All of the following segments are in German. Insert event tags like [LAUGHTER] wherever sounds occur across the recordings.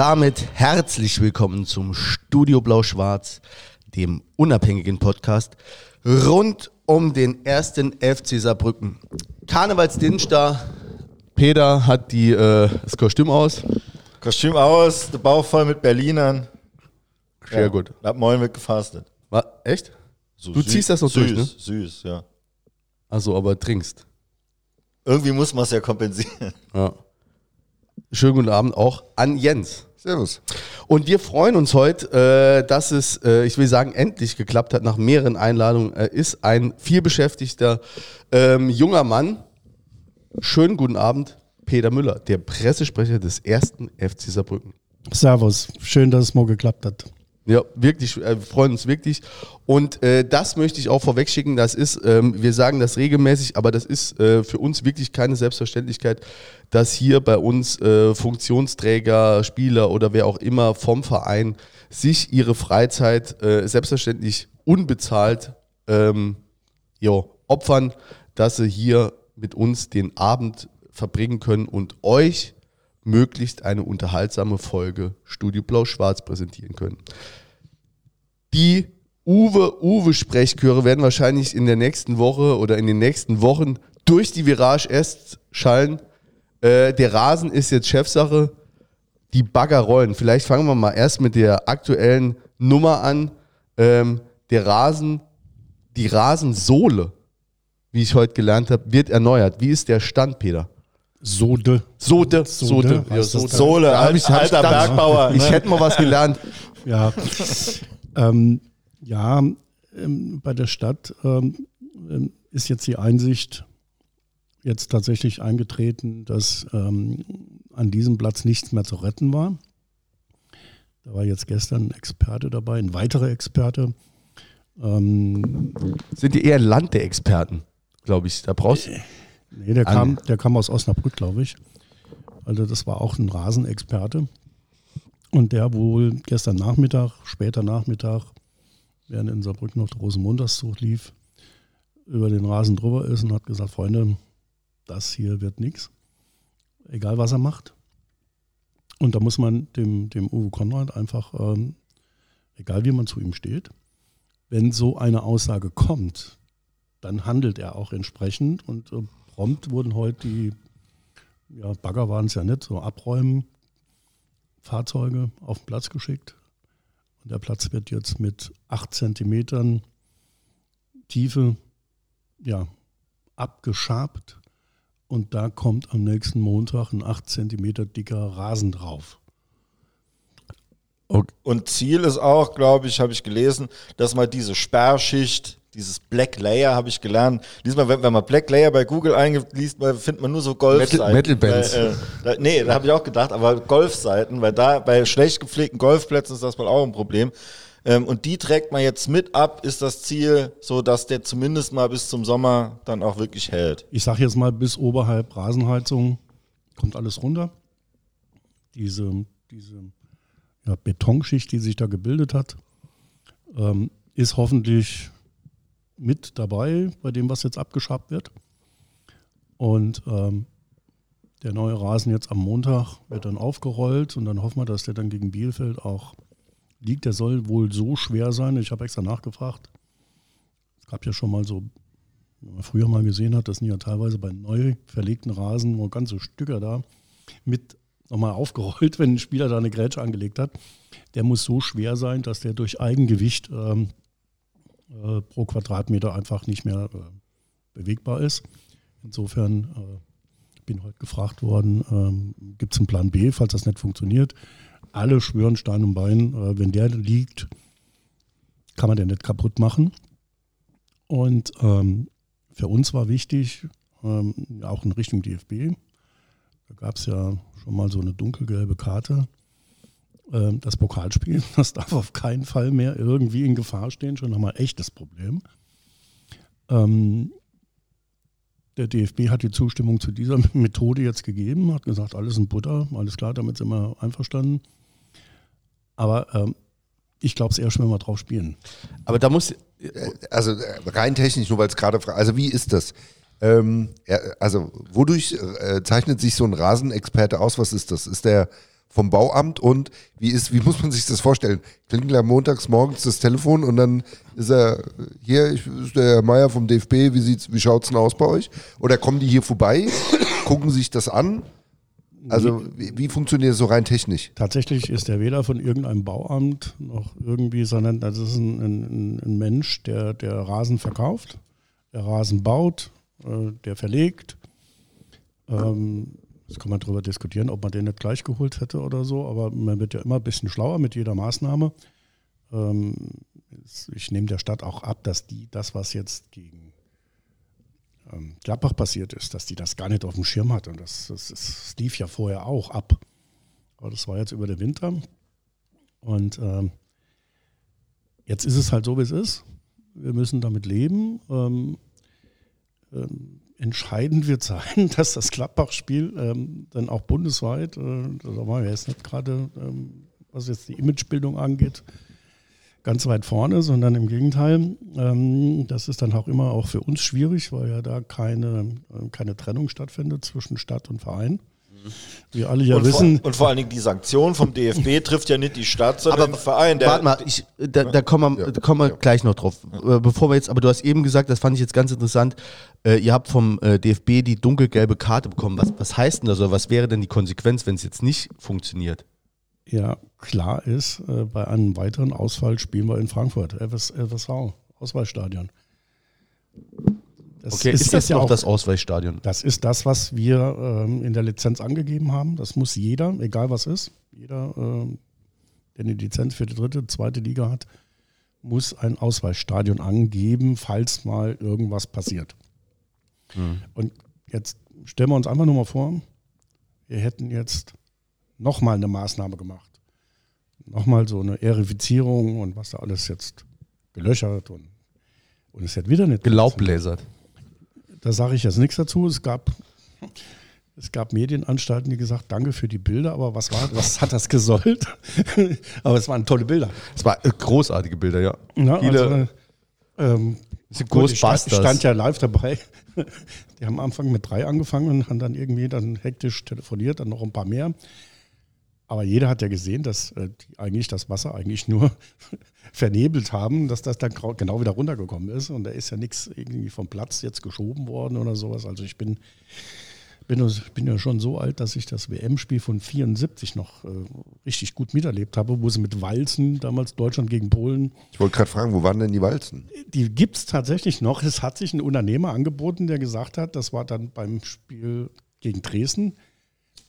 Damit herzlich willkommen zum Studio Blau-Schwarz, dem unabhängigen Podcast rund um den ersten FC Saarbrücken. Karnevalsdienstag. Peter hat die, äh, das Kostüm aus. Kostüm aus, der Bauch voll mit Berlinern. Sehr gut. Ab morgen wird gefastet. War, echt? So Du ziehst das noch süß, durch, ne? Süß, ja. Also, aber trinkst. Irgendwie muss man es ja kompensieren. Ja. Schönen guten Abend auch an Jens. Servus. Und wir freuen uns heute, äh, dass es, äh, ich will sagen, endlich geklappt hat nach mehreren Einladungen. Er ist ein vielbeschäftigter ähm, junger Mann. Schönen guten Abend, Peter Müller, der Pressesprecher des ersten FC Saarbrücken. Servus, schön, dass es mal geklappt hat. Ja, wirklich, äh, freuen uns wirklich. Und äh, das möchte ich auch vorweg schicken. Das ist, ähm, wir sagen das regelmäßig, aber das ist äh, für uns wirklich keine Selbstverständlichkeit, dass hier bei uns äh, Funktionsträger, Spieler oder wer auch immer vom Verein sich ihre Freizeit äh, selbstverständlich unbezahlt ähm, jo, opfern, dass sie hier mit uns den Abend verbringen können und euch möglichst eine unterhaltsame Folge Studio Blau-Schwarz präsentieren können. Die Uwe-Uwe-Sprechchöre werden wahrscheinlich in der nächsten Woche oder in den nächsten Wochen durch die Virage erst schallen. Äh, der Rasen ist jetzt Chefsache. Die Bagger rollen. Vielleicht fangen wir mal erst mit der aktuellen Nummer an. Ähm, der Rasen, die Rasensohle, wie ich heute gelernt habe, wird erneuert. Wie ist der Stand, Peter? Sode. Sode, Sode. Sode, Ja? Sohle, alter gedacht, Bergbauer. Ich hätte mal was gelernt. Ja. [LAUGHS] ähm, ja, ähm, bei der Stadt ähm, ähm, ist jetzt die Einsicht jetzt tatsächlich eingetreten, dass ähm, an diesem Platz nichts mehr zu retten war. Da war jetzt gestern ein Experte dabei, ein weiterer Experte. Ähm, Sind die eher Land der Experten, glaube ich. Da brauchst du. Nee, der kam, der kam aus Osnabrück, glaube ich. Also das war auch ein Rasenexperte. Und der wohl gestern Nachmittag, später Nachmittag, während in Saarbrücken noch der Rosenmontagszug lief, über den Rasen drüber ist und hat gesagt, Freunde, das hier wird nichts. Egal was er macht. Und da muss man dem, dem Uwe Konrad einfach, ähm, egal wie man zu ihm steht, wenn so eine Aussage kommt, dann handelt er auch entsprechend und äh, prompt wurden heute die, ja, Bagger waren es ja nicht, so abräumen, Fahrzeuge auf den Platz geschickt. Und der Platz wird jetzt mit acht Zentimetern Tiefe ja, abgeschabt. Und da kommt am nächsten Montag ein acht Zentimeter dicker Rasen drauf. Und Ziel ist auch, glaube ich, habe ich gelesen, dass man diese Sperrschicht, dieses Black Layer, habe ich gelernt. Diesmal, wenn, wenn man Black Layer bei Google eingibt, liest man, findet man nur so Golfseiten. Metal- Metal-Bands. Weil, äh, da, nee, da habe ich auch gedacht, aber Golfseiten, weil da bei schlecht gepflegten Golfplätzen ist das wohl auch ein Problem. Ähm, und die trägt man jetzt mit ab, ist das Ziel, so dass der zumindest mal bis zum Sommer dann auch wirklich hält. Ich sage jetzt mal, bis oberhalb Rasenheizung kommt alles runter. Diese, diese ja, Betonschicht, die sich da gebildet hat, ähm, ist hoffentlich mit dabei bei dem, was jetzt abgeschabt wird. Und ähm, der neue Rasen jetzt am Montag wird dann aufgerollt und dann hoffen wir, dass der dann gegen Bielefeld auch liegt. Der soll wohl so schwer sein. Ich habe extra nachgefragt. Es gab ja schon mal so wenn man früher mal gesehen hat, das sind ja teilweise bei neu verlegten Rasen wo ganze Stücke da mit nochmal aufgerollt, [LAUGHS] wenn ein Spieler da eine Grätsche angelegt hat. Der muss so schwer sein, dass der durch Eigengewicht ähm, äh, pro Quadratmeter einfach nicht mehr äh, bewegbar ist. Insofern äh, bin heute gefragt worden, ähm, gibt es einen Plan B, falls das nicht funktioniert. Alle schwören Stein und Bein, äh, wenn der liegt, kann man den nicht kaputt machen. Und ähm, für uns war wichtig, ähm, auch in Richtung DFB, da gab es ja schon mal so eine dunkelgelbe Karte. Ähm, das Pokalspiel, [LAUGHS] das darf auf keinen Fall mehr irgendwie in Gefahr stehen, schon ein echtes Problem. Ähm, der DFB hat die Zustimmung zu dieser [LAUGHS] Methode jetzt gegeben, hat gesagt, alles in Butter, alles klar, damit sind wir einverstanden. Aber ähm, ich glaube es erst, wenn wir drauf spielen. Aber da muss. Also äh, rein technisch, nur weil es gerade Also wie ist das? Ähm, also wodurch äh, zeichnet sich so ein Rasenexperte aus? Was ist das? Ist der vom Bauamt und wie ist, wie muss man sich das vorstellen? Klingelt er montags morgens das Telefon und dann ist er hier, ich, ist der Herr Meier vom DFB, wie sieht's, wie schaut's denn aus bei euch? Oder kommen die hier vorbei, gucken sich das an? Also wie, wie funktioniert das so rein technisch? Tatsächlich ist er weder von irgendeinem Bauamt noch irgendwie, sondern das ist ein, ein, ein Mensch, der, der Rasen verkauft, der Rasen baut, äh, der verlegt. Ähm, Jetzt kann man darüber diskutieren, ob man den nicht gleich geholt hätte oder so, aber man wird ja immer ein bisschen schlauer mit jeder Maßnahme. Ähm, ich nehme der Stadt auch ab, dass die das, was jetzt gegen ähm, Gladbach passiert ist, dass die das gar nicht auf dem Schirm hat. Und das, das, das lief ja vorher auch ab. Aber das war jetzt über den Winter. Und ähm, jetzt ist es halt so, wie es ist. Wir müssen damit leben. Entscheidend wird sein, [LAUGHS] dass das Gladbach-Spiel ähm, dann auch bundesweit, äh, da waren wir jetzt nicht gerade, ähm, was jetzt die Imagebildung angeht, ganz weit vorne, sondern im Gegenteil. Ähm, das ist dann auch immer auch für uns schwierig, weil ja da keine, äh, keine Trennung stattfindet zwischen Stadt und Verein. Wir alle ja und, wissen. vor, und vor allen Dingen die Sanktion vom DFB trifft ja nicht die Stadt, sondern Aber den Verein. Der, Warte mal, ich, da, da kommen wir, da kommen wir gleich noch drauf. Äh, Bevor wir jetzt, aber du hast eben gesagt, das fand ich jetzt ganz interessant, äh, ihr habt vom äh, DFB die dunkelgelbe Karte bekommen. Was, was heißt denn das oder was wäre denn die Konsequenz, wenn es jetzt nicht funktioniert? Ja, klar ist, äh, bei einem weiteren Ausfall spielen wir in Frankfurt, FS, FSV, Auswahlstadion. Das Okay, ist, das ja auch- das Ausweichstadion? Das ist das, was wir ähm, in der Lizenz angegeben haben. Das muss jeder, egal was ist, jeder, ähm, der eine Lizenz für die dritte, zweite Liga hat, muss ein Ausweichstadion angeben, falls mal irgendwas passiert. Und jetzt stellen wir uns einfach nur mal vor, wir hätten jetzt nochmal eine Maßnahme gemacht. Nochmal so eine Erifizierung und was da alles jetzt gelöchert und, und es hätte wieder nicht Gelaubbläsert. Da sage ich jetzt nichts dazu. Es gab, es gab Medienanstalten, die gesagt, danke für die Bilder, aber was war, was hat das gesollt? [LAUGHS] aber es waren tolle Bilder. Es war äh, großartige Bilder, ja. Ja, Viele also, ähm, gut, ich, stand, stand ja live dabei. [LAUGHS] Die haben am Anfang mit drei angefangen und haben dann irgendwie dann hektisch telefoniert, dann noch ein paar mehr. Aber jeder hat ja gesehen, dass äh, die eigentlich das Wasser eigentlich nur [LAUGHS] vernebelt haben, dass das dann genau wieder runtergekommen ist. Und da ist ja nichts irgendwie vom Platz jetzt geschoben worden oder sowas. Also ich bin, bin, bin ja schon so alt, dass ich das WM-Spiel von 74 noch äh, richtig gut miterlebt habe, wo sie mit Walzen, damals Deutschland gegen Polen, Ich wollte gerade fragen, wo waren denn die Walzen? die gibt es tatsächlich noch. Es hat sich ein Unternehmer angeboten, der gesagt hat, das war dann beim Spiel gegen Dresden,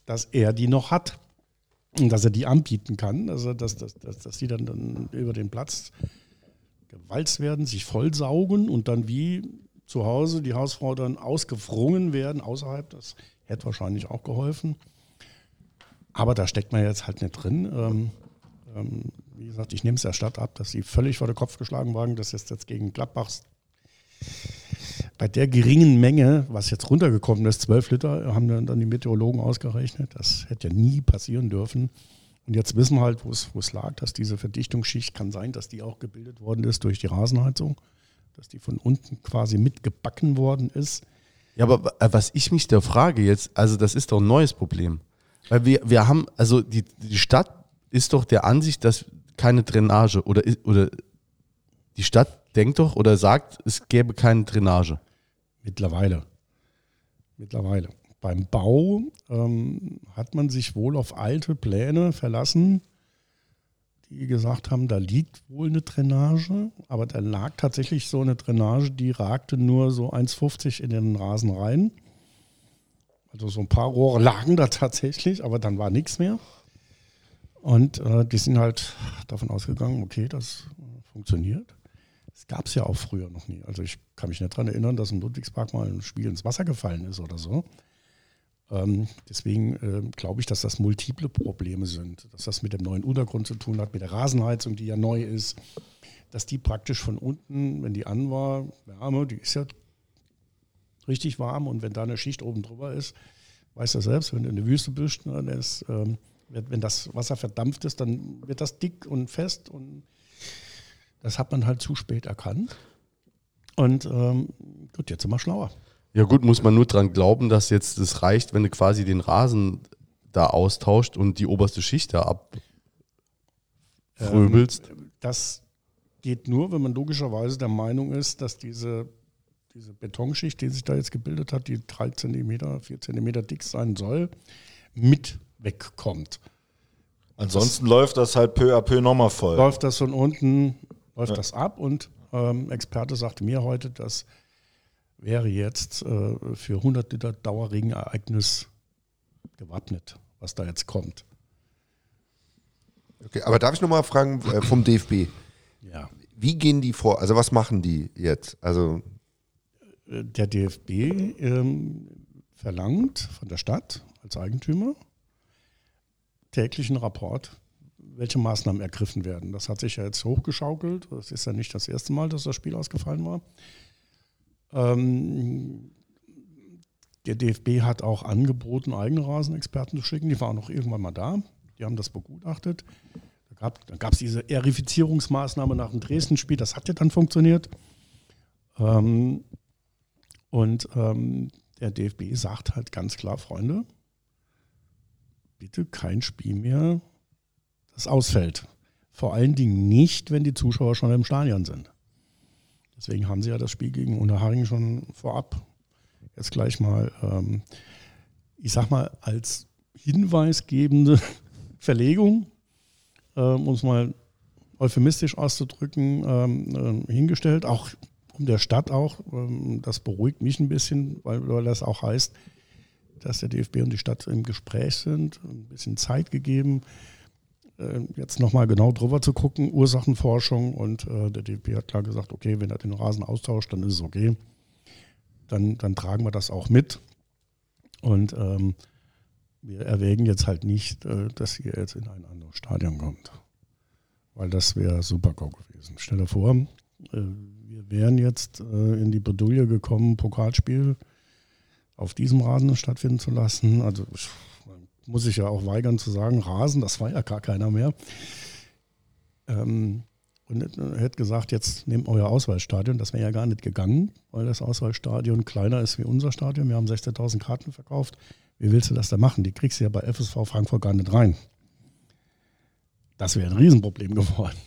dass er die noch hat dass er die anbieten kann. Also, dass, dass, dass, dass die dann, dann über den Platz gewalzt werden, sich vollsaugen und dann wie zu Hause die Hausfrau dann ausgefrungen werden außerhalb. Das hätte wahrscheinlich auch geholfen. Aber da steckt man jetzt halt nicht drin. Ähm, ähm, wie gesagt, ich nehme es der Stadt ab, dass sie völlig vor den Kopf geschlagen waren, dass jetzt, jetzt gegen Gladbachs bei der geringen Menge, was jetzt runtergekommen ist, 12 Liter, haben dann, dann die Meteorologen ausgerechnet. Das hätte ja nie passieren dürfen. Und jetzt wissen wir halt, wo es lag, dass diese Verdichtungsschicht kann sein, dass die auch gebildet worden ist durch die Rasenheizung, dass die von unten quasi mitgebacken worden ist. Ja, aber wa- was ich mich da frage jetzt, also das ist doch ein neues Problem. Weil wir, wir haben, also die, die Stadt ist doch der Ansicht, dass keine Drainage oder, oder die Stadt denkt doch oder sagt, es gäbe keine Drainage. Mittlerweile. Mittlerweile. Beim Bau ähm, hat man sich wohl auf alte Pläne verlassen, die gesagt haben, da liegt wohl eine Drainage, aber da lag tatsächlich so eine Drainage, die ragte nur so 1,50 in den Rasen rein. Also so ein paar Rohre [LAUGHS] lagen da tatsächlich, aber dann war nichts mehr. Und äh, die sind halt davon ausgegangen, okay, das äh, funktioniert. Gab es ja auch früher noch nie. Also ich kann mich nicht daran erinnern, dass im Ludwigspark mal ein Spiel ins Wasser gefallen ist oder so. Ähm, deswegen ähm, glaube ich, dass das multiple Probleme sind. Dass das mit dem neuen Untergrund zu tun hat, mit der Rasenheizung, die ja neu ist. Dass die praktisch von unten, wenn die an war, Wärme, die ist ja richtig warm und wenn da eine Schicht oben drüber ist, weißt du selbst, wenn du in der Wüste bist, ne, dann ist, ähm, wenn das Wasser verdampft ist, dann wird das dick und fest und das hat man halt zu spät erkannt. Und ähm, gut, jetzt sind wir schlauer. Ja gut, muss man nur dran glauben, dass jetzt das reicht, wenn du quasi den Rasen da austauscht und die oberste Schicht da abfröbelst. Ähm, das geht nur, wenn man logischerweise der Meinung ist, dass diese, diese Betonschicht, die sich da jetzt gebildet hat, die drei Zentimeter, vier Zentimeter dick sein soll, mit wegkommt. Ansonsten das läuft das halt peu à peu nochmal voll. Läuft das von unten, läuft ja. das ab und ähm, Experte sagte mir heute, das wäre jetzt äh, für 100 Liter Dauerregenereignis gewappnet, was da jetzt kommt. Okay, aber darf ich nochmal fragen äh, vom DFB? Ja. Wie gehen die vor? Also was machen die jetzt? Also äh, der DFB ähm, verlangt von der Stadt als Eigentümer täglichen Rapport, welche Maßnahmen ergriffen werden. Das hat sich ja jetzt hochgeschaukelt. Das ist ja nicht das erste Mal, dass das Spiel ausgefallen war. Ähm, der DFB hat auch angeboten, eigene Rasenexperten zu schicken. Die waren auch irgendwann mal da. Die haben das begutachtet. Da gab es diese Erifizierungsmaßnahme nach dem Dresden-Spiel. Das hat ja dann funktioniert. Ähm, und ähm, der DFB sagt halt ganz klar, Freunde, bitte kein Spiel mehr, das ausfällt. Vor allen Dingen nicht, wenn die Zuschauer schon im Stadion sind. Deswegen haben sie ja das Spiel gegen Unterharing schon vorab jetzt gleich mal, ähm, ich sag mal, als hinweisgebende [LAUGHS] Verlegung, äh, um es mal euphemistisch auszudrücken, ähm, äh, hingestellt. Auch um der Stadt auch. Ähm, das beruhigt mich ein bisschen, weil, weil das auch heißt, dass der DFB und die Stadt im Gespräch sind, ein bisschen Zeit gegeben. Äh, jetzt nochmal genau drüber zu gucken, Ursachenforschung und äh, der DFB hat klar gesagt, okay, wenn er den Rasen austauscht, dann ist es okay. Dann, dann tragen wir das auch mit. Und ähm, wir erwägen jetzt halt nicht, äh, dass ihr jetzt in ein anderes Stadion kommt. Weil das wäre super GO gewesen. Stell dir vor, äh, wir wären jetzt äh, in die Bredouille gekommen, Pokalspiel auf diesem Rasen stattfinden zu lassen. Also muss ich ja auch weigern zu sagen, Rasen, das war ja gar keiner mehr. Ähm, und hätte gesagt, jetzt nehmt euer Auswahlstadion. Das wäre ja gar nicht gegangen, weil das Auswahlstadion kleiner ist wie unser Stadion. Wir haben 16.000 Karten verkauft. Wie willst du das da machen? Die kriegst du ja bei FSV Frankfurt gar nicht rein. Das wäre ein Riesenproblem geworden.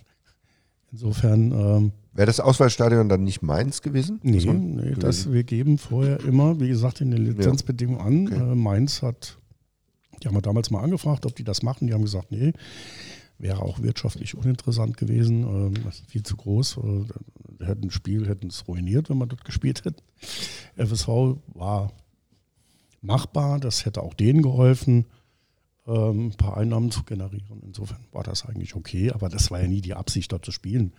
Insofern. Ähm, wäre das Auswahlstadion dann nicht meins gewesen? Nee, nee das, wir geben vorher immer, wie gesagt, in den Lizenzbedingungen an. Okay. Äh, Mainz hat die haben wir damals mal angefragt, ob die das machen. Die haben gesagt, nee, wäre auch wirtschaftlich uninteressant gewesen. Ist viel zu groß. Äh, hätten Spiel, hätten es ruiniert, wenn man dort gespielt hätte. FSV war machbar, das hätte auch denen geholfen, ähm, ein paar Einnahmen zu generieren. Insofern war das eigentlich okay, aber das war ja nie die Absicht, dort zu spielen.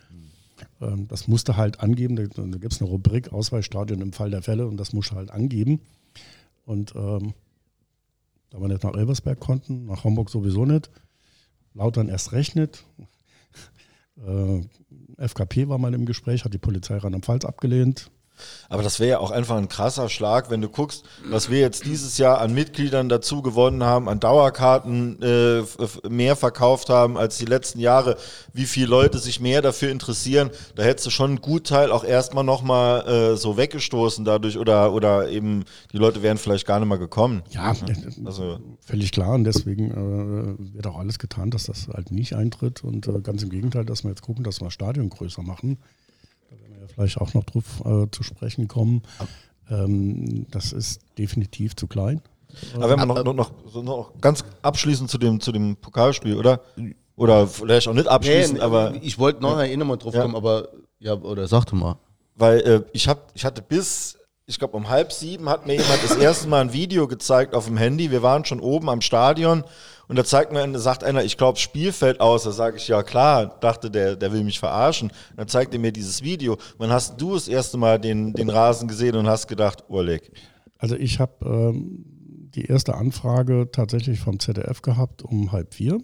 Ähm, das musste halt angeben, da, da gibt es eine Rubrik Ausweichstadion im Fall der Fälle und das musste halt angeben. Und ähm, da wir nicht nach Elversberg konnten, nach Homburg sowieso nicht, Lautern erst recht nicht. [LAUGHS] Äh, FKP war mal im Gespräch, hat die Polizei Rheinland-Pfalz abgelehnt. Aber das wäre ja auch einfach ein krasser Schlag, wenn du guckst, was wir jetzt dieses Jahr an Mitgliedern dazu gewonnen haben, an Dauerkarten äh, mehr verkauft haben als die letzten Jahre, wie viele Leute sich mehr dafür interessieren. Da hättest du schon einen Gutteil auch erstmal nochmal äh, so weggestoßen dadurch oder, oder eben die Leute wären vielleicht gar nicht mehr gekommen. Ja, also. völlig klar und deswegen äh, wird auch alles getan, dass das halt nicht eintritt und äh, ganz im Gegenteil, dass wir jetzt gucken, dass wir das Stadion größer machen vielleicht auch noch drauf äh, zu sprechen kommen. Ähm, das ist definitiv zu klein. Aber wenn man noch, noch, noch, so noch ganz abschließend zu dem, zu dem Pokalspiel, oder? Oder vielleicht auch nicht abschließend, nee, aber. Ich wollte noch ja. nochmal drauf kommen, aber ja, oder sag du mal. Weil äh, ich, hab, ich hatte bis, ich glaube um halb sieben hat mir jemand das erste Mal ein Video gezeigt auf dem Handy. Wir waren schon oben am Stadion und da zeigt mir, sagt einer, ich glaube, Spielfeld aus. Da sage ich, ja klar, dachte der, der will mich verarschen. Und dann zeigt er mir dieses Video. Wann hast du das erste Mal den, den Rasen gesehen und hast gedacht, Urleg? Also ich habe ähm, die erste Anfrage tatsächlich vom ZDF gehabt um halb vier.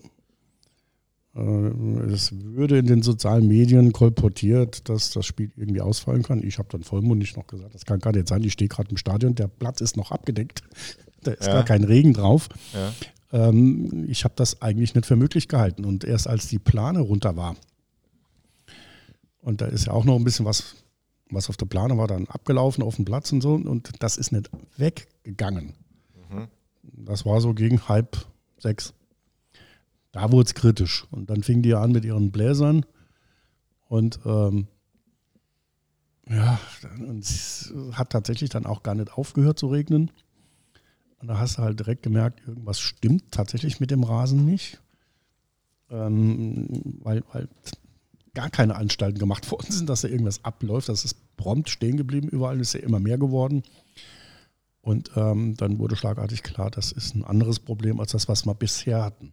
Äh, es würde in den sozialen Medien kolportiert, dass das Spiel irgendwie ausfallen kann. Ich habe dann vollmundig noch gesagt, das kann gar nicht sein. Ich stehe gerade im Stadion, der Platz ist noch abgedeckt. [LAUGHS] Da ist ja. gar kein Regen drauf. Ja. Ähm, ich habe das eigentlich nicht für möglich gehalten. Und erst als die Plane runter war, und da ist ja auch noch ein bisschen was, was auf der Plane war, dann abgelaufen auf dem Platz und so, und das ist nicht weggegangen. Mhm. Das war so gegen halb sechs. Da wurde es kritisch. Und dann fingen die an mit ihren Bläsern. Und ähm, ja, und es hat tatsächlich dann auch gar nicht aufgehört zu regnen. Und da hast du halt direkt gemerkt, irgendwas stimmt tatsächlich mit dem Rasen nicht. Ähm, weil, weil gar keine Anstalten gemacht [LAUGHS] worden sind, dass da irgendwas abläuft. Das ist prompt stehen geblieben. Überall ist ja immer mehr geworden. Und ähm, dann wurde schlagartig klar, das ist ein anderes Problem als das, was wir bisher hatten.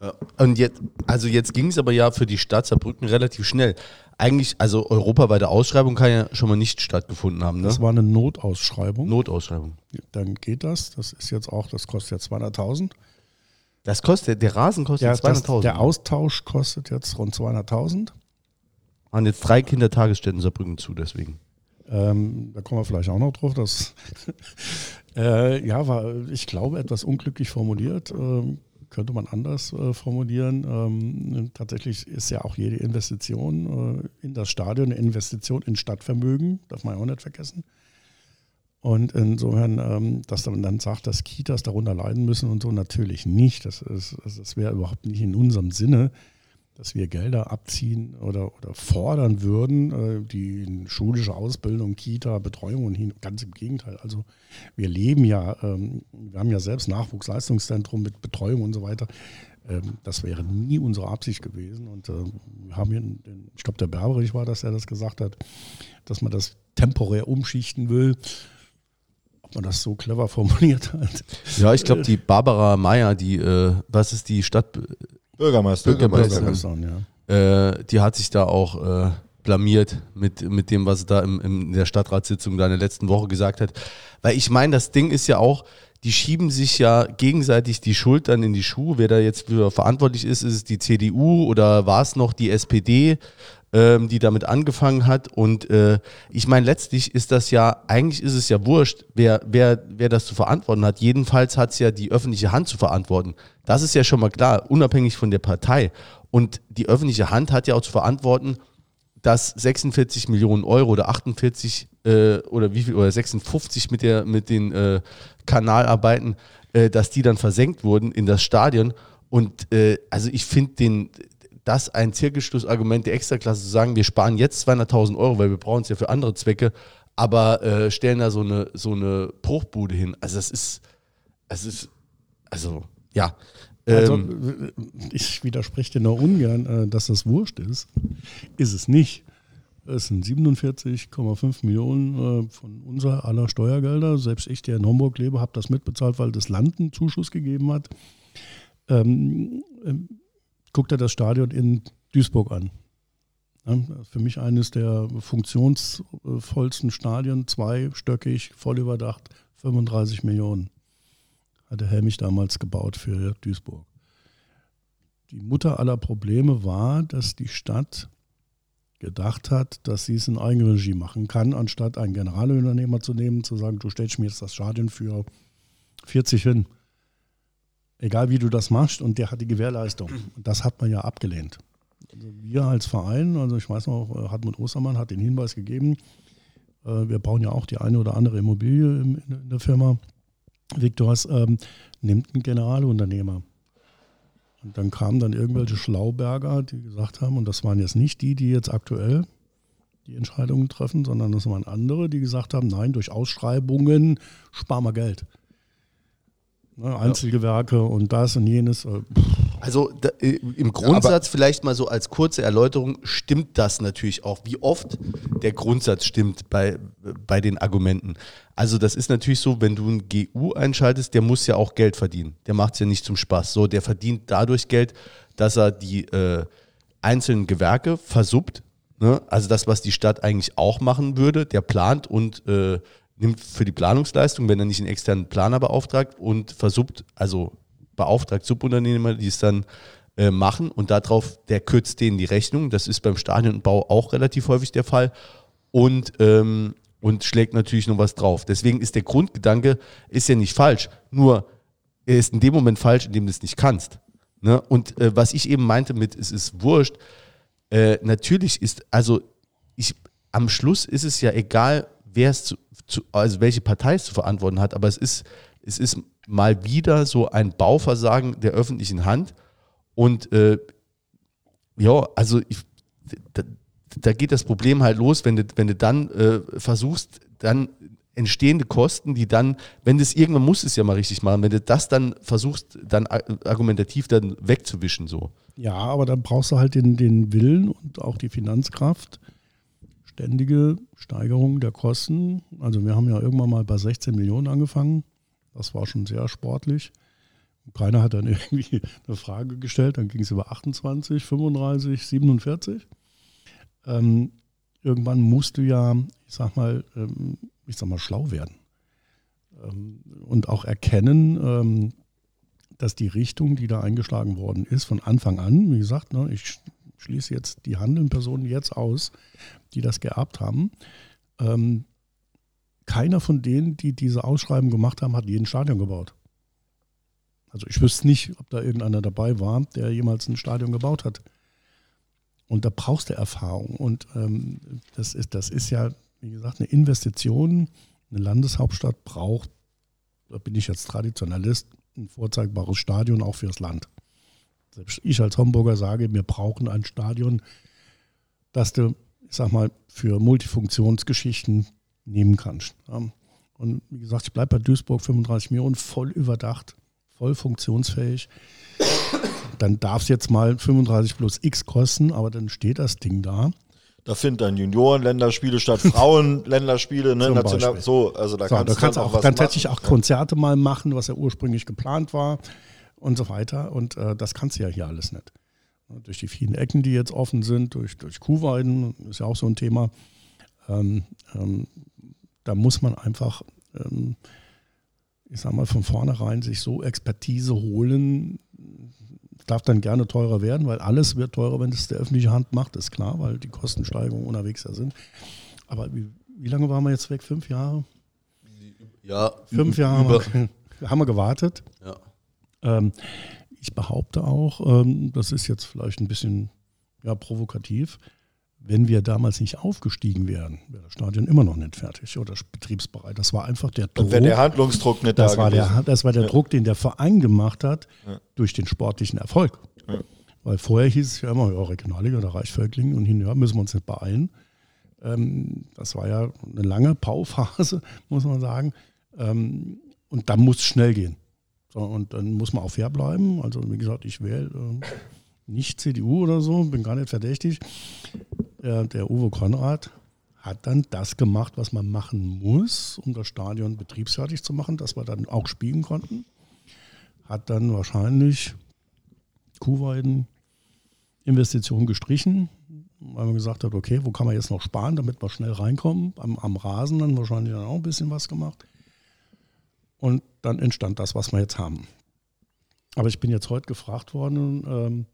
Ja. Und jetzt, also jetzt ging es aber ja für die Stadt Saarbrücken relativ schnell. Eigentlich, also europaweite Ausschreibung kann ja schon mal nicht stattgefunden haben, ne? Das war eine Notausschreibung. Notausschreibung. Dann geht das. Das ist jetzt auch, das kostet ja 200.000. Das kostet, der Rasen kostet das, 200.000. der Austausch kostet jetzt rund 200.000. Waren jetzt drei Kindertagesstätten Saarbrücken zu, deswegen. Ähm, da kommen wir vielleicht auch noch drauf. Das [LAUGHS] äh, ja, war, ich glaube, etwas unglücklich formuliert. Ähm, könnte man anders äh, formulieren. Ähm, tatsächlich ist ja auch jede Investition äh, in das Stadion eine Investition in Stadtvermögen, darf man ja auch nicht vergessen. Und insofern, ähm, dass man dann sagt, dass Kitas darunter leiden müssen und so, natürlich nicht. Das, ist, das wäre überhaupt nicht in unserem Sinne, dass wir Gelder abziehen oder, oder fordern würden, äh, die schulische Ausbildung, Kita, Betreuung und hin, ganz im Gegenteil. Also wir leben ja, ähm, wir haben ja selbst Nachwuchsleistungszentrum mit Betreuung und so weiter. Ähm, das wäre nie unsere Absicht gewesen. Und äh, wir haben hier, ich glaube, der Berberich war das, der das gesagt hat, dass man das temporär umschichten will ob man das so clever formuliert hat. Ja, ich glaube, die Barbara Meyer, die, äh, was ist die Stadt? Bürgermeister. Bürgermeister. Bürgermeisterin, ja. Äh, die hat sich da auch äh, blamiert mit, mit dem, was sie da im, in der Stadtratssitzung da in der letzten Woche gesagt hat. Weil ich meine, das Ding ist ja auch, die schieben sich ja gegenseitig die Schuld dann in die Schuhe. Wer da jetzt für verantwortlich ist, ist es die CDU oder war es noch die SPD? ähm, die damit angefangen hat. Und äh, ich meine, letztlich ist das ja, eigentlich ist es ja wurscht, wer, wer, wer das zu verantworten hat. Jedenfalls hat es ja die öffentliche Hand zu verantworten. Das ist ja schon mal klar, unabhängig von der Partei. Und die öffentliche Hand hat ja auch zu verantworten, dass 46 Millionen Euro oder 48 äh, oder wie viel oder 56 mit der mit den äh, Kanalarbeiten, äh, dass die dann versenkt wurden in das Stadion. Und äh, also ich finde den das ein Zirkelschlussargument der Extraklasse zu sagen, wir sparen jetzt 200.000 Euro, weil wir brauchen es ja für andere Zwecke, aber äh, stellen da so eine, so eine Bruchbude hin. Also das ist, es ist, also ja. Also, Ähm, ich widerspreche dir nur ungern, äh, dass das wurscht ist. Ist es nicht. Es sind 47,5 Millionen äh, von unserer aller Steuergelder. Selbst ich, der in Homburg lebe, habe das mitbezahlt, weil das Land einen Zuschuss gegeben hat. Ähm, ähm, guck dir das Stadion in Duisburg an. Ja, für mich eines der funktionsvollsten Stadien, zweistöckig, voll überdacht, 35 Millionen. Hatte Helmich damals gebaut für Duisburg. Die Mutter aller Probleme war, dass die Stadt gedacht hat, dass sie es in Eigenregie machen kann, anstatt einen Generalunternehmer zu nehmen, zu sagen, du stellst mir jetzt das Stadion für 40 hin. Egal wie du das machst und der hat die Gewährleistung. Das hat man ja abgelehnt. Also wir als Verein, also ich weiß noch, äh, Hartmut Ostermann hat den Hinweis gegeben, äh, wir bauen ja auch die eine oder andere Immobilie in der Firma. Victors ähm, nimmt einen Generalunternehmer. Und dann kamen dann irgendwelche Schlauberger, die gesagt haben, und das waren jetzt nicht die, die jetzt aktuell die Entscheidungen treffen, sondern das waren andere, die gesagt haben, nein, durch Ausschreibungen sparen wir Geld. Ne, Einzelgewerke und das und jenes. äh, Also da, äh, im Grundsatz vielleicht mal so als kurze Erläuterung stimmt das natürlich auch. Wie oft der Grundsatz stimmt bei, bei den Argumenten. Also das ist natürlich so, wenn du einen GU einschaltest, der muss ja auch Geld verdienen. Der macht es ja nicht zum Spaß. So, der verdient dadurch Geld, dass er die äh, einzelnen Gewerke versuppt. Ne? Also das, was die Stadt eigentlich auch machen würde, der plant und äh, nimmt für die Planungsleistung, wenn er nicht einen externen Planer beauftragt und versuppt, also beauftragt Subunternehmer, die es dann äh, machen und darauf, der kürzt denen die Rechnung. Das ist beim Stadionbau auch relativ häufig der Fall und, ähm, und schlägt natürlich noch was drauf. Deswegen ist der Grundgedanke, ist ja nicht falsch, nur er ist in dem Moment falsch, in dem du es nicht kannst. Ne? Und äh, was ich eben meinte mit, es ist wurscht, äh, natürlich ist, also ich, am Schluss ist es ja egal, wer es zu, zu, also welche Partei es zu verantworten hat, aber es ist, es ist mal wieder so ein Bauversagen der öffentlichen Hand. Und äh, ja, also ich, da, da, geht das Problem halt los, wenn du, wenn du dann äh, versuchst, dann entstehende Kosten, die dann, wenn das irgendwann muss es ja mal richtig machen, wenn du das dann versuchst, dann argumentativ dann wegzuwischen so. Ja, aber dann brauchst du halt den, den Willen und auch die Finanzkraft, ständige Steigerung der Kosten. Also wir haben ja irgendwann mal bei 16 Millionen angefangen. Das war schon sehr sportlich. Keiner hat dann [LAUGHS] irgendwie eine Frage gestellt, dann ging es über 28, 35, 47. Ähm, irgendwann musst du ja, ich sag mal, ähm, ich sag mal, schlau werden. Ähm, und auch erkennen, ähm, dass die Richtung, die da eingeschlagen worden ist, von Anfang an, wie gesagt, ne, ich schließe jetzt die handelnden Personen jetzt aus, die das geerbt haben. Keiner von denen, die diese Ausschreiben gemacht haben, hat jeden Stadion gebaut. Also ich wüsste nicht, ob da irgendeiner dabei war, der jemals ein Stadion gebaut hat. Und da brauchst du Erfahrung. Und ähm, das, ist, das ist ja, wie gesagt, eine Investition. Eine Landeshauptstadt braucht, da bin ich jetzt Traditionalist, ein vorzeigbares Stadion auch fürs Land. Selbst ich als Homburger sage, wir brauchen ein Stadion, das du, ich sag mal, für Multifunktionsgeschichten nehmen kannst. Und wie gesagt, ich bleibe bei Duisburg 35 Millionen, voll überdacht, voll funktionsfähig. Dann darf es jetzt mal 35 plus X kosten, aber dann steht das Ding da. Da finden dann Junioren-Länderspiele statt Frauen-Länderspiele. Ne? [LAUGHS] National, so, also da so, kannst da kannst auch dann tatsächlich auch Konzerte mal machen, was ja ursprünglich geplant war und so weiter. Und äh, das kannst du ja hier alles nicht. Durch die vielen Ecken, die jetzt offen sind, durch, durch Kuhweiden, ist ja auch so ein Thema. Ähm, ähm, da muss man einfach, ähm, ich sag mal, von vornherein sich so Expertise holen, darf dann gerne teurer werden, weil alles wird teurer, wenn es der öffentliche Hand macht, ist klar, weil die Kostensteigerungen unterwegs da sind. Aber wie, wie lange waren wir jetzt weg? Fünf Jahre? Ja, fünf Jahre haben wir, haben wir, gewartet. Ja. Ähm, ich behaupte auch, ähm, das ist jetzt vielleicht ein bisschen ja, provokativ, wenn wir damals nicht aufgestiegen wären, wäre das Stadion immer noch nicht fertig oder betriebsbereit. Das war einfach der Druck. Wenn der Handlungsdruck nicht das da war der, Das war der ja. Druck, den der Verein gemacht hat ja. durch den sportlichen Erfolg. Ja. Weil vorher hieß es ja immer, ja, Regionalliga, da reicht Völklingen und hinterher müssen wir uns nicht beeilen. Ähm, das war ja eine lange Pauphase, [LAUGHS] muss man sagen. Ähm, und dann muss es schnell gehen. So, und dann muss man auch fair bleiben. Also wie gesagt, ich wähle äh, nicht CDU oder so, bin gar nicht verdächtig der, der Uwe Konrad hat dann das gemacht, was man machen muss, um das Stadion betriebsfertig zu machen, dass wir dann auch spielen konnten. Hat dann wahrscheinlich Kuhweiden Investitionen gestrichen, weil man gesagt hat, okay, wo kann man jetzt noch sparen, damit wir schnell reinkommen. Am, am Rasen dann wahrscheinlich dann auch ein bisschen was gemacht. Und dann entstand das, was wir jetzt haben. Aber ich bin jetzt heute gefragt worden, ähm,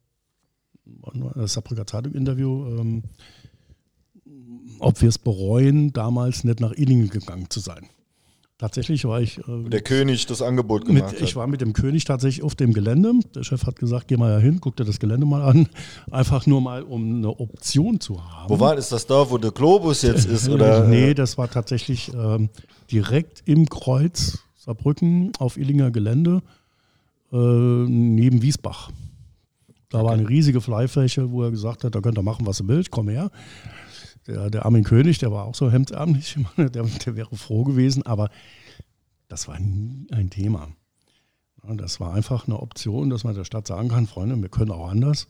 Saarbrücker Zeitung-Interview, ähm, ob wir es bereuen, damals nicht nach Illingen gegangen zu sein. Tatsächlich war ich. Äh, der König das Angebot gemacht mit, Ich war mit dem König tatsächlich auf dem Gelände. Der Chef hat gesagt, geh mal ja hin, guck dir das Gelände mal an. [LAUGHS] Einfach nur mal, um eine Option zu haben. Wo war ist das da, wo der Globus jetzt ist? Oder? [LAUGHS] nee, das war tatsächlich ähm, direkt im Kreuz Saarbrücken auf Illinger Gelände äh, neben Wiesbach. Da okay. war eine riesige Freifläche, wo er gesagt hat, da könnt ihr machen, was ihr wollt, komm her der, der Armin König, der war auch so hemdsärmlich, [LAUGHS] der, der wäre froh gewesen, aber das war nie ein Thema. Das war einfach eine Option, dass man der Stadt sagen kann, Freunde, wir können auch anders.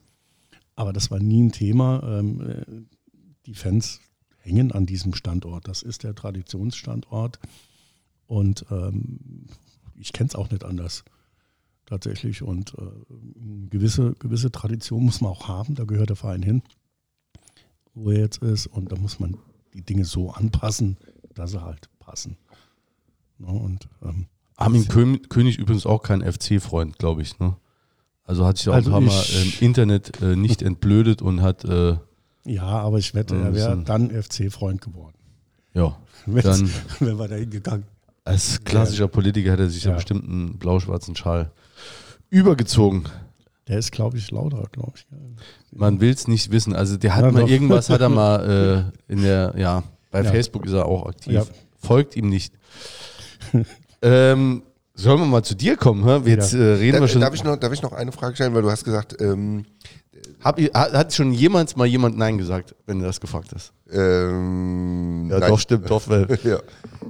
Aber das war nie ein Thema. Ähm, die Fans hängen an diesem Standort. Das ist der Traditionsstandort. Und ähm, ich kenne es auch nicht anders tatsächlich. Und äh, gewisse, gewisse Tradition muss man auch haben. Da gehört der Verein hin wo er jetzt ist. Und da muss man die Dinge so anpassen, dass sie halt passen. Ja, und, ähm, Armin König übrigens auch kein FC-Freund, glaube ich. Ne? Also hat sich auch also ein paar Mal im Internet äh, nicht [LAUGHS] entblödet und hat. Äh, ja, aber ich wette, er wäre dann FC-Freund geworden. Ja. [LAUGHS] dann [LAUGHS] wäre wir da hingegangen. Als klassischer Politiker hätte er sich ja bestimmt einen blau-schwarzen Schal übergezogen. Der ist, glaube ich, lauter, glaube ich. Man will es nicht wissen. Also der hat ja, mal doch. irgendwas, hat er [LAUGHS] mal äh, in der, ja, bei ja. Facebook ist er auch aktiv. Ja. Folgt ihm nicht. [LAUGHS] ähm, Sollen wir mal zu dir kommen? Hä? Jetzt äh, reden wir Darf, schon. darf, ich noch, darf ich noch eine Frage stellen, weil du hast gesagt, ähm, Hab, hat, schon jemals mal jemand Nein gesagt, wenn du das gefragt hast? ähm, Ja, nein. doch, stimmt, doch. Weil, [LAUGHS] ja.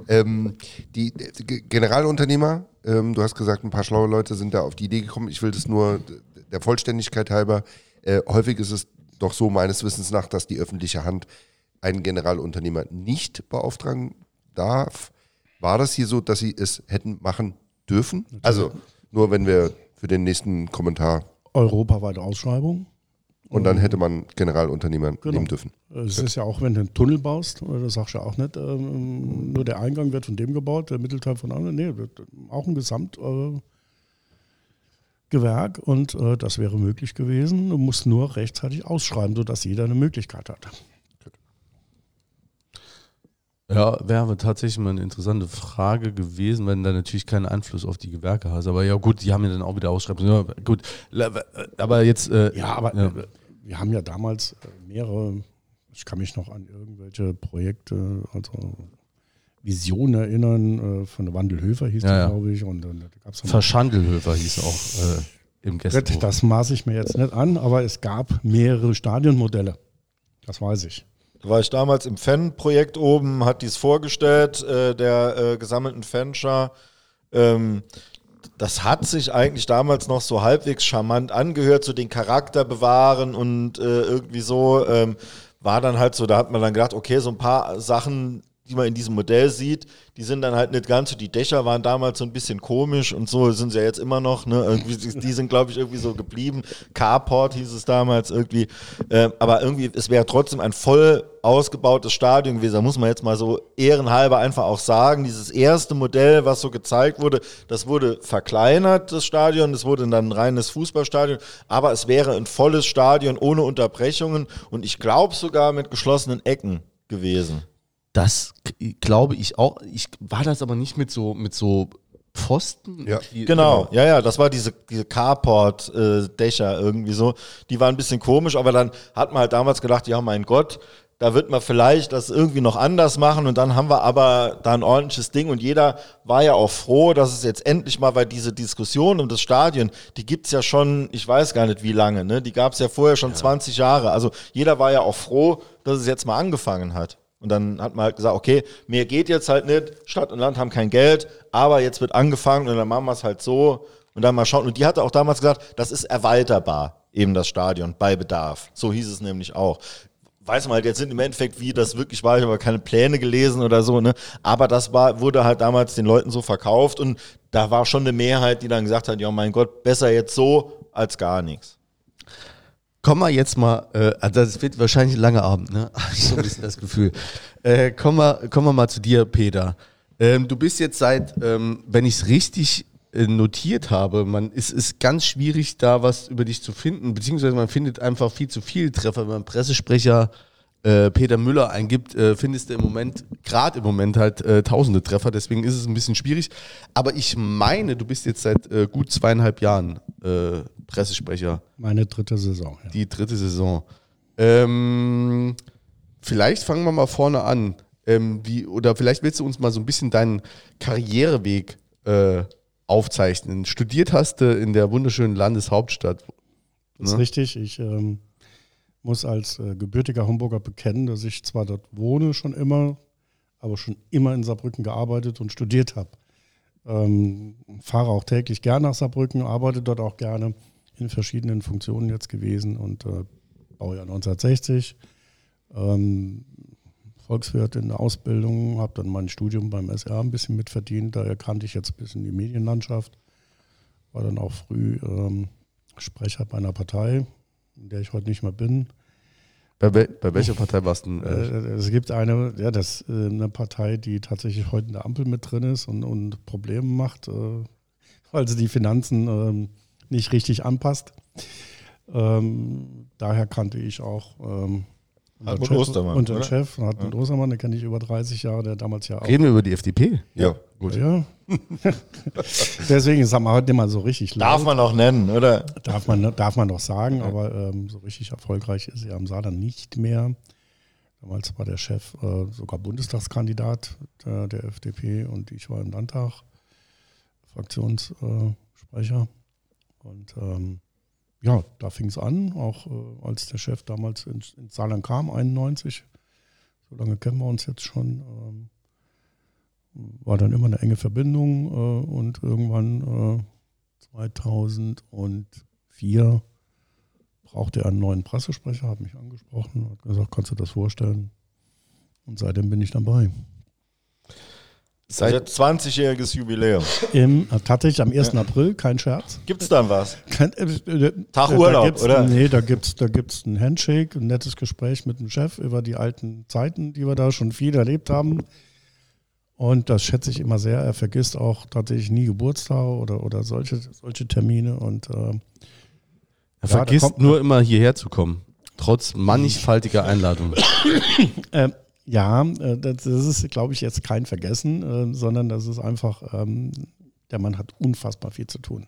ähm, die, die Ge- Generalunternehmer, ähm, du hast gesagt, ein paar schlaue Leute sind da auf die Idee gekommen. Ich will das nur der Vollständigkeit halber. Äh, häufig ist es doch so meines Wissens nach, dass die öffentliche Hand einen Generalunternehmer nicht beauftragen darf. War das hier so, dass sie es hätten machen dürfen? Also nur wenn wir für den nächsten Kommentar Europaweite Ausschreibung. Und dann hätte man Generalunternehmer Genau. nehmen dürfen. Es ist ja auch, wenn du einen Tunnel baust, äh, das sagst du ja auch nicht, ähm, nur der Eingang wird von dem gebaut, der Mittelteil von anderen. Nee, wird auch ein Gesamtgewerk äh, Gewerk und äh, das wäre möglich gewesen. Du musst nur rechtzeitig ausschreiben, sodass jeder eine Möglichkeit hat. ja, wäre tatsächlich mal eine interessante Frage gewesen, wenn du da natürlich keinen Einfluss auf die Gewerke hast. Aber ja, gut, die haben ja dann auch wieder Ausschreibungen. Ja, gut, La- aber jetzt. Äh, Ja, aber Ja. Wir haben ja damals äh, mehrere, ich kann mich noch an irgendwelche Projekte, also Visionen erinnern, äh, von der Wandelhöfer hieß Ja, die, glaube ich. Und dann gab es Verschandelhöfer hieß auch äh, im Gästebuch. Das maße ich mir jetzt nicht an, aber es gab mehrere Stadionmodelle. Das weiß ich. Da war ich damals im Fan-Projekt oben, hat dies vorgestellt, äh, der äh, gesammelten Fanschar. Ähm, das hat sich eigentlich damals noch so halbwegs charmant angehört, so den Charakter bewahren und äh, irgendwie so. Ähm, war dann halt so, da hat man dann gedacht, okay, so ein paar Sachen, die man in diesem Modell sieht, die sind dann halt nicht ganz so. Die Dächer waren damals so ein bisschen komisch und so sind sie ja jetzt immer noch. Ne? Irgendwie, die sind, glaube ich, irgendwie so geblieben. Carport hieß es damals irgendwie. Ähm, aber irgendwie, es wäre trotzdem ein voll ausgebautes Stadion gewesen. Da muss man jetzt mal so ehrenhalber einfach auch sagen, dieses erste Modell, was so gezeigt wurde, das wurde verkleinert, das Stadion. Das wurde dann ein reines Fußballstadion. Aber es wäre ein volles Stadion ohne Unterbrechungen und ich glaube sogar mit geschlossenen Ecken gewesen. Das glaube ich auch. Ich war das aber nicht mit so mit so Pfosten. Ja. Die- Genau, ja, ja, das war diese, diese Carport-Dächer irgendwie so. Die waren ein bisschen komisch, aber dann hat man halt damals gedacht, ja, mein Gott, da wird man vielleicht das irgendwie noch anders machen und dann haben wir aber da ein ordentliches Ding und jeder war ja auch froh, dass es jetzt endlich mal, weil diese Diskussion um das Stadion, die gibt's ja schon, ich weiß gar nicht wie lange, ne? die gab's ja vorher schon 20 Jahre. Also jeder war ja auch froh, dass es jetzt mal angefangen hat. Und dann hat man halt gesagt, okay, mehr geht jetzt halt nicht, Stadt und Land haben kein Geld, aber jetzt wird angefangen und dann machen wir es halt so und dann mal schauen. Und die hatte auch damals gesagt, das ist erweiterbar, eben das Stadion, bei Bedarf. So hieß es nämlich auch. Weiß man halt jetzt nicht im Endeffekt, wie das wirklich war, ich habe keine Pläne gelesen oder so, ne? Aber das war, wurde halt damals den Leuten so verkauft und da war schon eine Mehrheit, die dann gesagt hat, ja mein Gott, besser jetzt so als gar nichts. Kommen wir jetzt mal, äh, also das wird wahrscheinlich ein langer Abend, ne? [LAUGHS] Hab ich so ein bisschen das Gefühl. Äh, kommen, wir, kommen wir mal zu dir, Peter. Ähm, du bist jetzt seit, ähm, wenn ich es richtig äh, notiert habe, man, es ist ganz schwierig, da was über dich zu finden, beziehungsweise man findet einfach viel zu viel Treffer. Wenn man Pressesprecher äh, Peter Müller eingibt, äh, findest du im Moment, gerade im Moment halt äh, tausende Treffer, deswegen ist es ein bisschen schwierig. Aber ich meine, du bist jetzt seit äh, gut zweieinhalb Jahren äh, Pressesprecher Meine dritte Saison. Ja. die dritte Saison. Ähm, vielleicht fangen wir mal vorne an. Ähm, wie, oder vielleicht willst du uns mal so ein bisschen deinen Karriereweg aufzeichnen. Studiert hast du in der wunderschönen Landeshauptstadt. Das ist Ne? richtig. Ich ähm, muss als äh, gebürtiger Hamburger bekennen, dass ich zwar dort wohne schon immer, aber schon immer in Saarbrücken gearbeitet und studiert habe. Ähm, fahre auch täglich gern nach Saarbrücken, arbeite dort auch gerne in verschiedenen Funktionen jetzt gewesen und äh, Baujahr 1960. Ähm, Volkswirt in der Ausbildung, habe dann mein Studium beim SR ein bisschen mitverdient, daher kannte ich jetzt ein bisschen die Medienlandschaft. War dann auch früh ähm, Sprecher bei einer Partei, in der ich heute nicht mehr bin. Bei, wel bei welcher Partei warst du denn? Äh, Äh, es gibt eine, ja, das äh, eine Partei, die tatsächlich heute in der Ampel mit drin ist und, und Probleme macht, äh, weil sie die Finanzen ähm, nicht richtig anpasst. Ähm, daher kannte ich auch ähm, unseren Hartmut Chef, Ostermann, unseren oder? Chef, Hartmut Ostermann, den kenne ich über 30 Jahre, der damals ja auch. reden wir über die FDP? Ja. Gut. Ja. [LAUGHS] Deswegen sagen wir heute nicht mal so richtig laut. Darf man auch nennen, oder? Darf man, darf man doch sagen, aber ähm, so richtig erfolgreich ist er am Saarland nicht mehr. Damals war der Chef äh, sogar Bundestagskandidat der, der FDP und ich war im Landtag. Fraktionssprecher. Und ähm, ja, da fing es an, auch äh, als der Chef damals in, in Saarland kam, 91. So lange kennen wir uns jetzt schon. Ähm, war dann immer eine enge Verbindung äh, und irgendwann äh, 2004 brauchte er einen neuen Pressesprecher, hat mich angesprochen, hat gesagt, kannst du das vorstellen? Und seitdem bin ich dabei. Seit 20-jähriges Jubiläum. Im, äh, tatsächlich am 1. April, kein Scherz. Gibt es dann was? Kein, äh, äh, Tag da Urlaub, gibt's, oder? Nee, da gibt es da gibt's ein Handshake, ein nettes Gespräch mit dem Chef über die alten Zeiten, die wir da schon viel erlebt haben. Und das schätze ich immer sehr. Er vergisst auch tatsächlich nie Geburtstage oder, oder solche, solche Termine. Und äh, Er da vergisst kommt- nur immer hierher zu kommen. Trotz mannigfaltiger Einladungen. äh, ja, äh, das, ist, glaube ich, jetzt kein Vergessen, äh, sondern das ist einfach, ähm, der Mann hat unfassbar viel zu tun.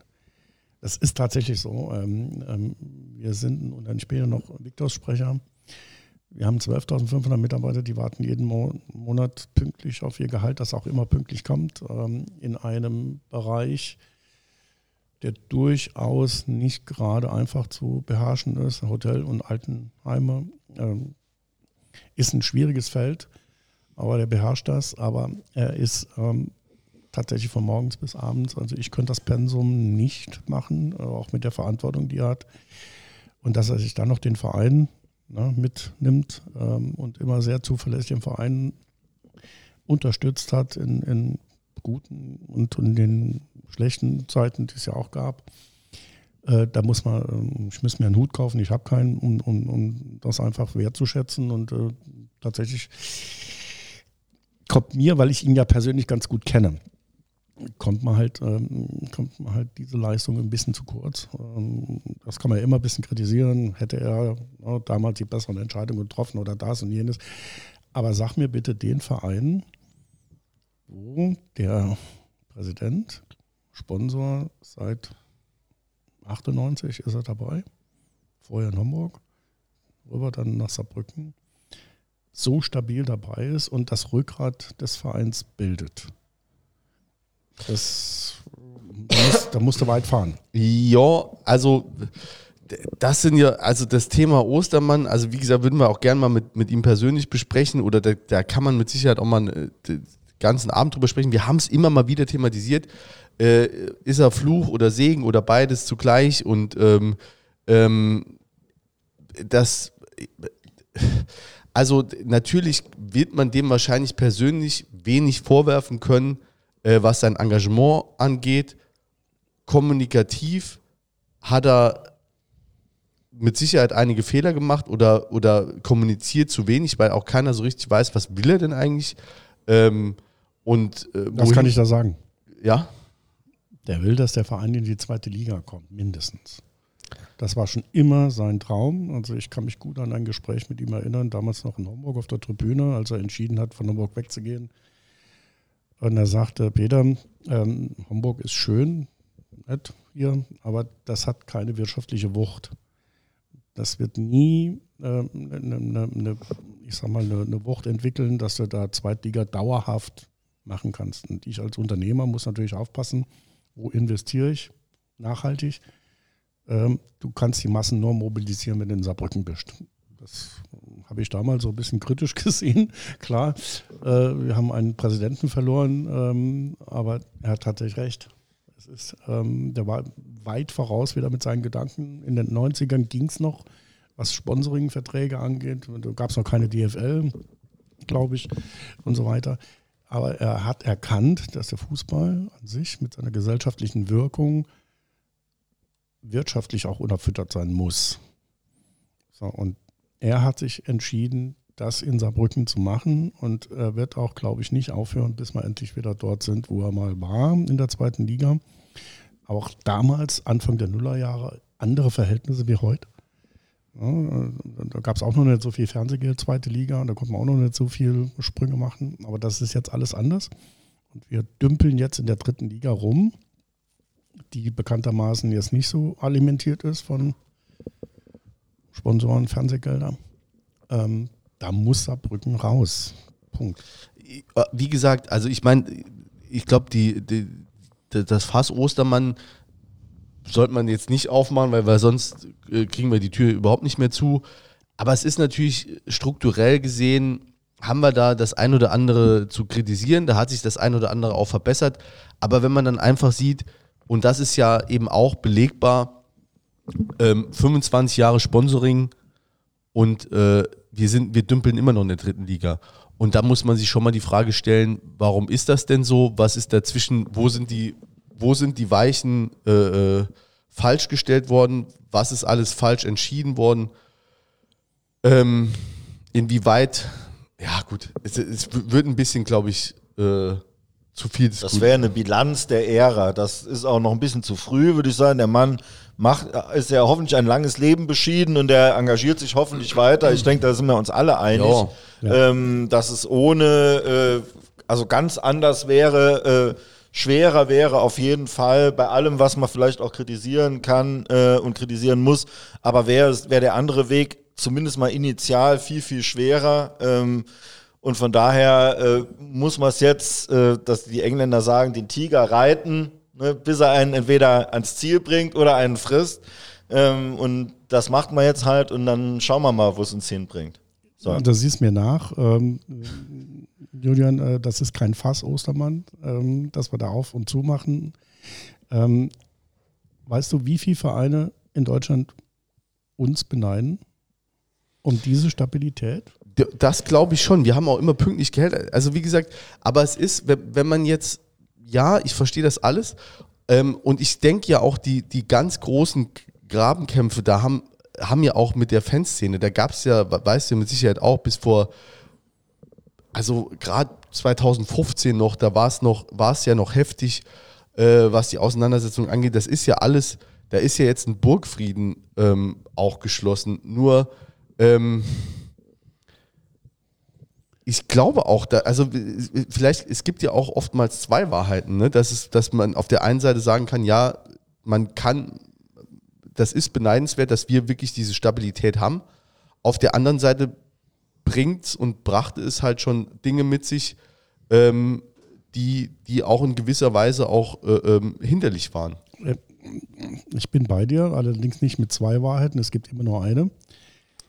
Das ist tatsächlich so. Ähm, ähm, wir sind, und dann später noch Viktors Sprecher. Wir haben 12.500 Mitarbeiter, die warten jeden Mo Monat pünktlich auf ihr Gehalt, das auch immer pünktlich kommt, in einem Bereich, der durchaus nicht gerade einfach zu beherrschen ist. Hotel- und Altenheime ist ein schwieriges Feld, aber der beherrscht das. Aber er ist ähm, tatsächlich von morgens bis abends. Also ich könnte das Pensum nicht machen, äh, auch mit der Verantwortung, die er hat. Und dass er sich dann noch den Verein ne, mitnimmt ähm, und immer sehr zuverlässig den Verein unterstützt hat in, in guten und in den schlechten Zeiten, die es ja auch gab. Äh, da muss man, ähm, ich muss mir einen Hut kaufen, ich habe keinen, um, um, um das einfach wertzuschätzen. Und äh, tatsächlich kommt mir, weil ich ihn ja persönlich ganz gut kenne, kommt man halt, ähm, kommt man halt diese Leistung ein bisschen zu kurz. Ähm, das kann man ja immer ein bisschen kritisieren. Hätte er ja, damals die besseren Entscheidungen getroffen oder das und jenes. Aber sag mir bitte den Verein, wo der Präsident, Sponsor seit 98 ist er dabei, vorher in Hamburg, rüber dann nach Saarbrücken, so stabil dabei ist und das Rückgrat des Vereins bildet. Das, da, musst, da musst du weit fahren. Ja, also das sind ja, also das Thema Ostermann, also wie gesagt, würden wir auch gerne mal mit, mit ihm persönlich besprechen oder da, da kann man mit Sicherheit auch mal äh, ganzen Abend drüber sprechen. Wir haben es immer mal wieder thematisiert. Äh, ist er Fluch oder Segen oder beides zugleich und ähm, ähm, das, also natürlich wird man dem wahrscheinlich persönlich wenig vorwerfen können, äh, was sein Engagement angeht. Kommunikativ hat er mit Sicherheit einige Fehler gemacht oder, oder kommuniziert zu wenig, weil auch keiner so richtig weiß, was will er denn eigentlich. Ähm, und äh, Das kann ich da sagen. Ja, Der will, dass der Verein in die zweite Liga kommt, mindestens. Das war schon immer sein Traum. Also ich kann mich gut an ein Gespräch mit ihm erinnern, damals noch in Hamburg auf der Tribüne, als er entschieden hat, von Hamburg wegzugehen. Und er sagte, Peter, ähm, Hamburg ist schön, nett hier, aber das hat keine wirtschaftliche Wucht. Das wird nie ähm, eine, eine, eine, ich sag mal, eine, eine Wucht entwickeln, dass du da Zweitliga dauerhaft machen kannst. Und ich als Unternehmer muss natürlich aufpassen, wo investiere ich nachhaltig. Ähm, du kannst die Massen nur mobilisieren, wenn du in Saarbrücken bist. Das habe ich damals so ein bisschen kritisch [LAUGHS] gesehen. Klar, äh, wir haben einen Präsidenten verloren, ähm, aber er hat tatsächlich recht. Es ist, ähm, der war weit voraus wieder mit seinen Gedanken. In den 90ern ging es noch, was Sponsoring-Verträge angeht. Da gab es noch keine DFL, glaube ich, und so weiter. Aber er hat erkannt, dass der Fußball an sich mit seiner gesellschaftlichen Wirkung wirtschaftlich auch unerfüttert sein muss. So, und er hat sich entschieden, das in Saarbrücken zu machen und er wird auch, glaube ich, nicht aufhören, bis wir endlich wieder dort sind, wo er mal war in der zweiten Liga. Auch damals, Anfang der Nullerjahre, andere Verhältnisse wie heute. Ja, da gab es auch noch nicht so viel Fernsehgeld, zweite Liga, da konnte man auch noch nicht so viel Sprünge machen, aber das ist jetzt alles anders. Und wir dümpeln jetzt in der dritten Liga rum, die bekanntermaßen jetzt nicht so alimentiert ist von Sponsoren, Fernsehgelder. Ähm, da muss Saarbrücken raus. Punkt. wie gesagt, also ich meine, ich glaube, die, die, das Fass Ostermann sollte man jetzt nicht aufmachen, weil, weil sonst äh, kriegen wir die Tür überhaupt nicht mehr zu. Aber es ist natürlich strukturell gesehen, haben wir da das ein oder andere zu kritisieren. Da hat sich das ein oder andere auch verbessert. Aber wenn man dann einfach sieht, und das ist ja eben auch belegbar, ähm, 25 Jahre Sponsoring und äh, wir sind, wir dümpeln immer noch in der dritten Liga. Und da muss man sich schon mal die Frage stellen, warum ist das denn so? Was ist dazwischen? Wo sind die, wo sind die Weichen äh, äh, falsch gestellt worden? Was ist alles falsch entschieden worden? Ähm, inwieweit? Ja gut, es, es wird ein bisschen, glaube ich, äh, zu viel. Das wäre eine Bilanz der Ära. Das ist auch noch ein bisschen zu früh, würde ich sagen. Der Mann macht, ist ja hoffentlich ein langes Leben beschieden und der engagiert sich hoffentlich weiter. Ich denke, da sind wir uns alle einig, Ja. Ähm, dass es ohne, äh, also ganz anders wäre. Äh, schwerer wäre auf jeden Fall bei allem, was man vielleicht auch kritisieren kann äh, und kritisieren muss. Aber wäre wär der andere Weg zumindest mal initial viel, viel schwerer. Ähm, und von daher äh, muss man es jetzt, äh, dass die Engländer sagen, den Tiger reiten, ne, bis er einen entweder ans Ziel bringt oder einen frisst. Ähm, und das macht man jetzt halt und dann schauen wir mal, wo es uns hinbringt. So. Du siehst mir nach, ähm, Julian, äh, das ist kein Fass Ostermann, ähm, dass wir da auf und zu machen. Ähm, weißt du, wie viele Vereine in Deutschland uns beneiden um diese Stabilität? Das glaube ich schon. Wir haben auch immer pünktlich Geld. Also wie gesagt, aber es ist, wenn, wenn man jetzt, ja, ich verstehe das alles. Ähm, und ich denke ja auch, die, die ganz großen Grabenkämpfe, da haben, haben ja auch mit der Fanszene, da gab es ja, weißt du mit Sicherheit auch, bis vor, also gerade 2015 noch, da war es noch, war es ja noch heftig, äh, was die Auseinandersetzung angeht. Das ist ja alles, da ist ja jetzt ein Burgfrieden ähm, auch geschlossen. Nur ähm, ich glaube auch, da, also äh, vielleicht, es gibt ja auch oftmals zwei Wahrheiten, ne? dass, es, dass man auf der einen Seite sagen kann, ja, man kann, das ist beneidenswert, dass wir wirklich diese Stabilität haben. Auf der anderen Seite bringt und brachte es halt schon Dinge mit sich, ähm, die, die auch in gewisser Weise auch äh, ähm, hinderlich waren. Ich bin bei dir, allerdings nicht mit zwei Wahrheiten, es gibt immer nur eine.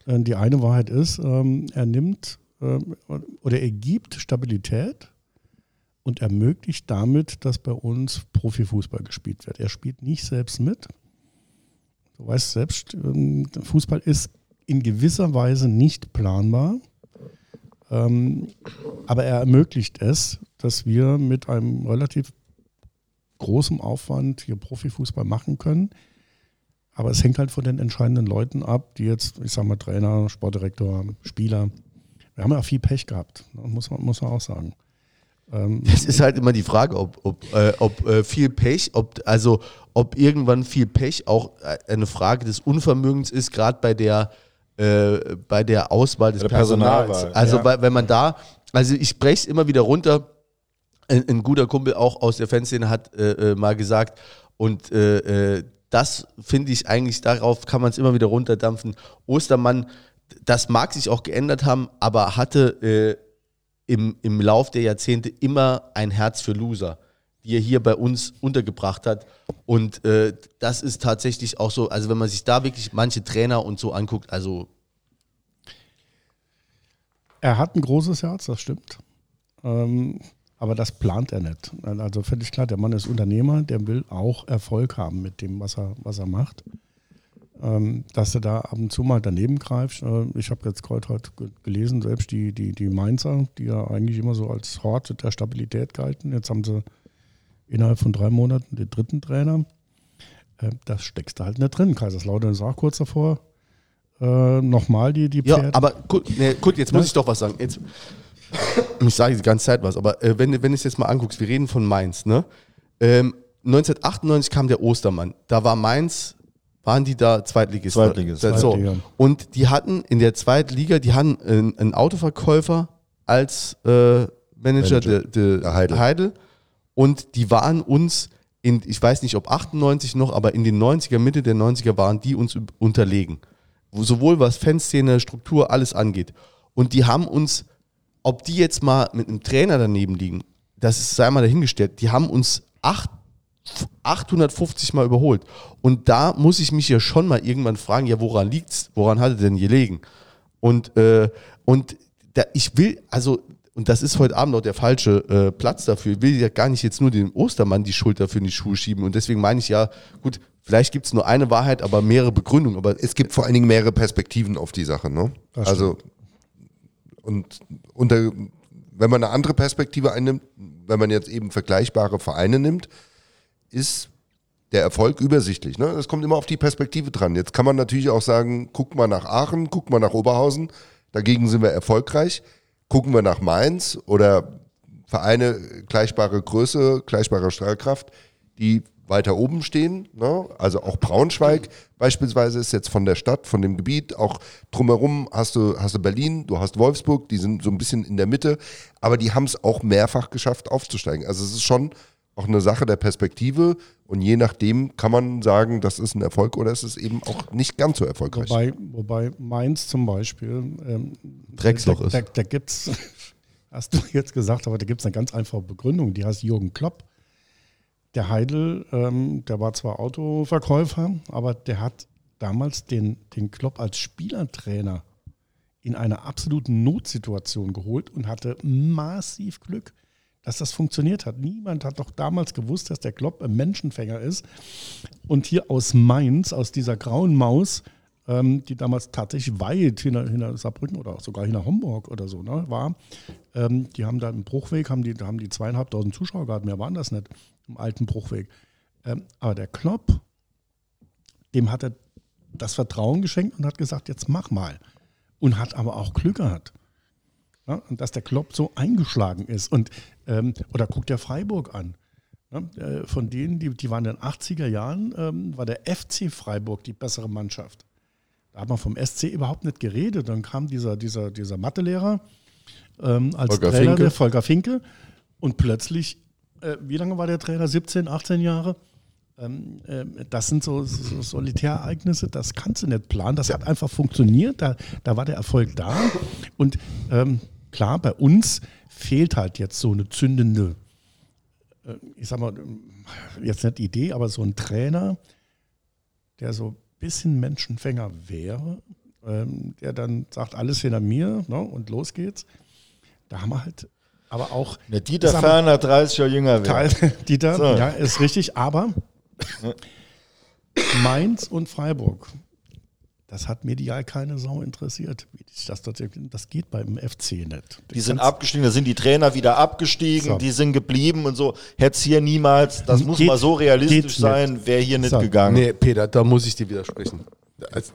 Äh, Die eine Wahrheit ist, ähm, er nimmt ähm, oder er gibt Stabilität und ermöglicht damit, dass bei uns Profifußball gespielt wird. Er spielt nicht selbst mit. Du weißt selbst, ähm, Fußball ist in gewisser Weise nicht planbar. Ähm, aber er ermöglicht es, dass wir mit einem relativ großem Aufwand hier Profifußball machen können. Aber es hängt halt von den entscheidenden Leuten ab, die jetzt, ich sag mal, Trainer, Sportdirektor, Spieler. Wir haben ja auch viel Pech gehabt, ne, muss man, muss man auch sagen. Ähm, Es ist halt immer die Frage, ob, ob, äh, ob äh, viel Pech, ob, also ob irgendwann viel Pech auch äh, eine Frage des Unvermögens ist, gerade bei der, äh, bei der Auswahl des der Personals. Personalwahl, Also ja. weil, wenn man da, also ich spreche es immer wieder runter, ein, ein guter Kumpel auch aus der Fanszene hat äh, äh, mal gesagt, und äh, äh, das finde ich eigentlich, darauf kann man es immer wieder runterdampfen. Ostermann, das mag sich auch geändert haben, aber hatte im, im Lauf der Jahrzehnte immer ein Herz für Loser, die er hier bei uns untergebracht hat. Und äh, das ist tatsächlich auch so, also wenn man sich da wirklich manche Trainer und so anguckt, also Er hat ein großes Herz, das stimmt. Ähm, aber das plant er nicht. Also völlig klar, der Mann ist Unternehmer, der will auch Erfolg haben mit dem, was er, was er macht. Ähm, dass er da ab und zu mal daneben greift. Äh, ich habe jetzt gerade heute ge- gelesen, selbst die, die, die Mainzer, die ja eigentlich immer so als Hort der Stabilität galten. Jetzt haben sie innerhalb von drei Monaten den dritten Trainer. Äh, das steckst du halt nicht drin. Kaiserslautern ist auch kurz davor. Äh, Nochmal die, die Ja, Pferde. aber gut, nee, gut jetzt muss ich doch was sagen. Jetzt, ich sage die ganze Zeit was, aber äh, wenn, wenn du es jetzt mal anguckst, wir reden von Mainz, ne? Ähm, 1998 kam der Ostermann. Da war Mainz, waren die da Zweitligist? Zweitligist. Da, so. Zweitliga. Und die hatten in der Zweitliga, die hatten einen, einen Autoverkäufer als äh, Manager, Manager. Der, Der Heidel. Heidel. Und die waren uns in, ich weiß nicht, ob 98 noch, aber in den 90er, Mitte der 90er waren die uns unterlegen. Wo- Sowohl was Fanszene, Struktur, alles angeht. Und die haben uns, ob die jetzt mal mit einem Trainer daneben liegen, das ist, sei mal dahingestellt, die haben uns acht 850 Mal überholt. Und da muss ich mich ja schon mal irgendwann fragen, ja, woran liegt's? Woran hat er denn gelegen? Und, äh, und da, ich will, also, und das ist heute Abend auch der falsche äh, Platz dafür. Ich will ja gar nicht jetzt nur den Ostermann die Schuld dafür in die Schuhe schieben. Und deswegen meine ich ja, gut, vielleicht gibt es nur eine Wahrheit, aber mehrere Begründungen. Aber Es gibt vor allen Dingen mehrere Perspektiven auf die Sache, ne? Also, und unter, wenn man eine andere Perspektive einnimmt, wenn man jetzt eben vergleichbare Vereine nimmt, ist der Erfolg übersichtlich. Ne? Das kommt immer auf die Perspektive dran. Jetzt kann man natürlich auch sagen, guck mal nach Aachen, guck mal nach Oberhausen, dagegen sind wir erfolgreich. Gucken wir nach Mainz oder Vereine gleichbare Größe, gleichbare Strahlkraft, die weiter oben stehen. Ne? Also auch Braunschweig beispielsweise ist jetzt von der Stadt, von dem Gebiet, auch drumherum hast du, hast du Berlin, du hast Wolfsburg, die sind so ein bisschen in der Mitte, aber die haben es auch mehrfach geschafft aufzusteigen. Also es ist schon auch eine Sache der Perspektive und je nachdem kann man sagen, das ist ein Erfolg oder es ist eben auch nicht ganz so erfolgreich. Wobei, wobei Mainz zum Beispiel, ähm, Drecksloch da, ist. Da, da gibt es, [LAUGHS] hast du jetzt gesagt, aber da gibt es eine ganz einfache Begründung, die heißt Jürgen Klopp. Der Heidel, ähm, der war zwar Autoverkäufer, aber der hat damals den, den Klopp als Spielertrainer in einer absoluten Notsituation geholt und hatte massiv Glück, dass das funktioniert hat. Niemand hat doch damals gewusst, dass der Klopp ein Menschenfänger ist. Und hier aus Mainz, aus dieser grauen Maus, ähm, die damals tatsächlich weit hinter, hinter Saarbrücken oder sogar hinter Homburg oder so ne, war, ähm, die haben da im Bruchweg, haben die, da haben die zweieinhalbtausend Zuschauer gehabt, mehr waren das nicht, im alten Bruchweg. Ähm, aber der Klopp, dem hat er das Vertrauen geschenkt und hat gesagt, jetzt mach mal. Und hat aber auch Glück gehabt. Ja, und dass der Klopp so eingeschlagen ist. Und, ähm, oder guckt der Freiburg an. Ja, äh, von denen, die, die waren in den 80er Jahren, ähm, war der FC Freiburg die bessere Mannschaft. Da hat man vom SC überhaupt nicht geredet. Dann kam dieser, dieser, dieser Mathelehrer ähm, als Volker Trainer, Finke. der Volker Finke. Und plötzlich, äh, wie lange war der Trainer? 17, 18 Jahre? Ähm, ähm, das sind so, so Solitärereignisse, das kannst du nicht planen. Das hat einfach funktioniert, da, da war der Erfolg da. Und ähm, klar, bei uns fehlt halt jetzt so eine zündende, äh, ich sag mal, jetzt nicht Idee, aber so ein Trainer, der so ein bisschen Menschenfänger wäre, ähm, der dann sagt, alles hinter mir ne, und los geht's. Da haben wir halt aber auch Der Dieter Ferner 30 Jahre jünger wäre. [LAUGHS] Dieter, So. ja, ist richtig, aber Mainz und Freiburg, das hat medial keine Sau interessiert. Wie sich das, das geht beim FC nicht. Die sind Kannst- abgestiegen, da sind die Trainer wieder abgestiegen, So. die sind geblieben und so. Hätte es hier niemals, das muss Geht- mal so realistisch sein, wäre hier nicht So. gegangen. Nee, Peter, da muss ich dir widersprechen. Also,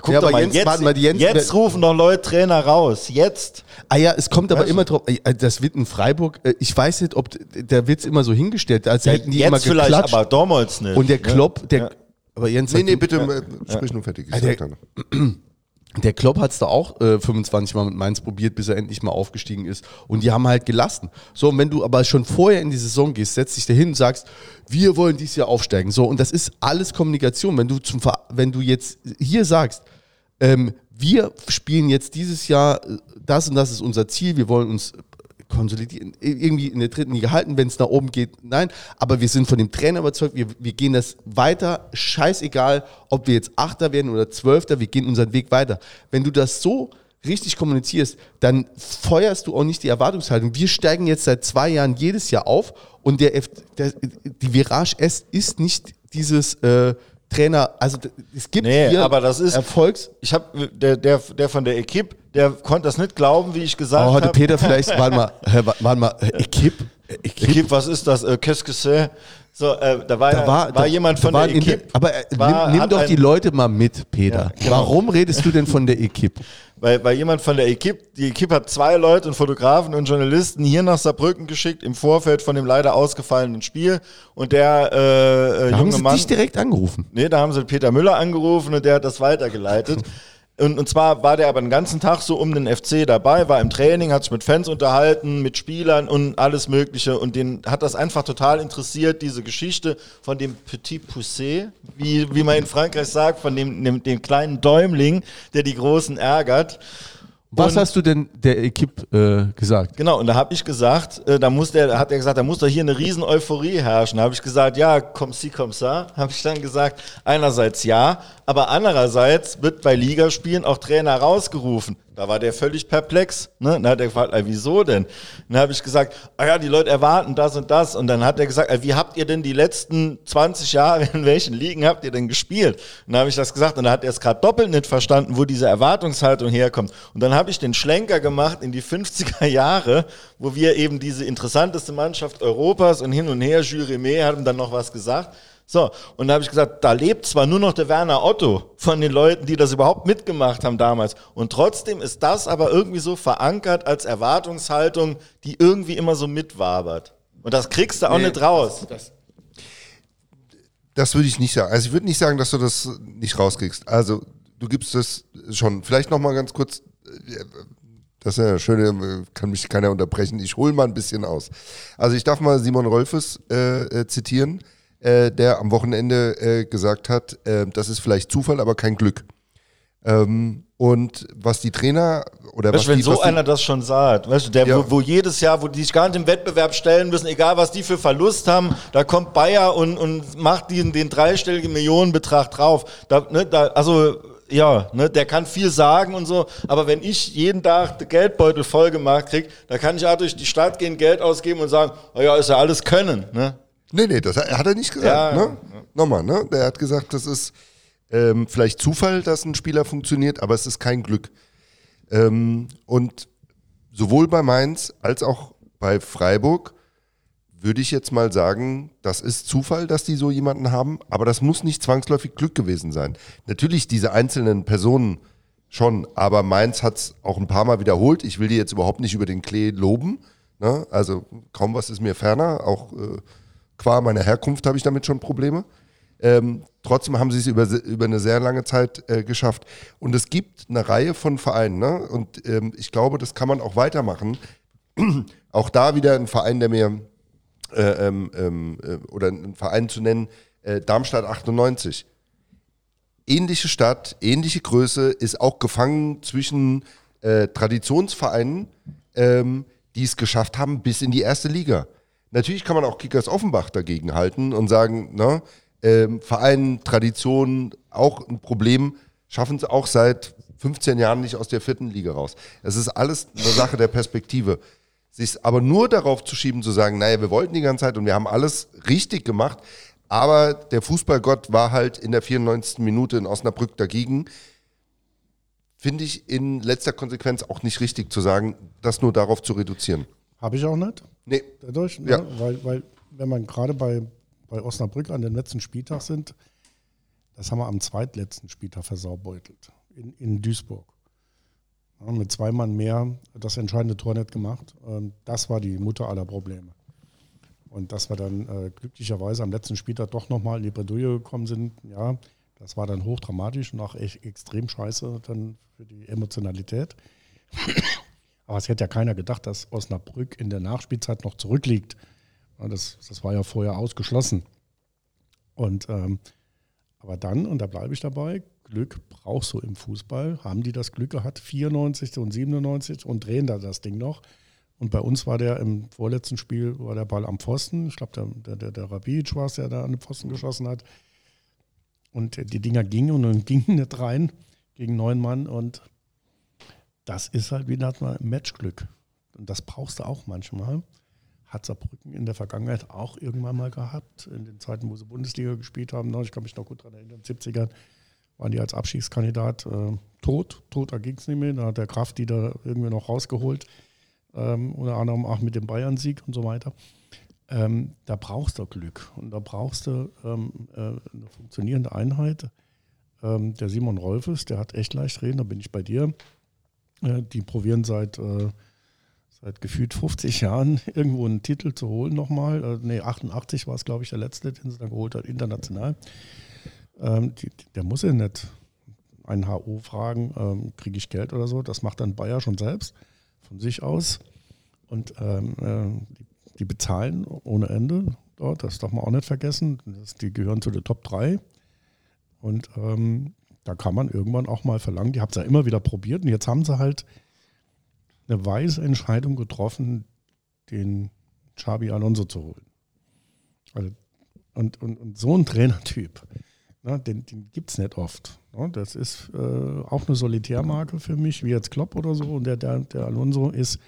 Guck Ja, doch aber mal, Jens, jetzt, mal, die Jens- jetzt rufen doch Leute Trainer raus. Jetzt. Ah ja, es kommt aber Weißt immer drauf, äh, das wird in Freiburg, äh, ich weiß nicht, ob, da wird es immer so hingestellt, als hätten die immer jetzt vielleicht, geklatscht. aber damals nicht. und der ne? Klopp, der, Ja. Aber Jens, Nee, nee, bitte, äh, sprich nur fertig. Ich Also sag der- dann. [CLEARS THROAT] Der Klopp hat es da auch äh, 25 Mal mit Mainz probiert, bis er endlich mal aufgestiegen ist. Und die haben halt gelassen. So, und wenn du aber schon vorher in die Saison gehst, setzt dich dahin und sagst, wir wollen dieses Jahr aufsteigen. So, und das ist alles Kommunikation. Wenn du zum Ver wenn du jetzt hier sagst, ähm, wir spielen jetzt dieses Jahr, äh, das und das ist unser Ziel, wir wollen uns konsolidieren, irgendwie in der dritten Liga halten, wenn es nach oben geht, nein, aber wir sind von dem Trainer überzeugt, wir, wir gehen das weiter, scheißegal, ob wir jetzt Achter werden oder Zwölfter, wir gehen unseren Weg weiter. Wenn du das so richtig kommunizierst, dann feuerst du auch nicht die Erwartungshaltung. Wir steigen jetzt seit zwei Jahren jedes Jahr auf und der, F- der die Virage S ist nicht dieses äh, Trainer, also es gibt Nee, hier aber das ist- Erfolgs... Ich habe der, der, der von der Equipe, der konnte das nicht glauben, wie ich gesagt Oh, habe. heute Peter vielleicht, [LAUGHS] warte mal, warte mal, äh, Equipe? Äh, Equipe? Equipe, was ist das? Äh, Qu'est-ce que c'est? So, äh, da war, Da war, war, da, jemand von der Equipe. Aber äh, war- nimm, nimm doch die Leute mal mit, Peter. Ja, genau. Warum redest du denn von der Equipe? Weil, weil jemand von der Equipe, die Equipe hat zwei Leute, einen Fotografen und Journalisten hier nach Saarbrücken geschickt im Vorfeld von dem leider ausgefallenen Spiel. Und der äh, äh, Da haben junge sie Mann. dich direkt angerufen. Nee, da haben sie Peter Müller angerufen und der hat das weitergeleitet. [LAUGHS] Und, und zwar war der aber den ganzen Tag so um den FC dabei, war im Training, hat sich mit Fans unterhalten, mit Spielern und alles Mögliche. Und den hat das einfach total interessiert, diese Geschichte von dem Petit Poussé, wie, wie man in Frankreich sagt, von dem, dem, dem kleinen Däumling, der die Großen ärgert. Was hast du denn der Equipe äh, gesagt? Genau, und da habe ich gesagt, äh, da muss der, hat er gesagt, da muss doch hier eine riesen Euphorie herrschen. Da habe ich gesagt, ja, komm si, komm ça. Habe ich dann gesagt, einerseits ja, aber andererseits wird bei Ligaspielen auch Trainer rausgerufen. Da war der völlig perplex. Ne? Dann hat er gefragt, ey, wieso denn? Dann habe ich gesagt, ah ja, die Leute erwarten das und das. Und dann hat er gesagt, ey, wie habt ihr denn die letzten 20 Jahre, in welchen Ligen habt ihr denn gespielt? Und dann habe ich das gesagt und dann hat er es gerade doppelt nicht verstanden, wo diese Erwartungshaltung herkommt. Und dann habe ich den Schlenker gemacht in die 50er Jahre, wo wir eben diese interessanteste Mannschaft Europas und hin und her, Rimet hat ihm dann noch was gesagt. So, und da habe ich gesagt, da lebt zwar nur noch der Werner Otto von den Leuten, die das überhaupt mitgemacht haben damals. Und trotzdem ist das aber irgendwie so verankert als Erwartungshaltung, die irgendwie immer so mitwabert. Und das kriegst du auch Nee, nicht raus. Das würde ich nicht sagen. Also ich würde nicht sagen, dass du das nicht rauskriegst. Also du gibst das schon. Vielleicht noch mal ganz kurz. äh, Das ist ja schön, äh, kann mich keiner unterbrechen. Ich hole mal ein bisschen aus. Also ich darf mal Simon Rolfes äh, äh, zitieren, äh, der am Wochenende äh, gesagt hat, äh, das ist vielleicht Zufall, aber kein Glück. Ähm, und was die Trainer oder Weißt was wenn die, so was die, einer das schon sagt, weißt du, der, Ja. wo, wo jedes Jahr, wo die sich gar nicht im Wettbewerb stellen müssen, egal was die für Verlust haben, da kommt Bayer und, und macht den, den dreistelligen Millionenbetrag drauf. Da, ne, da, also, ja, ne, der kann viel sagen und so, aber wenn ich jeden Tag den Geldbeutel voll gemacht krieg, da kann ich auch durch die Stadt gehen, Geld ausgeben und sagen, oh ja, ist ja alles können, ne? Nee, nee, das hat er nicht gesagt. Ja, ne? Nochmal, ne? Der hat gesagt, das ist ähm, vielleicht Zufall, dass ein Spieler funktioniert, aber es ist kein Glück. Ähm, und sowohl bei Mainz als auch bei Freiburg würde ich jetzt mal sagen, das ist Zufall, dass die so jemanden haben, aber das muss nicht zwangsläufig Glück gewesen sein. Natürlich diese einzelnen Personen schon, aber Mainz hat es auch ein paar Mal wiederholt. Ich will die jetzt überhaupt nicht über den Klee loben. Ne? Also kaum was ist mir ferner, auch äh, qua meiner Herkunft habe ich damit schon Probleme. Ähm, trotzdem haben sie es über, über eine sehr lange Zeit äh, geschafft. Und es gibt eine Reihe von Vereinen. Ne? Und ähm, ich glaube, das kann man auch weitermachen. [CLEARS THROAT] auch da wieder ein Verein, der mir, äh, ähm, ähm, äh, oder ein Verein zu nennen, äh, Darmstadt 98. Ähnliche Stadt, ähnliche Größe, ist auch gefangen zwischen äh, Traditionsvereinen, ähm, die es geschafft haben bis in die erste Liga. Natürlich kann man auch Kickers Offenbach dagegen halten und sagen, ne, ähm, Verein, Tradition, auch ein Problem, schaffen es auch seit 15 Jahren nicht aus der vierten Liga raus. Es ist alles eine Sache der Perspektive. Sich aber nur darauf zu schieben, zu sagen, naja, wir wollten die ganze Zeit und wir haben alles richtig gemacht, aber der Fußballgott war halt in der 94. Minute in Osnabrück dagegen, finde ich in letzter Konsequenz auch nicht richtig zu sagen, das nur darauf zu reduzieren. Habe ich auch nicht. Nee, Dadurch, Ja. ne? weil, weil, wenn man gerade bei, bei Osnabrück an den letzten Spieltag sind, das haben wir am zweitletzten Spieltag versaubeutelt, in, in Duisburg. Ja, mit zwei Mann mehr das entscheidende Tor nicht gemacht. Ähm, Das war die Mutter aller Probleme. Und dass wir dann äh, glücklicherweise am letzten Spieltag doch nochmal in die Bredouille gekommen sind, ja, das war dann hochdramatisch und auch echt extrem scheiße dann für die Emotionalität. Aber es hätte ja keiner gedacht, dass Osnabrück in der Nachspielzeit noch zurückliegt. Das, das war ja vorher ausgeschlossen. Und ähm, aber dann, und da bleibe ich dabei, Glück brauchst du im Fußball. Haben die das Glück gehabt, 94. und 97 und drehen da das Ding noch. Und bei uns war der im vorletzten Spiel, war der Ball am Pfosten. Ich glaube, der, der, der, Rabic war es, der da an den Pfosten geschossen hat. Und die Dinger gingen und gingen nicht rein gegen neun Mann. Und das ist halt wieder mal Matchglück. Und das brauchst du auch manchmal. Hat Saarbrücken in der Vergangenheit auch irgendwann mal gehabt, in den Zeiten, wo sie Bundesliga gespielt haben. Ich kann mich noch gut daran erinnern, in den 70ern waren die als Abstiegskandidat äh, tot. Tot, da ging es nicht mehr. Da hat der Kraft die da irgendwie noch rausgeholt. Ähm, unter anderem auch mit dem Bayern-Sieg und so weiter. Ähm, da brauchst du Glück und da brauchst du ähm, äh, eine funktionierende Einheit. Ähm, der Simon Rolfes, der hat echt leicht reden, da bin ich bei dir. Äh, die probieren seit, äh, seit gefühlt 50 Jahren [LAUGHS] irgendwo einen Titel zu holen nochmal. Nee, 88 war es, glaube ich, der letzte, den sie dann geholt hat, international. Ähm, der muss ja nicht einen HO fragen, ähm, kriege ich Geld oder so. Das macht dann Bayer schon selbst von sich aus. Und ähm, äh, die, bezahlen ohne Ende dort, das darf man auch nicht vergessen. Die gehören zu den Top 3. Und ähm, da kann man irgendwann auch mal verlangen, die haben es ja immer wieder probiert und jetzt haben sie halt eine weise Entscheidung getroffen, den Xabi Alonso zu holen. Also, und, und, und so ein Trainertyp, ne, den, den gibt es nicht oft. Ne? Das ist äh, auch eine Solitärmarke für mich, wie jetzt Klopp oder so. Und der, der, der Alonso ist,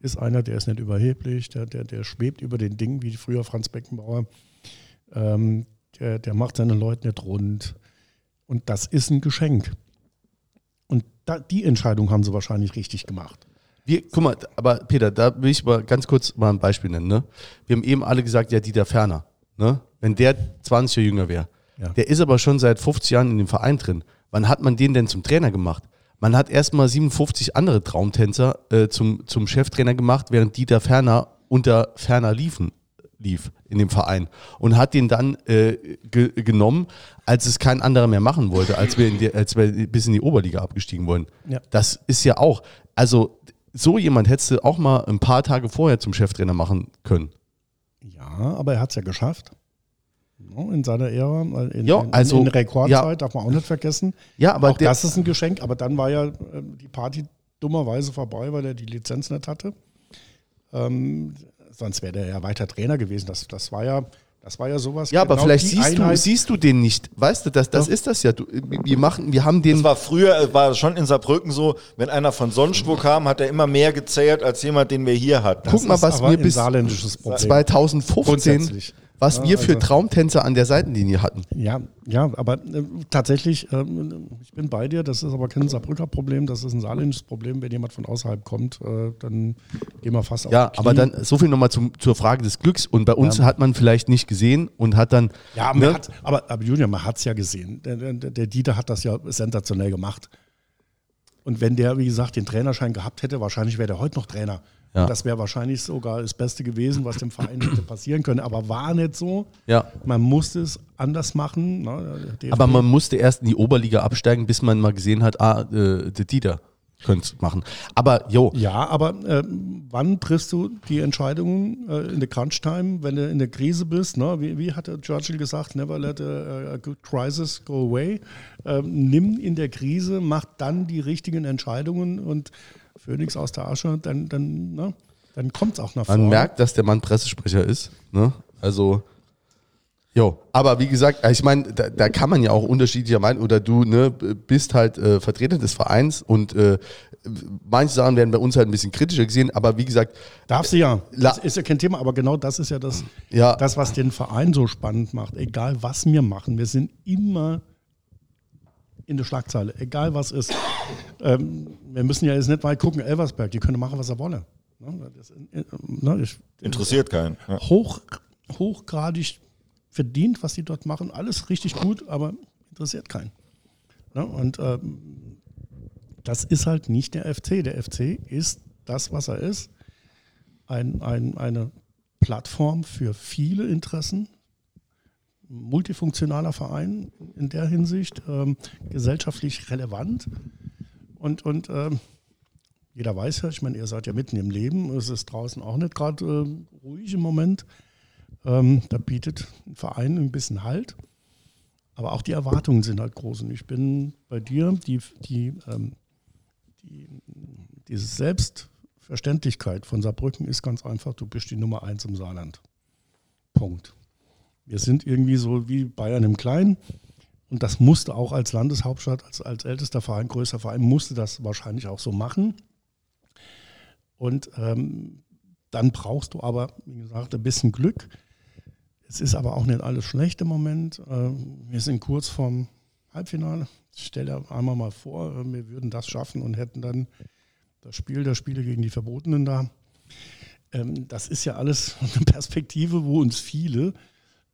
ist einer, der ist nicht überheblich, der, der, der schwebt über den Dingen, wie früher Franz Beckenbauer. Ähm, der, der macht seine Leute nicht rund. Und das ist ein Geschenk. Und da, die Entscheidung haben sie wahrscheinlich richtig gemacht. Wir, guck mal, aber Peter, da will ich mal ganz kurz mal ein Beispiel nennen. Ne? Wir haben eben alle gesagt, ja, Dieter Ferner. Ne? Wenn der 20 Jahre jünger wäre, Ja. der ist aber schon seit 50 Jahren in dem Verein drin. Wann hat man den denn zum Trainer gemacht? Man hat erstmal 57 andere Traumtänzer äh, zum, zum Cheftrainer gemacht, während Dieter Ferner unter Ferner liefen, lief in dem Verein und hat den dann äh, ge genommen, als es kein anderer mehr machen wollte, als wir, in die, als wir bis in die Oberliga abgestiegen wollen. Ja. Das ist ja auch, also so jemand hättest du auch mal ein paar Tage vorher zum Cheftrainer machen können. Ja, aber er hat es ja geschafft. In seiner Ära, in, Ja, in, also, in Rekordzeit, ja. darf man auch nicht vergessen. Ja, aber auch der, das ist ein Geschenk, aber dann war ja äh, die Party dummerweise vorbei, weil er die Lizenz nicht hatte. Ähm, sonst wäre der ja weiter Trainer gewesen. Das, das, war, ja, das war ja sowas. ja, aber genau vielleicht die siehst du, siehst du den nicht. Weißt du, das, das Doch. ist das ja. Du, wir, machen, wir haben den. Das war früher, war schon in Saarbrücken so, wenn einer von sonst wo kam, hat er immer mehr gezählt als jemand, den wir hier hatten. Guck mal, ist was aber wir ein bis saarländisches Problem. 2015, Grundsätzlich. Was Ja, wir für also- Traumtänzer an der Seitenlinie hatten. Ja, ja, aber äh, tatsächlich, ähm, ich bin bei dir, das ist aber kein Saarbrücker Problem, das ist ein saarländisches Problem. Wenn jemand von außerhalb kommt, äh, dann gehen wir fast auf Ja, aber dann so viel nochmal zur Frage des Glücks. Und bei uns Ja. hat man vielleicht nicht gesehen und hat dann. Ja, man ne? hat, aber, aber Julian, man hat es ja gesehen. Der, der, der Dieter hat das ja sensationell gemacht. Und wenn der, wie gesagt, den Trainerschein gehabt hätte, wahrscheinlich wäre der heute noch Trainer. Ja. Das wäre wahrscheinlich sogar das Beste gewesen, was dem Verein hätte passieren können. Aber war nicht so. Ja. Man musste es anders machen. Ne? Aber man musste erst in die Oberliga absteigen, bis man mal gesehen hat, ah, äh, der Dieter könnte es machen. Aber jo, Ja, aber äh, wann triffst du die Entscheidungen äh, in der Crunch-Time, wenn du in der Krise bist? Ne? Wie, wie hat Churchill gesagt, never let a, a good crisis go away. Ähm, nimm in der Krise, mach dann die richtigen Entscheidungen und Phoenix aus der Asche, dann, dann, ne? dann kommt es auch nach vorne. man merkt, dass der Mann Pressesprecher ist. Ne? Also, jo. Aber wie gesagt, ich meine, da, da kann man ja auch unterschiedlicher meinen. Oder du ne, bist halt äh, Vertreter des Vereins und äh, manche Sachen werden bei uns halt ein bisschen kritischer gesehen. Aber wie gesagt, Darf sie ja. Das ist ja kein Thema, aber genau das ist ja das, Ja. das, was den Verein so spannend macht. Egal, was wir machen, wir sind immer in der Schlagzeile, egal was ist. Ähm, wir müssen ja jetzt nicht weit gucken, Elversberg, die können machen, was sie wollen. Ne, das, äh, ne, ich, Interessiert keinen. Ja. hoch, hochgradig verdient, was die dort machen, alles richtig gut, aber interessiert keinen. Ne, und ähm, das ist halt nicht der FC. Der FC ist das, was er ist. Ein, ein, eine Plattform für viele Interessen, multifunktionaler Verein in der Hinsicht, ähm, gesellschaftlich relevant. Und, und ähm, jeder weiß ja, ich meine, ihr seid ja mitten im Leben, es ist draußen auch nicht gerade ähm, ruhig im Moment. Ähm, da bietet ein Verein ein bisschen Halt. Aber auch die Erwartungen sind halt groß. Und ich bin bei dir, die, die, ähm, die, diese Selbstverständlichkeit von Saarbrücken ist ganz einfach, du bist die Nummer eins im Saarland. Punkt. Wir sind irgendwie so wie Bayern im Kleinen. Und das musste auch als Landeshauptstadt, als, als ältester Verein, größter Verein, musste das wahrscheinlich auch so machen. Und ähm, dann brauchst du aber, wie gesagt, ein bisschen Glück. Es ist aber auch nicht alles schlecht im Moment. Ähm, wir sind kurz vorm Halbfinale. Ich stelle dir einmal mal vor, äh, wir würden das schaffen und hätten dann das Spiel der Spiele gegen die Verbotenen da. Ähm, das ist ja alles [LAUGHS] eine Perspektive, wo uns viele,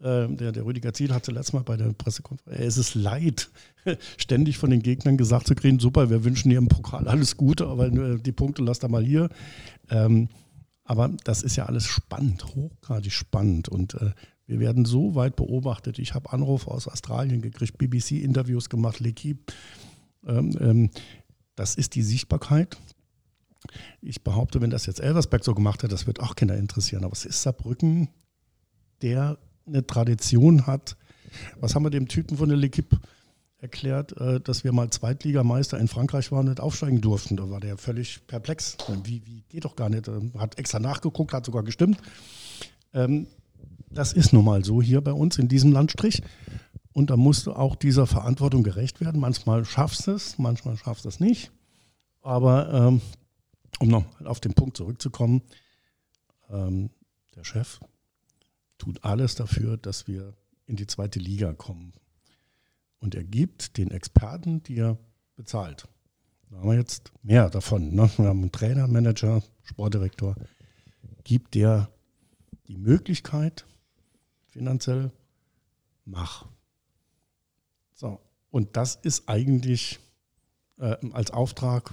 ähm, der, der Rüdiger Ziel hatte letztes Mal bei der Pressekonferenz, es ist leid, [LAUGHS] ständig von den Gegnern gesagt zu kriegen, super, wir wünschen dir im Pokal alles Gute, aber äh, die Punkte lasst da mal hier. Ähm, aber das ist ja alles spannend, hochgradig spannend. Und äh, wir werden so weit beobachtet. Ich habe Anrufe aus Australien gekriegt, BBC-Interviews gemacht, L'Equipe. Ähm, ähm, das ist die Sichtbarkeit. Ich behaupte, wenn das jetzt Elversberg so gemacht hat, das wird auch Kinder interessieren. Aber es ist Saarbrücken, der eine Tradition hat. Was haben wir dem Typen von der L'Equipe erklärt, äh, dass wir mal Zweitligameister in Frankreich waren und nicht aufsteigen durften. Da war der völlig perplex. Wie, wie geht doch gar nicht. Ähm, Hat extra nachgeguckt, hat sogar gestimmt. Ähm, das ist nun mal so hier bei uns in diesem Landstrich. Und da musst du auch dieser Verantwortung gerecht werden. Manchmal schaffst du es, manchmal schaffst du es nicht. Aber ähm, um noch auf den Punkt zurückzukommen, der Chef tut alles dafür, dass wir in die zweite Liga kommen. Und er gibt den Experten, die er bezahlt. Da haben wir jetzt mehr davon. Ne? Wir haben einen Trainer, Manager, Sportdirektor. Gibt der die Möglichkeit, finanziell, mach. So, und das ist eigentlich äh, als Auftrag,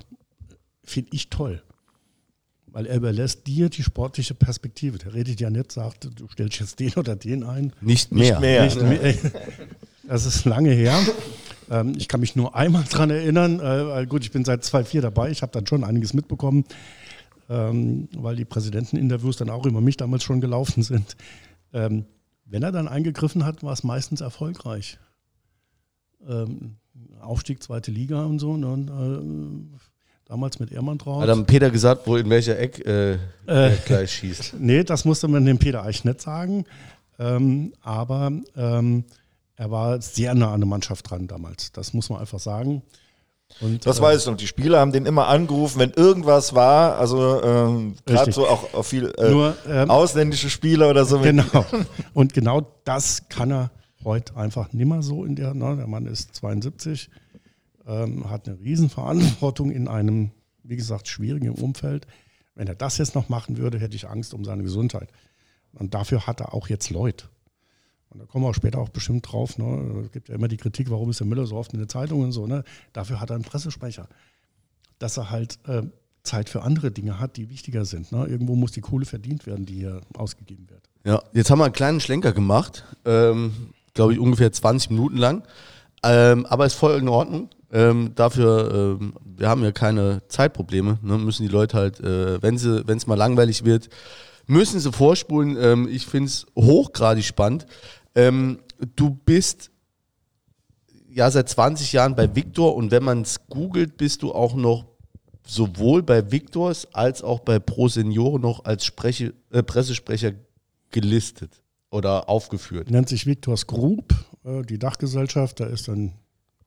finde ich toll. Weil er überlässt dir die sportliche Perspektive. Der redet ja nicht, sagt, du stellst jetzt den oder den ein. Nicht mehr. mehr. Nicht mehr. [LAUGHS] Das ist lange her. Ähm, ich kann mich nur einmal dran erinnern. Äh, gut, ich bin seit 2004 dabei. Ich habe dann schon einiges mitbekommen, ähm, weil die Präsidenteninterviews dann auch über mich damals schon gelaufen sind. Ähm, wenn er dann eingegriffen hat, war es meistens erfolgreich. Aufstieg, zweite Liga und so. Ne? Und, äh, damals mit Ermantraut. Hat dann Peter gesagt, wo in welcher Eck äh, er gleich schießt. [LAUGHS] Nee, das musste man dem Peter eigentlich nicht sagen. Ähm, aber ähm, er war sehr nah an der Mannschaft dran damals. Das muss man einfach sagen. Und, Das äh, weiß ich noch. Die Spieler haben den immer angerufen, wenn irgendwas war. Also ähm, gerade so auch, auch viel äh, Nur, ähm, ausländische Spieler oder so. [LAUGHS] Genau. Und genau das kann er heute einfach nimmer so in der, ne, der Mann ist 72, ähm, hat eine Riesenverantwortung in einem, wie gesagt, schwierigen Umfeld. Wenn er das jetzt noch machen würde, hätte ich Angst um seine Gesundheit. Und dafür hat er auch jetzt Leute. Und da kommen wir auch später auch bestimmt drauf. Ne? Es gibt ja immer die Kritik, warum ist der Müller so oft in den Zeitungen so. Ne? Dafür hat er einen Pressesprecher. Dass er halt äh, Zeit für andere Dinge hat, die wichtiger sind. Ne? Irgendwo muss die Kohle verdient werden, die hier ausgegeben wird. Ja, jetzt haben wir einen kleinen Schlenker gemacht, ähm, glaube ich ungefähr 20 Minuten lang, ähm, aber ist voll in Ordnung. Ähm, dafür, ähm, wir haben ja keine Zeitprobleme, ne? müssen die Leute halt, äh, wenn es mal langweilig wird, müssen sie vorspulen. Ähm, ich finde es hochgradig spannend. Ähm, du bist ja seit 20 Jahren bei Victor und wenn man es googelt, bist du auch noch sowohl bei Victors als auch bei Pro Seniore noch als Spreche, äh, Pressesprecher gelistet oder aufgeführt. Nennt sich Victors Group, äh, die Dachgesellschaft. Da ist dann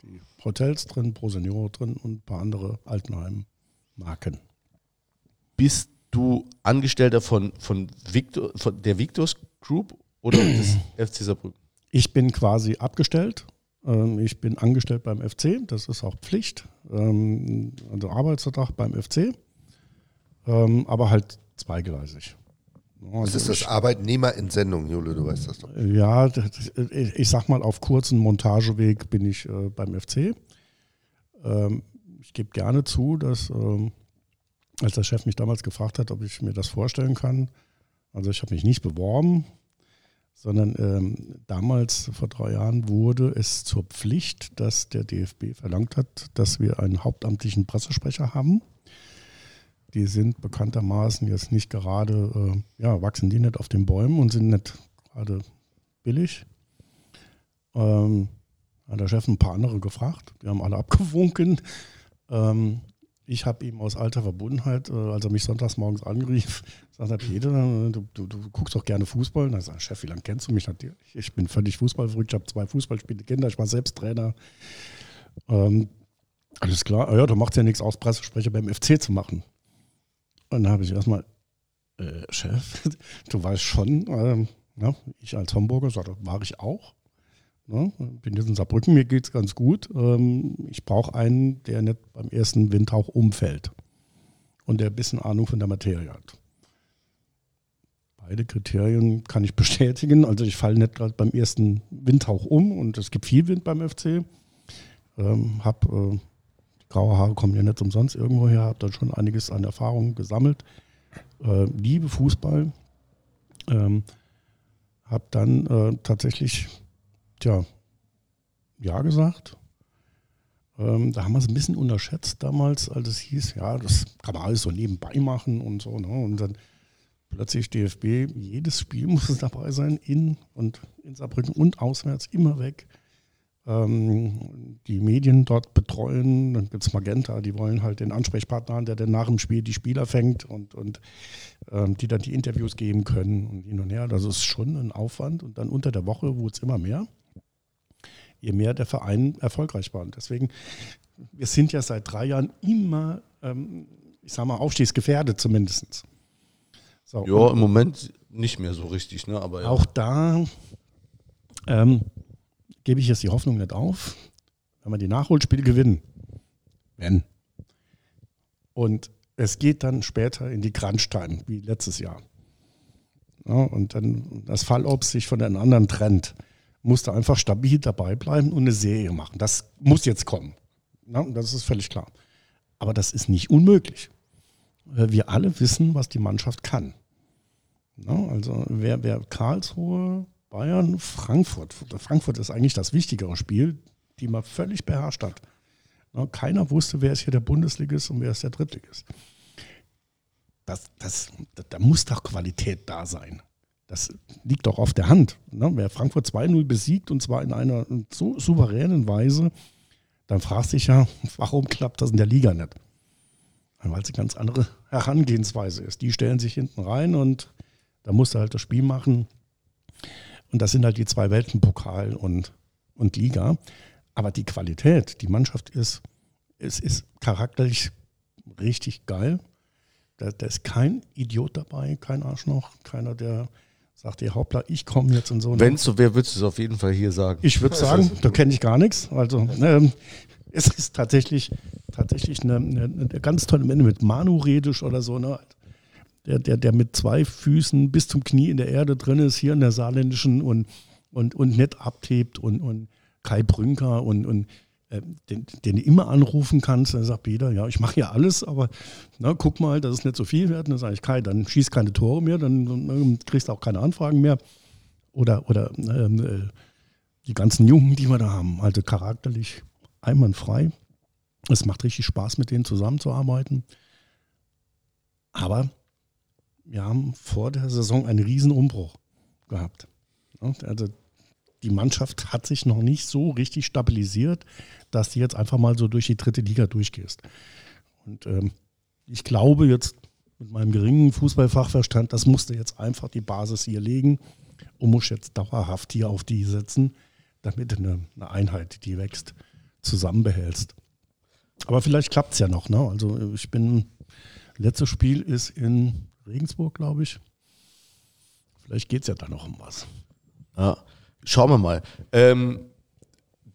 die Hotels drin, Pro Senior drin und ein paar andere Altenheim-Marken. Bist du Angestellter von, von, Victor, von der Victors Group oder des [CLEARS THROAT] FC Saarbrücken? Ich bin quasi abgestellt. Ähm, Ich bin angestellt beim FC, das ist auch Pflicht. Ähm, Also Arbeitsvertrag beim FC, ähm, aber halt zweigleisig. Was ist das Arbeitnehmerentsendung, Jule, du weißt das doch. Ja, das- ich ich sag mal, auf kurzen Montageweg bin ich äh, beim FC. Ähm, ich gebe gerne zu, dass, ähm, als der Chef mich damals gefragt hat, ob ich mir das vorstellen kann, also ich habe mich nicht beworben, sondern ähm, damals, vor drei Jahren, wurde es zur Pflicht, dass der DFB verlangt hat, dass wir einen hauptamtlichen Pressesprecher haben. Die sind bekanntermaßen jetzt nicht gerade, äh, ja, wachsen die nicht auf den Bäumen und sind nicht gerade billig. Ähm, hat der Chef ein paar andere gefragt, die haben alle [LAUGHS] abgewunken. Ähm, ich habe ihm aus alter Verbundenheit, äh, als er mich sonntags morgens angriff, [LAUGHS] sagt er, Peter, du, du, du guckst doch gerne Fußball. Und dann sagt er, Chef, wie lange kennst du mich? Ich bin völlig fußballverrückt, ich habe zwei Fußballspiele Kinder, ich war selbst Trainer. Ähm, alles klar, Ah ja, da macht ja nichts aus, Pressesprecher beim FC zu machen. Und dann habe ich erstmal, äh, Chef, [LAUGHS] du weißt schon, ähm, ja, ich als Hamburger, sagte, war ich auch. Ne? Bin jetzt in Saarbrücken, mir geht es ganz gut. Ähm, ich brauche einen, der nicht beim ersten Windhauch umfällt und der ein bisschen Ahnung von der Materie hat. Beide Kriterien kann ich [LAUGHS] bestätigen. Also ich falle nicht gerade beim ersten Windhauch um und es gibt viel Wind beim FC. Ähm, hab, äh, graue Haare kommen ja nicht umsonst irgendwo her, habe dann schon einiges an Erfahrung gesammelt. Äh, liebe Fußball. Ähm, habe dann äh, tatsächlich, tja, ja gesagt. Ähm, da haben wir es ein bisschen unterschätzt damals, als es hieß, ja, das kann man alles so nebenbei machen und so. Ne? Und dann plötzlich DFB, jedes Spiel [LAUGHS] muss dabei sein, in und in Saarbrücken und auswärts, immer weg. Ähm, die Medien dort betreuen. Dann gibt es Magenta, die wollen halt den Ansprechpartner haben, der dann nach dem Spiel die Spieler fängt und, und ähm, die dann die Interviews geben können und hin und her. Das ist schon ein Aufwand. Und dann unter der Woche wurde es immer mehr, je mehr der Verein erfolgreich war. Und deswegen, wir sind ja seit drei Jahren immer, ähm, ich sag mal, aufstiegsgefährdet zumindest. So, ja, im Moment nicht mehr so richtig, ne? Aber ja. Auch da ähm, gebe ich jetzt die Hoffnung nicht auf, wenn wir die Nachholspiele gewinnen. Wenn. Und es geht dann später in die Crunch-Time, wie letztes Jahr. Ja, und dann das Fallobst sich von den anderen trennt, musst du einfach stabil dabei bleiben und eine Serie machen. Das muss jetzt kommen. Ja, das ist völlig klar. Aber das ist nicht unmöglich. Wir alle wissen, was die Mannschaft kann. Ja, also wer, wer Karlsruhe Bayern, Frankfurt. Frankfurt ist eigentlich das wichtigere Spiel, die man völlig beherrscht hat. Keiner wusste, wer ist hier der Bundesligist und wer ist der Drittligist. Das, das, da muss doch Qualität da sein. Das liegt doch auf der Hand. Ne? Wer Frankfurt 2-0 besiegt und zwar in einer so souveränen Weise, dann fragt sich ja, [LAUGHS] warum klappt das in der Liga nicht? Weil es eine ganz andere Herangehensweise ist. Die stellen sich hinten rein und da musst du halt das Spiel machen. Und das sind halt die zwei Welten, Pokal und, und Liga. Aber die Qualität, die Mannschaft ist, es ist charakterlich richtig geil. Da, da, ist kein Idiot dabei, kein Arschloch, keiner, der sagt, ihr Hauptler, ich komme jetzt in so Wenn es so wäre, würdest du es auf jeden Fall hier sagen. Ich würde [LAUGHS] sagen, da kenne ich gar nichts. Also ähm, es ist tatsächlich, tatsächlich eine, eine, eine ganz tolle Menge mit Manu Redisch oder so. Ne? Der, der, der mit zwei Füßen bis zum Knie in der Erde drin ist, hier in der saarländischen und, und, und nett abhebt und, und Kai Brünker und, und äh, den, den du immer anrufen kannst. Dann sagt Peter, ja, ich mache ja alles, aber na, guck mal, das ist nicht so viel wert. dann sage ich, Kai, dann schieß keine Tore mehr, dann, dann kriegst du auch keine Anfragen mehr. Oder, oder ähm, äh, die ganzen Jungen, die wir da haben, also charakterlich einwandfrei. Es macht richtig Spaß, mit denen zusammenzuarbeiten. Aber wir haben vor der Saison einen Riesenumbruch gehabt. Also die Mannschaft hat sich noch nicht so richtig stabilisiert, dass du jetzt einfach mal so durch die dritte Liga durchgehst. Und ähm, ich glaube jetzt mit meinem geringen Fußballfachverstand, das musste jetzt einfach die Basis hier legen und muss jetzt dauerhaft hier auf die setzen, damit eine, eine Einheit, die wächst, zusammenbehältst. Aber vielleicht klappt es ja noch. Ne? Also ich bin, letztes Spiel ist in Regensburg, glaube ich. Vielleicht geht es ja da noch um was. Ja, schauen wir mal. Ähm,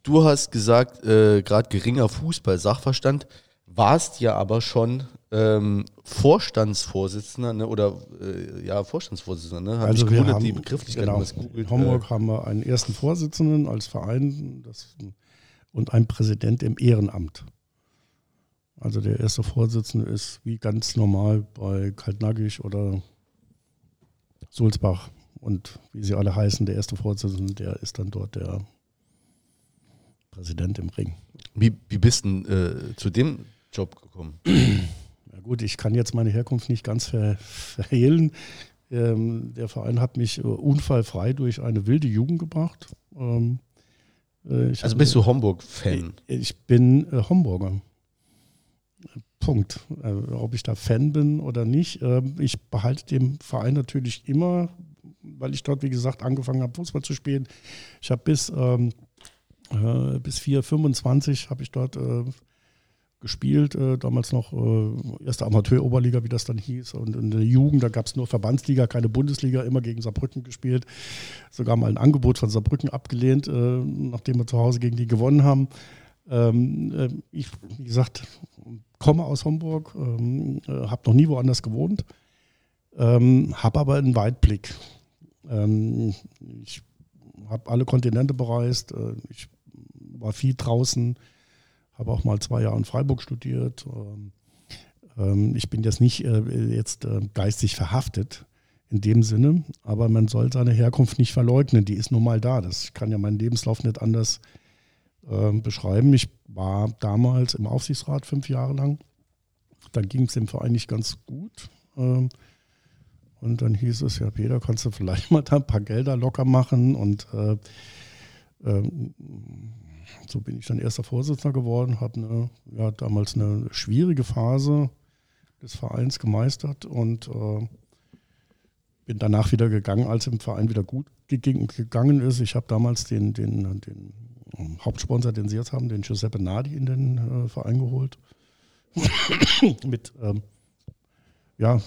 du hast gesagt, äh, gerade geringer Fußball-Sachverstand, warst ja aber schon ähm, Vorstandsvorsitzender ne, oder äh, ja, Vorstandsvorsitzender. Ne? Hab also wir haben, die Begrifflichkeit genau, In Homburg äh, haben wir einen ersten Vorsitzenden als Verein das, und einen Präsident im Ehrenamt. Also der erste Vorsitzende ist wie ganz normal bei Kaltnackig oder Sulzbach und wie sie alle heißen, der erste Vorsitzende, der ist dann dort der Präsident im Ring. Wie, wie bist du äh, zu dem Job gekommen? [CLEARS THROAT] Ja gut, ich kann jetzt meine Herkunft nicht ganz ver verhehlen. Ähm, der Verein hat mich äh, unfallfrei durch eine wilde Jugend gebracht. Ähm, äh, also bist du Homburg-Fan? Ich bin äh, Homburger. Punkt. Äh, ob ich da Fan bin oder nicht. Äh, ich behalte den Verein natürlich immer, weil ich dort, wie gesagt, angefangen habe, Fußball zu spielen. Ich habe bis, ähm, äh, bis 4, 25 habe ich dort äh, gespielt, äh, damals noch äh, erste Amateur-Oberliga, wie das dann hieß. Und in der Jugend, da gab es nur Verbandsliga, keine Bundesliga, immer gegen Saarbrücken gespielt. Sogar mal ein Angebot von Saarbrücken abgelehnt, nachdem wir zu Hause gegen die gewonnen haben. Ähm, äh, ich, wie gesagt, komme aus Homburg, ähm, äh, habe noch nie woanders gewohnt, ähm, habe aber einen Weitblick. Ähm, ich habe alle Kontinente bereist, äh, ich war viel draußen, habe auch mal zwei Jahre in Freiburg studiert. Ähm, ähm, ich bin jetzt nicht äh, jetzt äh, geistig verhaftet in dem Sinne, aber man soll seine Herkunft nicht verleugnen, die ist nun mal da. Das kann ja meinen Lebenslauf nicht anders äh, beschreiben. Ich war damals im Aufsichtsrat fünf Jahre lang. Da ging es dem Verein nicht ganz gut. Ähm, und dann hieß es, ja, Peter, kannst du vielleicht [LAUGHS] mal da ein paar Gelder locker machen und äh, äh, so bin ich dann erster Vorsitzender geworden, habe eine, ja, damals eine schwierige Phase des Vereins gemeistert und äh, bin danach wieder gegangen, als im Verein wieder gut gegangen ist. Ich habe damals den, den, den Hauptsponsor, den Sie jetzt haben, den Giuseppe Nadi in den äh, Verein geholt. [COUGHS] Mit ähm, ja,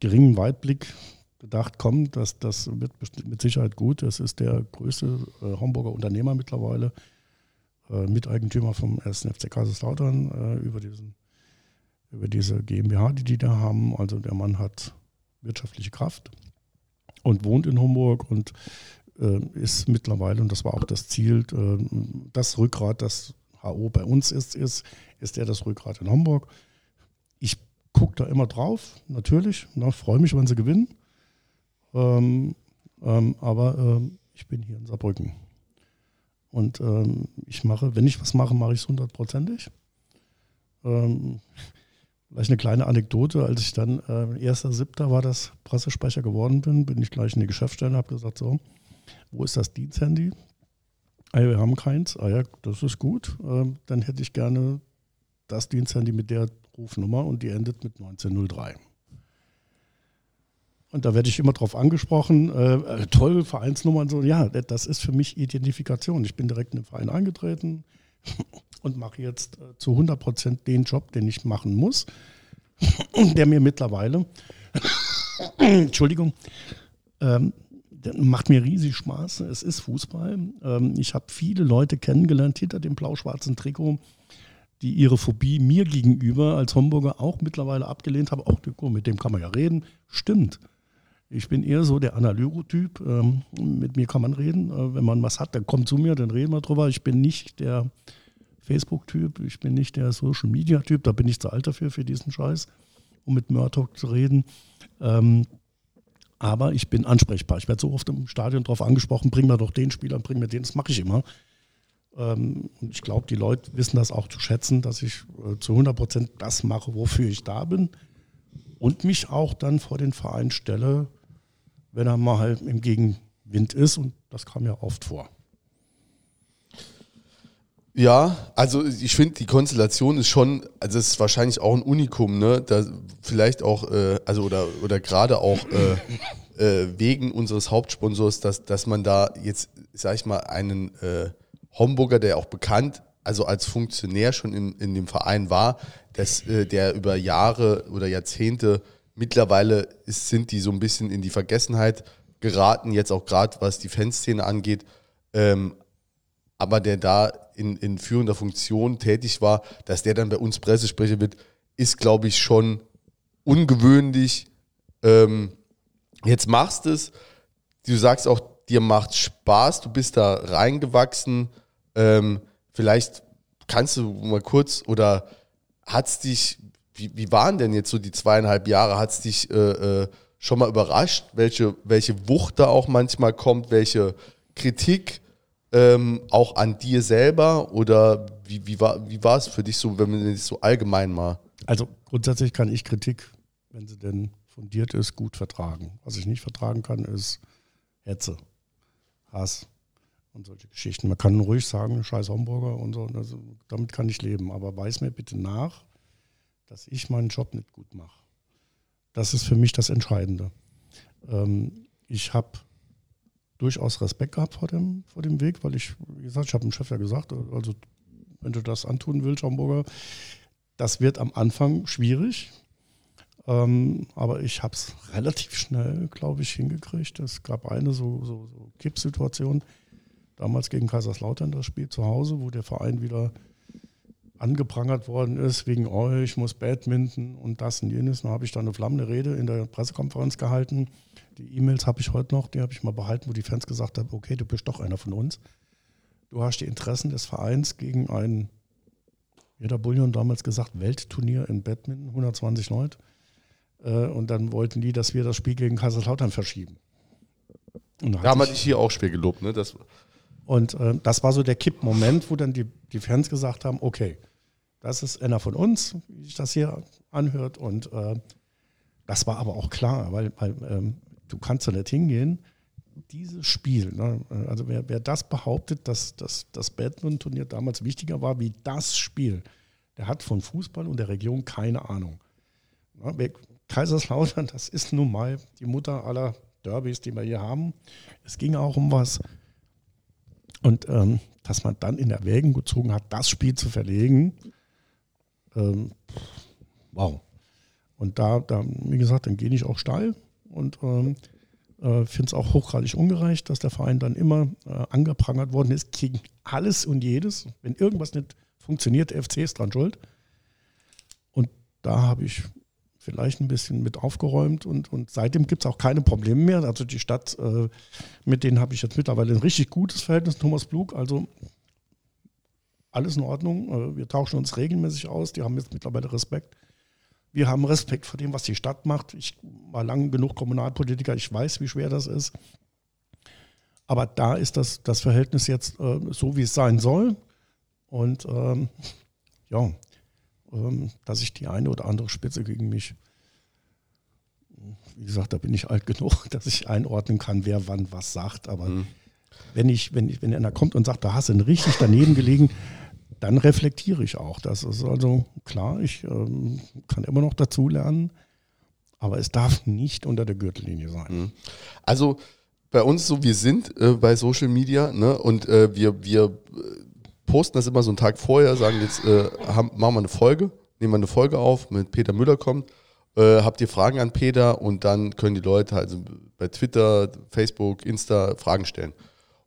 geringem Weitblick gedacht, komm, das, das wird mit Sicherheit gut. Das ist der größte äh, Homburger Unternehmer mittlerweile, äh, Miteigentümer vom 1. FC Kaiserslautern äh, über, diesen, über diese GmbH, die die da haben. Also der Mann hat wirtschaftliche Kraft und wohnt in Homburg und ist mittlerweile, und das war auch das Ziel, äh, das Rückgrat, das HO bei uns ist, ist, ist er das Rückgrat in Homburg. Ich gucke da immer drauf, natürlich, ne, freue mich, wenn sie gewinnen. Ähm, ähm, aber ähm, ich bin hier in Saarbrücken. Und ähm, ich mache, wenn ich was mache, mache ich es hundertprozentig. Ähm, Vielleicht eine kleine Anekdote, als ich dann äh, erster Siebter war das Pressesprecher geworden bin, bin ich gleich in die Geschäftsstelle und habe gesagt, so, wo ist das Diensthandy? Ah wir haben keins. Ah ja, das ist gut. Ähm, dann hätte ich gerne das Diensthandy mit der Rufnummer und die endet mit 1903. Und da werde ich immer drauf angesprochen, äh, äh toll, Vereinsnummer und so. Ja, das ist für mich Identifikation. Ich bin direkt in den Verein eingetreten, [LAUGHS] und mache jetzt äh, zu 100 Prozent den Job, den ich machen muss, [LAUGHS] der mir mittlerweile, [COUGHS] Entschuldigung, ähm, macht mir riesig Spaß. Es ist Fußball. Ähm, ich habe viele Leute kennengelernt hinter dem blau-schwarzen Trikot, die ihre Phobie mir gegenüber als Homburger auch mittlerweile abgelehnt haben. Auch mit dem kann man ja reden. Stimmt. Ich bin eher so der Analyro-Typ. Ähm, mit mir kann man reden. Äh, wenn man was hat, dann kommt zu mir, dann reden wir drüber. Ich bin nicht der Facebook-Typ, ich bin nicht der Social-Media-Typ, da bin ich zu alt dafür, für diesen Scheiß, um mit Murdoch zu reden. Aber ich bin ansprechbar. Ich werde so oft im Stadion darauf angesprochen, bring mir doch den Spieler, bring mir den, das mache ich immer. Ähm, und ich glaube, die Leute wissen das auch zu schätzen, dass ich äh, zu 100 Prozent das mache, wofür ich da bin. Und mich auch dann vor den Verein stelle, wenn er mal im Gegenwind ist. Und das kam ja oft vor. Ja, also ich finde, die Konstellation ist schon, also es ist wahrscheinlich auch ein Unikum, ne? Da vielleicht auch, äh, also oder, oder gerade auch äh, äh, wegen unseres Hauptsponsors, dass, dass man da jetzt, sag ich mal, einen äh, Homburger, der auch bekannt, also als Funktionär schon in, in dem Verein war, dass, äh, der über Jahre oder Jahrzehnte mittlerweile ist, sind die so ein bisschen in die Vergessenheit geraten, jetzt auch gerade was die Fanszene angeht. Ähm, aber der da in, in führender Funktion tätig war, dass der dann bei uns Pressesprecher wird, ist, glaube ich, schon ungewöhnlich. Ähm, jetzt machst es, du sagst auch, dir macht Spaß, du bist da reingewachsen. Ähm, vielleicht kannst du mal kurz oder hat es dich, wie, wie waren denn jetzt so die zweieinhalb Jahre, hat es dich äh, äh, schon mal überrascht, welche, welche Wucht da auch manchmal kommt, welche Kritik? Ähm, auch an dir selber oder wie, wie, war, wie war es für dich so, wenn man es so allgemein mal? Also grundsätzlich kann ich Kritik, wenn sie denn fundiert ist, gut vertragen. Was ich nicht vertragen kann, ist Hetze, Hass und solche Geschichten. Man kann ruhig sagen, scheiß Homburger und so, also, damit kann ich leben. Aber weiß mir bitte nach, dass ich meinen Job nicht gut mache. Das ist für mich das Entscheidende. Ähm, ich habe durchaus Respekt gehabt vor dem, vor dem Weg, weil ich, wie gesagt, ich habe dem Chef ja gesagt, also wenn du das antun willst, Hamburger, das wird am Anfang schwierig. Ähm, aber ich habe es relativ schnell, glaube ich, hingekriegt. Es gab eine so, so, so Kippsituation, damals gegen Kaiserslautern das Spiel zu Hause, wo der Verein wieder angeprangert worden ist, wegen euch muss Badminton und das und jenes. Dann habe ich da eine flammende Rede in der Pressekonferenz gehalten die E-Mails habe ich heute noch, die habe ich mal behalten, wo die Fans gesagt haben, okay, du bist doch einer von uns. Du hast die Interessen des Vereins gegen ein, jeder Bullion damals gesagt, Weltturnier in Badminton, 120 Leute. Äh, und dann wollten die, dass wir das Spiel gegen Kaiserslautern verschieben. da haben wir dich hier auch schwer gelobt, ne? Das und äh, das war so der Kippmoment, wo dann die, die Fans gesagt haben, okay, das ist einer von uns, wie sich das hier anhört. Und äh, das war aber auch klar, weil, weil ähm, du kannst da nicht hingehen, dieses Spiel, ne, also wer, wer das behauptet, dass, dass das Badminton-Turnier damals wichtiger war wie das Spiel, der hat von Fußball und der Region keine Ahnung. Ja, wer- Kaiserslautern, das ist nun mal die Mutter aller Derbys, die wir hier haben. Es ging auch um was. Und ähm, dass man dann in Erwägung gezogen hat, das Spiel zu verlegen, ähm, wow. Und da, da, wie gesagt, dann gehe ich auch steil und ähm, äh, finde es auch hochgradig ungerecht, dass der Verein dann immer äh, angeprangert worden ist gegen alles und jedes. Wenn irgendwas nicht funktioniert, der FC ist dran schuld. Und da habe ich vielleicht ein bisschen mit aufgeräumt und, und seitdem gibt es auch keine Probleme mehr. Also die Stadt, äh, mit denen habe ich jetzt mittlerweile ein richtig gutes Verhältnis, Thomas Blug. Also alles in Ordnung. Äh, wir tauschen uns regelmäßig aus. Die haben jetzt mittlerweile Respekt. Wir haben Respekt vor dem, was die Stadt macht. Ich war lang genug Kommunalpolitiker, ich weiß, wie schwer das ist. Aber da ist das, das Verhältnis jetzt äh, so, wie es sein soll. Und ähm, ja, ähm, dass ich die eine oder andere Spitze gegen mich, wie gesagt, da bin ich alt genug, [LAUGHS] dass ich einordnen kann, wer wann was sagt. Aber wenn ich, wenn ich, wenn einer kommt und sagt, da hast du ihn richtig daneben gelegen, dann reflektiere ich auch. Das ist also klar, ich ähm, kann immer noch dazulernen, aber es darf nicht unter der Gürtellinie sein. Also bei uns so, wir sind äh, bei Social Media ne, und äh, wir, wir äh, posten das immer so einen Tag vorher, sagen jetzt, äh, haben, machen wir eine Folge, nehmen wir eine Folge auf, mit Peter Müller kommt. Äh, habt ihr Fragen an Peter und dann können die Leute also bei Twitter, Facebook, Insta Fragen stellen.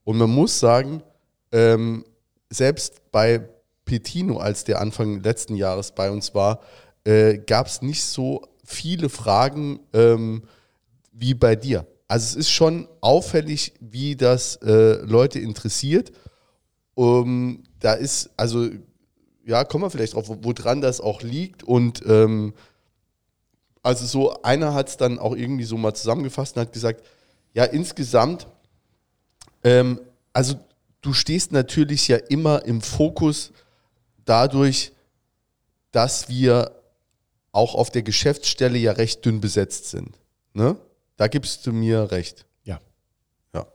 Und man muss sagen, ähm, selbst bei Petino, als der Anfang letzten Jahres bei uns war, äh, gab es nicht so viele Fragen ähm, wie bei dir. Also es ist schon auffällig, wie das äh, Leute interessiert. Um, da ist, also, ja, kommen wir vielleicht drauf, wo- woran das auch liegt. Und ähm, also so, einer hat es dann auch irgendwie so mal zusammengefasst und hat gesagt, ja, insgesamt, ähm, also du stehst natürlich ja immer im Fokus dadurch, dass wir auch auf der Geschäftsstelle ja recht dünn besetzt sind. Ne? Da gibst du mir recht. Ja. Ja.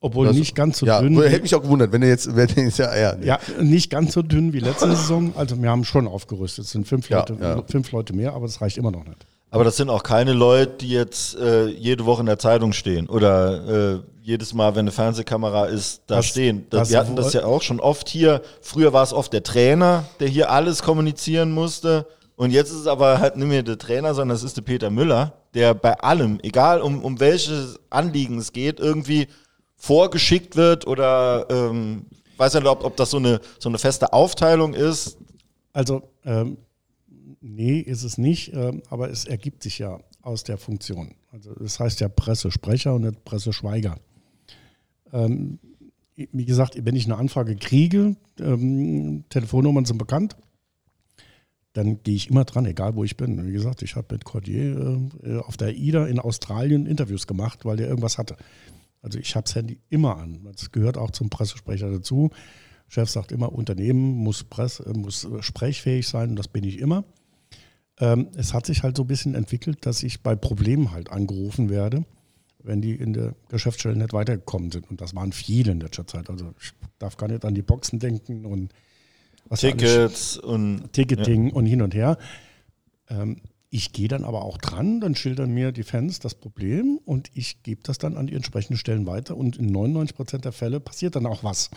Obwohl Also, nicht ganz so ja, dünn. Hätte mich auch gewundert, wenn er jetzt, wenn jetzt ja, ja, nee. Ja, nicht ganz so dünn wie letzte [LAUGHS] Saison. Also wir haben schon aufgerüstet. Es sind fünf, Ja, Leute, ja. fünf Leute mehr, aber das reicht immer noch nicht. Aber das sind auch keine Leute, die jetzt äh, jede Woche in der Zeitung stehen oder äh, jedes Mal, wenn eine Fernsehkamera ist, da Das- stehen. Das, wir hatten das ja auch schon oft hier. Früher war es oft der Trainer, der hier alles kommunizieren musste. Und jetzt ist es aber halt nicht mehr der Trainer, sondern es ist der Peter Müller, der bei allem, egal um, um welches Anliegen es geht, irgendwie vorgeschickt wird oder ähm, weiß ja nicht, ob, ob das so eine, so eine feste Aufteilung ist. Also, ähm, nee, ist es nicht, ähm, aber es ergibt sich ja aus der Funktion. Also, das heißt ja Pressesprecher und nicht Presseschweiger. Ähm, wie gesagt, wenn ich eine Anfrage kriege, ähm, Telefonnummern sind bekannt, dann gehe ich immer dran, egal wo ich bin. Wie gesagt, ich habe mit Cordier äh, auf der AIDA in Australien Interviews gemacht, weil der irgendwas hatte. Also ich habe das Handy immer an. Das gehört auch zum Pressesprecher dazu. Chef sagt immer, Unternehmen muss, Press, muss äh, sprechfähig sein und das bin ich immer. Ähm, es hat sich halt so ein bisschen entwickelt, dass ich bei Problemen halt angerufen werde, wenn die in der Geschäftsstelle nicht weitergekommen sind. Und das waren viele in letzter Zeit. Also ich darf gar nicht an die Boxen denken und Tickets und Ticketing und hin und her. Ähm, ich gehe dann aber auch dran, dann schildern mir die Fans das Problem und ich gebe das dann an die entsprechenden Stellen weiter und in 99 Prozent der Fälle passiert dann auch was.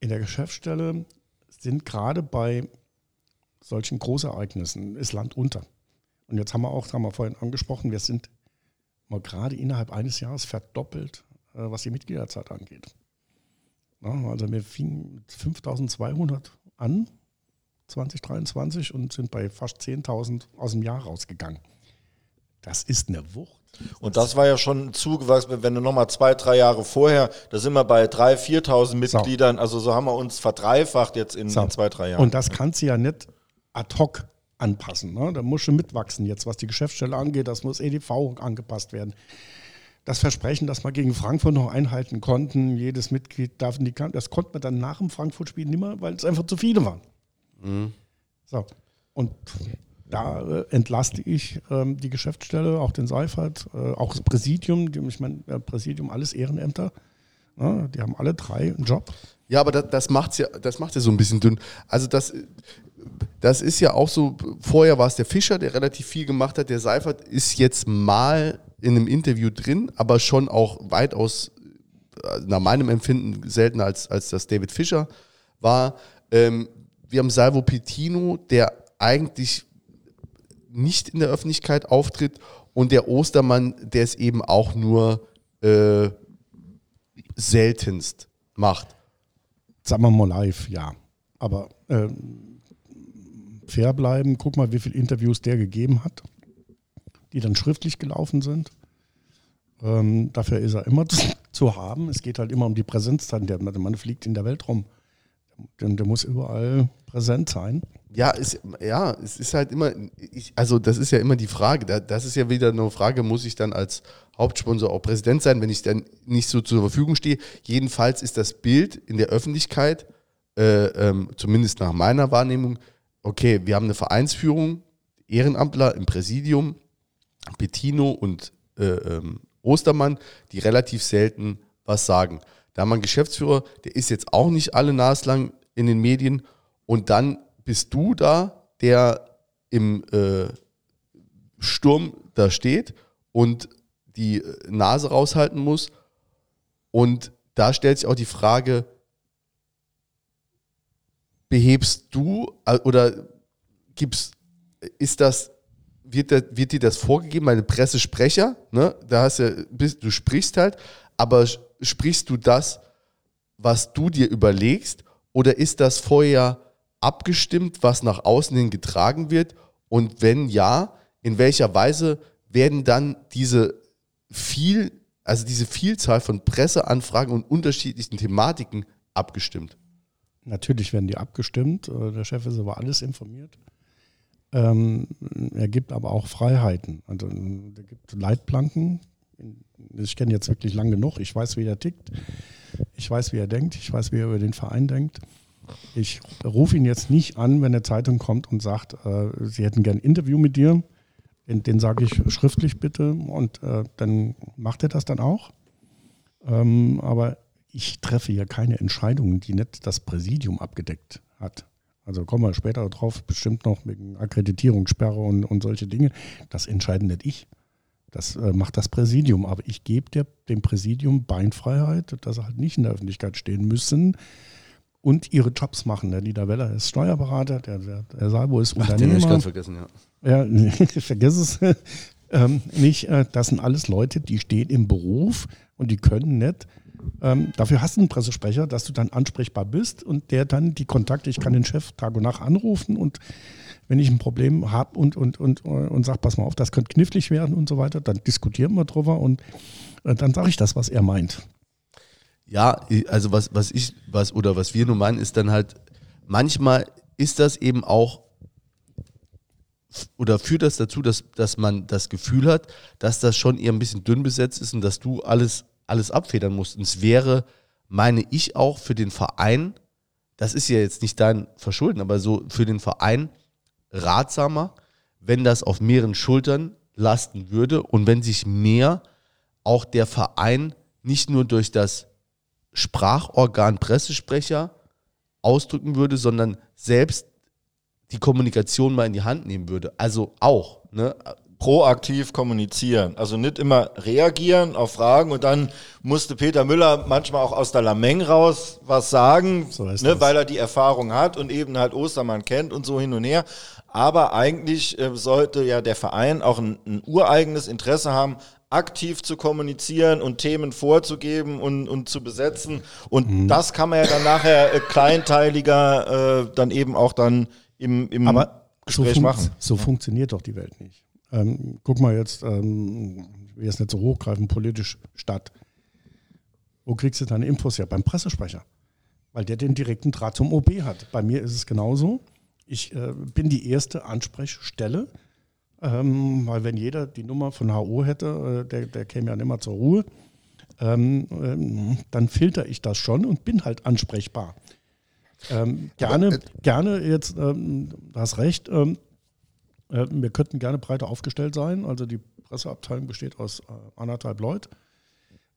In der Geschäftsstelle sind gerade bei solchen Großereignissen ist Land unter. Und jetzt haben wir auch, haben wir vorhin angesprochen, wir sind mal gerade innerhalb eines Jahres verdoppelt, äh, was die Mitgliederzahl angeht. Also wir fingen mit 5200 an, 2023, und sind bei fast 10.000 aus dem Jahr rausgegangen. Das ist eine Wucht. Und das war ja schon zugewachsen, wenn du nochmal zwei, drei Jahre vorher, da sind wir bei 3.000, 4.000 Mitgliedern, also so haben wir uns verdreifacht jetzt in, So. in zwei, drei Jahren. Und das kannst du ja nicht ad hoc anpassen. Ne? Da musst du mitwachsen jetzt, was die Geschäftsstelle angeht. Das muss EDV angepasst werden. Das Versprechen, das wir gegen Frankfurt noch einhalten konnten, jedes Mitglied darf in die Kante, das konnte man dann nach dem Frankfurt-Spiel nicht mehr, weil es einfach zu viele waren. Mhm. So. Und da äh, entlaste ich ähm, die Geschäftsstelle, auch den Seifert, äh, auch das Präsidium. Die, ich meine, äh, Präsidium, alles Ehrenämter. Ja, die haben alle drei einen Job. Ja, aber das, das macht ja, das macht ja so ein bisschen dünn. Also das, das ist ja auch so, vorher war es der Fischer, der relativ viel gemacht hat. Der Seifert ist jetzt mal in einem Interview drin, aber schon auch weitaus, äh, nach meinem Empfinden, seltener als, als das David Fischer war. Ähm, wir haben Salvo Petino, der eigentlich nicht in der Öffentlichkeit auftritt und der Ostermann, der es eben auch nur äh, seltenst macht. Sagen wir mal live, ja. Aber ähm, fair bleiben, guck mal, wie viele Interviews der gegeben hat, die dann schriftlich gelaufen sind. Ähm, dafür ist er immer [LAUGHS] zu, haben. Es geht halt immer um die Präsenzzeit. Der Mann fliegt in der Welt rum. Der, der muss überall präsent sein. Ja, es, ja, es ist halt immer, ich, also das ist ja immer die Frage. Das ist ja wieder eine Frage, muss ich dann als Hauptsponsor auch Präsident sein, wenn ich dann nicht so zur Verfügung stehe. Jedenfalls ist das Bild in der Öffentlichkeit, äh, ähm, zumindest nach meiner Wahrnehmung, okay, wir haben eine Vereinsführung, Ehrenamtler im Präsidium, Bettino und äh, ähm, Ostermann, die relativ selten was sagen. Da haben wir einen Geschäftsführer, der ist jetzt auch nicht alle naslang in den Medien und dann bist du da, der im äh, Sturm da steht und die Nase raushalten muss. Und da stellt sich auch die Frage, behebst du äh, oder gibst, ist das, wird, da, wird dir das vorgegeben, meine Pressesprecher, ne? da hast du, du sprichst halt, aber sprichst du das, was du dir überlegst, oder ist das vorher abgestimmt, was nach außen hin getragen wird? Und wenn ja, in welcher Weise werden dann diese viel, also diese Vielzahl von Presseanfragen und unterschiedlichen Thematiken abgestimmt? Natürlich werden die abgestimmt. Äh, der Chef ist über alles informiert. Ähm, er gibt aber auch Freiheiten. Also, er gibt Leitplanken. Ich kenne jetzt wirklich lange genug. Ich weiß, wie er tickt. Ich weiß, wie er denkt. Ich weiß, wie er über den Verein denkt. Ich rufe ihn jetzt nicht an, wenn eine Zeitung kommt und sagt, äh, sie hätten gern ein Interview mit dir. Den, den sage ich schriftlich bitte und äh, dann macht er das dann auch. Ähm, aber ich treffe hier keine Entscheidungen, die nicht das Präsidium abgedeckt hat. Also kommen wir später drauf, bestimmt noch wegen Akkreditierungssperre und, und solche Dinge. Das entscheide nicht ich. Das äh, macht das Präsidium. Aber ich gebe dem Präsidium Beinfreiheit, dass sie halt nicht in der Öffentlichkeit stehen müssen und ihre Jobs machen. Der Dieter Weller ist Steuerberater, der, der, der Salvo ist Ach, Unternehmer. Den ich ganz vergessen, ja. Ja, [LAUGHS] vergiss es [LAUGHS] ähm, nicht. Äh, das sind alles Leute, die stehen im Beruf und die können nicht. Ähm, dafür hast du einen Pressesprecher, dass du dann ansprechbar bist und der dann die Kontakte, ich kann den Chef Tag und Nacht anrufen und wenn ich ein Problem habe und, und, und, und sage, pass mal auf, das könnte knifflig werden und so weiter, dann diskutieren wir drüber und äh, dann sage ich das, was er meint. Ja, also was, was ich, was, oder was wir nur meinen, ist dann halt, manchmal ist das eben auch oder führt das dazu, dass, dass man das Gefühl hat, dass das schon eher ein bisschen dünn besetzt ist und dass du alles, alles abfedern musst. Und es wäre, meine ich, auch für den Verein, das ist ja jetzt nicht dein Verschulden, aber so für den Verein ratsamer, wenn das auf mehreren Schultern lasten würde und wenn sich mehr auch der Verein nicht nur durch das Sprachorgan Pressesprecher ausdrücken würde, sondern selbst die Kommunikation mal in die Hand nehmen würde. Also auch. Ne? Proaktiv kommunizieren. Also nicht immer reagieren auf Fragen und dann musste Peter Müller manchmal auch aus der Lameng raus was sagen, so ne, weil er die Erfahrung hat und eben halt Ostermann kennt und so hin und her. Aber eigentlich äh, sollte ja der Verein auch ein, ein ureigenes Interesse haben, aktiv zu kommunizieren und Themen vorzugeben und, und zu besetzen. Und mhm. das kann man ja dann nachher äh, kleinteiliger äh, dann eben auch dann im, im Aber Gespräch so machen. So funktioniert doch die Welt nicht. Ähm, guck mal jetzt, ähm, ich will jetzt nicht so hochgreifen, politisch statt. Wo kriegst du deine Infos her? Beim Pressesprecher. Weil der den direkten Draht zum OB hat. Bei mir ist es genauso. Ich äh, bin die erste Ansprechstelle ähm, weil wenn jeder die Nummer von HO hätte, äh, der, der käme ja nicht mehr zur Ruhe, ähm, ähm, dann filter ich das schon und bin halt ansprechbar. Ähm, gerne, gerne jetzt, ähm, du hast recht, ähm, Äh, wir könnten gerne breiter aufgestellt sein. Also die Presseabteilung besteht aus äh, anderthalb Leuten.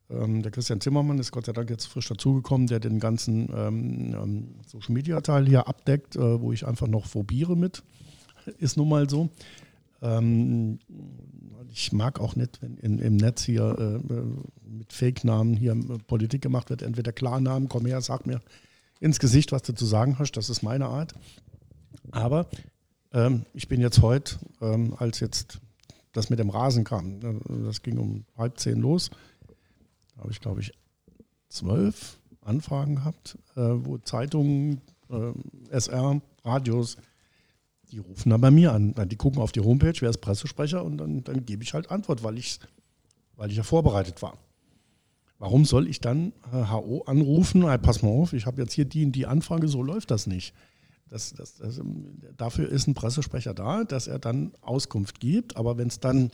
Der Christian Zimmermann ist Gott sei Dank jetzt frisch dazugekommen, der den ganzen ähm, ähm, Social Media Teil hier abdeckt, äh, wo ich einfach noch phobiere mit. [LAUGHS] Ist nun mal so. Ähm, ich mag auch nicht, wenn in, im Netz hier äh, mit Fake-Namen hier äh, Politik gemacht wird. Entweder Klarnamen, komm her, sag mir ins Gesicht, was du zu sagen hast. Das ist meine Art. Aber ähm, ich bin jetzt heute, ähm, als jetzt das mit dem Rasen kam, äh, das ging um halb zehn los, da habe ich, glaube ich, zwölf Anfragen gehabt, äh, wo Zeitungen, äh, SR, Radios, die rufen dann bei mir an. Die gucken auf die Homepage, wer ist Pressesprecher und dann, dann gebe ich halt Antwort, weil ich, weil ich ja vorbereitet war. Warum soll ich dann HO äh, anrufen? Hey, pass mal auf, ich habe jetzt hier die und die Anfrage, so läuft das nicht. Das, das, das, dafür ist ein Pressesprecher da, dass er dann Auskunft gibt. Aber wenn es dann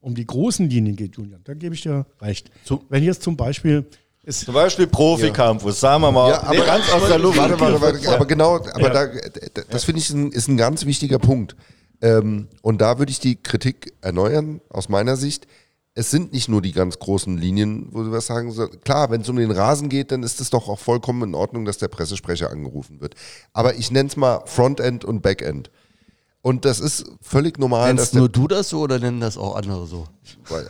um die großen Linien geht, Julian, da gebe ich dir recht. So, wenn jetzt zum Beispiel ist Zum Beispiel Profikampf, sagen wir mal, ja, aber, ganz aus der Luft. Warte, warte, warte, aber genau, aber ja. da, das finde ich ein, ist ein ganz wichtiger Punkt. Ähm, und da würde ich die Kritik erneuern, aus meiner Sicht. Es sind nicht nur die ganz großen Linien, wo du was sagen sollst. Klar, wenn es um den Rasen geht, dann ist es doch auch vollkommen in Ordnung, dass der Pressesprecher angerufen wird. Aber ich nenne es mal Frontend und Backend. Und das ist völlig normal. Nennst nur du das so oder nennen das auch andere so?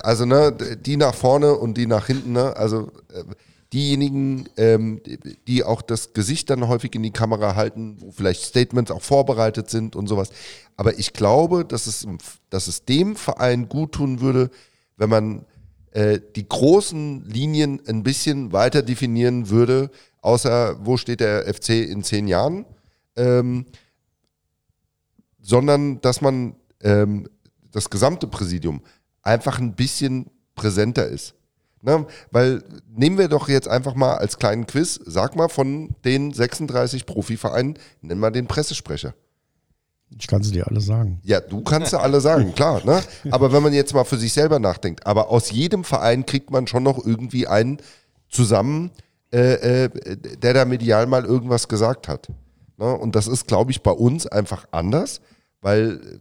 Also, ne, die nach vorne und die nach hinten, ne? Also äh, diejenigen, ähm, die auch das Gesicht dann häufig in die Kamera halten, wo vielleicht Statements auch vorbereitet sind und sowas. Aber ich glaube, dass es, dass es dem Verein gut tun würde, wenn man äh, die großen Linien ein bisschen weiter definieren würde, außer wo steht der FC in zehn Jahren. Ähm, sondern dass man ähm, das gesamte Präsidium einfach ein bisschen präsenter ist. Ne? Weil nehmen wir doch jetzt einfach mal als kleinen Quiz, sag mal von den 36 Profivereinen, nenn mal den Pressesprecher. Ich kann sie dir alle sagen. Ja, du kannst sie alle sagen, [LAUGHS] klar. Ne? Aber wenn man jetzt mal für sich selber nachdenkt, aber aus jedem Verein kriegt man schon noch irgendwie einen zusammen, äh, äh, der da medial mal irgendwas gesagt hat. Ne? Und das ist, glaube ich, bei uns einfach anders weil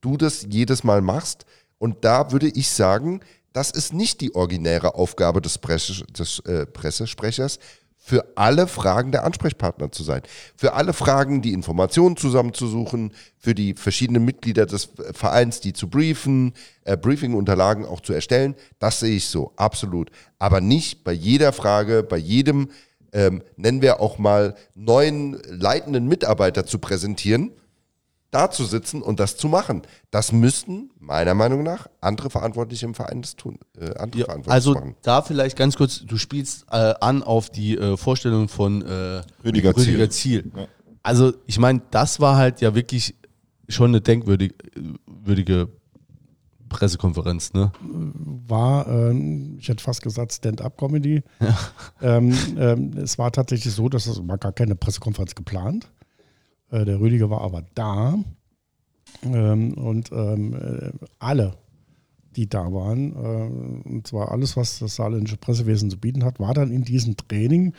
du das jedes Mal machst. Und da würde ich sagen, das ist nicht die originäre Aufgabe des, Presse, des äh, Pressesprechers, für alle Fragen der Ansprechpartner zu sein. Für alle Fragen die Informationen zusammenzusuchen, für die verschiedenen Mitglieder des Vereins, die zu briefen, äh, Briefingunterlagen auch zu erstellen. Das sehe ich so, absolut. Aber nicht bei jeder Frage, bei jedem, ähm, nennen wir auch mal, neuen leitenden Mitarbeiter zu präsentieren, da zu sitzen und das zu machen. Das müssten meiner Meinung nach andere Verantwortliche im Verein das tun. Äh, andere ja, Verantwortliche also machen. da vielleicht ganz kurz, du spielst äh, an auf die äh, Vorstellung von äh, Rüdiger, Rüdiger Ziel. Ziel. Ja. Also ich meine, das war halt ja wirklich schon eine denkwürdige Pressekonferenz, ne? War, ähm, ich hätte fast gesagt, Stand-up-Comedy. Ja. Ähm, ähm, es war tatsächlich so, dass es war gar keine Pressekonferenz geplant. Äh, der Rüdiger war aber da. Ähm, und ähm, äh, alle, die da waren, äh, und zwar alles, was das saarländische Pressewesen zu bieten hat, war dann in diesem Training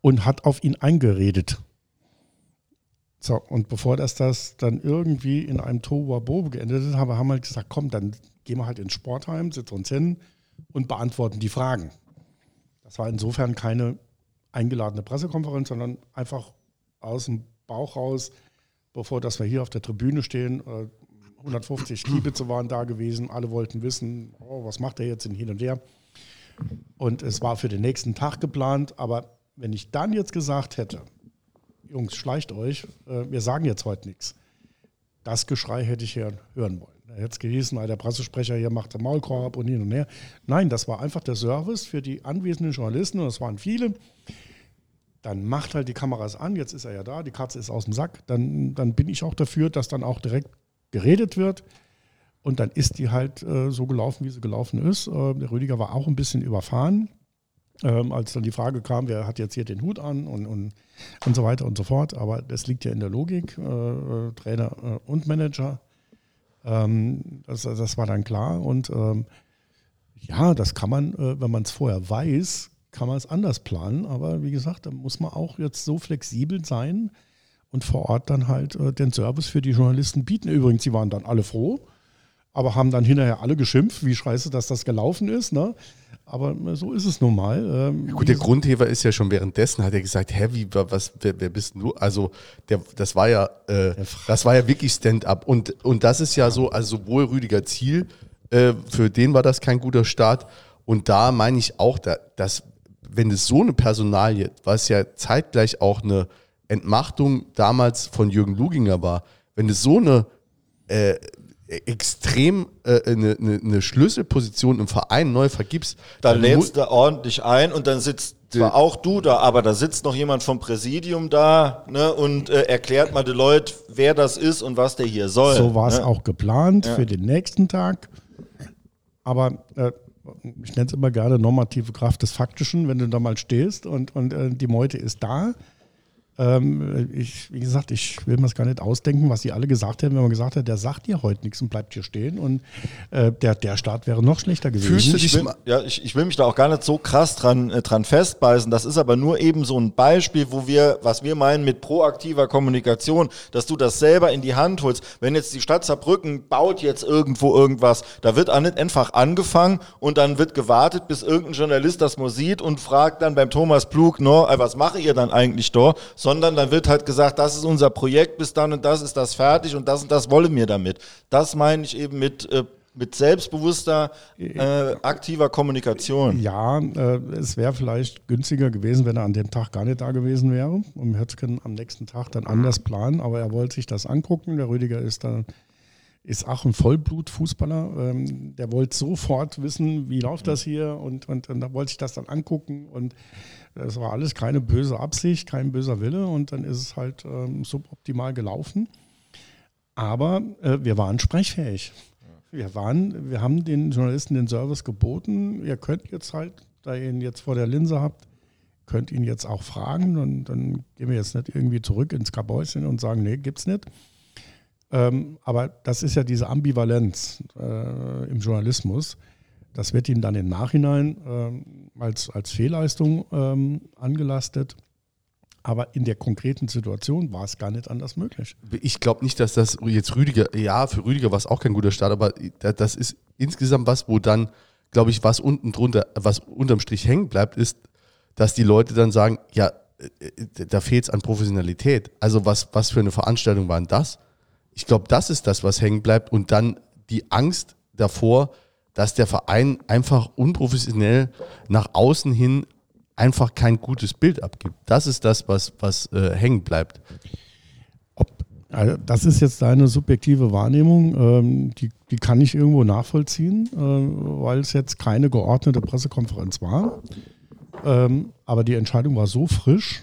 und hat auf ihn eingeredet. So, und bevor das, das dann irgendwie in einem Tohuwabohu geendet ist, haben wir halt gesagt, komm, dann gehen wir halt ins Sportheim, sitzen uns hin und beantworten die Fragen. Das war insofern keine eingeladene Pressekonferenz, sondern einfach aus dem Bauch raus, bevor dass wir hier auf der Tribüne stehen. 150 äh, Kiebitze waren da gewesen, alle wollten wissen, oh, was macht er jetzt in hin und her. Und es war für den nächsten Tag geplant, aber wenn ich dann jetzt gesagt hätte, Jungs, schleicht euch, äh, wir sagen jetzt heute nichts, das Geschrei hätte ich hören wollen. Da hätte es gehießen, der Pressesprecher hier macht den Maulkorb und hin und her. Nein, das war einfach der Service für die anwesenden Journalisten und das waren viele dann macht halt die Kameras an, jetzt ist er ja da, die Katze ist aus dem Sack, dann, dann bin ich auch dafür, dass dann auch direkt geredet wird. Und dann ist die halt äh, so gelaufen, wie sie gelaufen ist. Äh, der Rüdiger war auch ein bisschen überfahren, ähm, als dann die Frage kam, wer hat jetzt hier den Hut an und, und, und so weiter und so fort. Aber das liegt ja in der Logik, äh, äh Trainer äh, und Manager. Ähm, das, das, war dann klar. Und ähm, ja, das kann man, äh, wenn man es vorher weiß, kann man es anders planen. Aber wie gesagt, da muss man auch jetzt so flexibel sein und vor Ort dann halt äh, den Service für die Journalisten bieten. Übrigens, sie waren dann alle froh, aber haben dann hinterher alle geschimpft, wie scheiße, dass das gelaufen ist. Ne? Aber so ist es nun mal. Ähm, Gut, der Grundheber ist ja schon währenddessen, hat er gesagt, hä, wie, was, wer, wer bist du? Also, der, das war ja, äh, das war ja wirklich Stand-up. Und, und das ist ja so, also sowohl Rüdiger Ziel, äh, für den war das kein guter Start. Und da meine ich auch, da, dass, wenn es so eine Personalie, was ja zeitgleich auch eine Entmachtung damals von Jürgen Luginger war, wenn es so eine äh, extrem äh, eine, eine, eine Schlüsselposition im Verein neu vergibst, Dann mu- lädst du ordentlich ein und dann sitzt zwar auch du da, aber da sitzt noch jemand vom Präsidium da ne, und äh, erklärt mal den Leuten, wer das ist und was der hier soll. So war es ne? auch geplant Ja. für den nächsten Tag. Aber äh, ich nenne es immer gerne normative Kraft des Faktischen, wenn du da mal stehst und, und äh, die Meute ist da. Ähm, ich, wie gesagt, ich will mir das gar nicht ausdenken, was die alle gesagt hätten, wenn man gesagt hat, der sagt dir heute nichts und bleibt hier stehen. Und äh, der, der Start wäre noch schlechter gewesen. Fühlst du ich dich will, mal- ja, ich, ich will mich da auch gar nicht so krass dran, äh, dran festbeißen. Das ist aber nur eben so ein Beispiel, wo wir, was wir meinen mit proaktiver Kommunikation, dass du das selber in die Hand holst. Wenn jetzt die Stadt Saarbrücken baut jetzt irgendwo irgendwas, da wird auch nicht einfach angefangen und dann wird gewartet, bis irgendein Journalist das mal sieht und fragt dann beim Thomas Plug, no, äh, was mache ihr dann eigentlich da? Sondern dann wird halt gesagt, das ist unser Projekt, bis dann und das ist das fertig und das und das wollen wir damit. Das meine ich eben mit, äh, mit selbstbewusster, äh, aktiver Kommunikation. Ja, äh, es wäre vielleicht günstiger gewesen, wenn er an dem Tag gar nicht da gewesen wäre. Und wir hätten am nächsten Tag dann anders planen, aber er wollte sich das angucken. Der Rüdiger ist da ist auch ein Vollblut-Fußballer. Ähm, der wollte sofort wissen, wie läuft das hier und, und, und da wollte ich das dann angucken und das war alles keine böse Absicht, kein böser Wille und dann ist es halt ähm, suboptimal gelaufen. Aber äh, wir waren sprechfähig. Wir waren, wir haben den Journalisten den Service geboten. Ihr könnt jetzt halt, da ihr ihn jetzt vor der Linse habt, könnt ihn jetzt auch fragen und dann gehen wir jetzt nicht irgendwie zurück ins Kabäuschen und sagen, nee, gibt's nicht. Ähm, aber das ist ja diese Ambivalenz äh, im Journalismus. Das wird ihm dann im Nachhinein ähm, als, als Fehlleistung ähm, angelastet. Aber in der konkreten Situation war es gar nicht anders möglich. ich glaube nicht, dass das jetzt Rüdiger, ja, für Rüdiger war es auch kein guter Start, aber da- das ist insgesamt was, wo dann, glaube ich, was unten drunter, was unterm Strich hängen bleibt, ist, dass die Leute dann sagen, ja, äh, da fehlt es an Professionalität. Also was, was für eine Veranstaltung war denn das? Ich glaube, das ist das, was hängen bleibt und dann die Angst davor, dass der Verein einfach unprofessionell nach außen hin einfach kein gutes Bild abgibt. Das ist das, was, was äh, hängen bleibt. Also das ist jetzt deine subjektive Wahrnehmung, ähm, die, die kann ich irgendwo nachvollziehen, äh, weil es jetzt keine geordnete Pressekonferenz war. Ähm, aber die Entscheidung war so frisch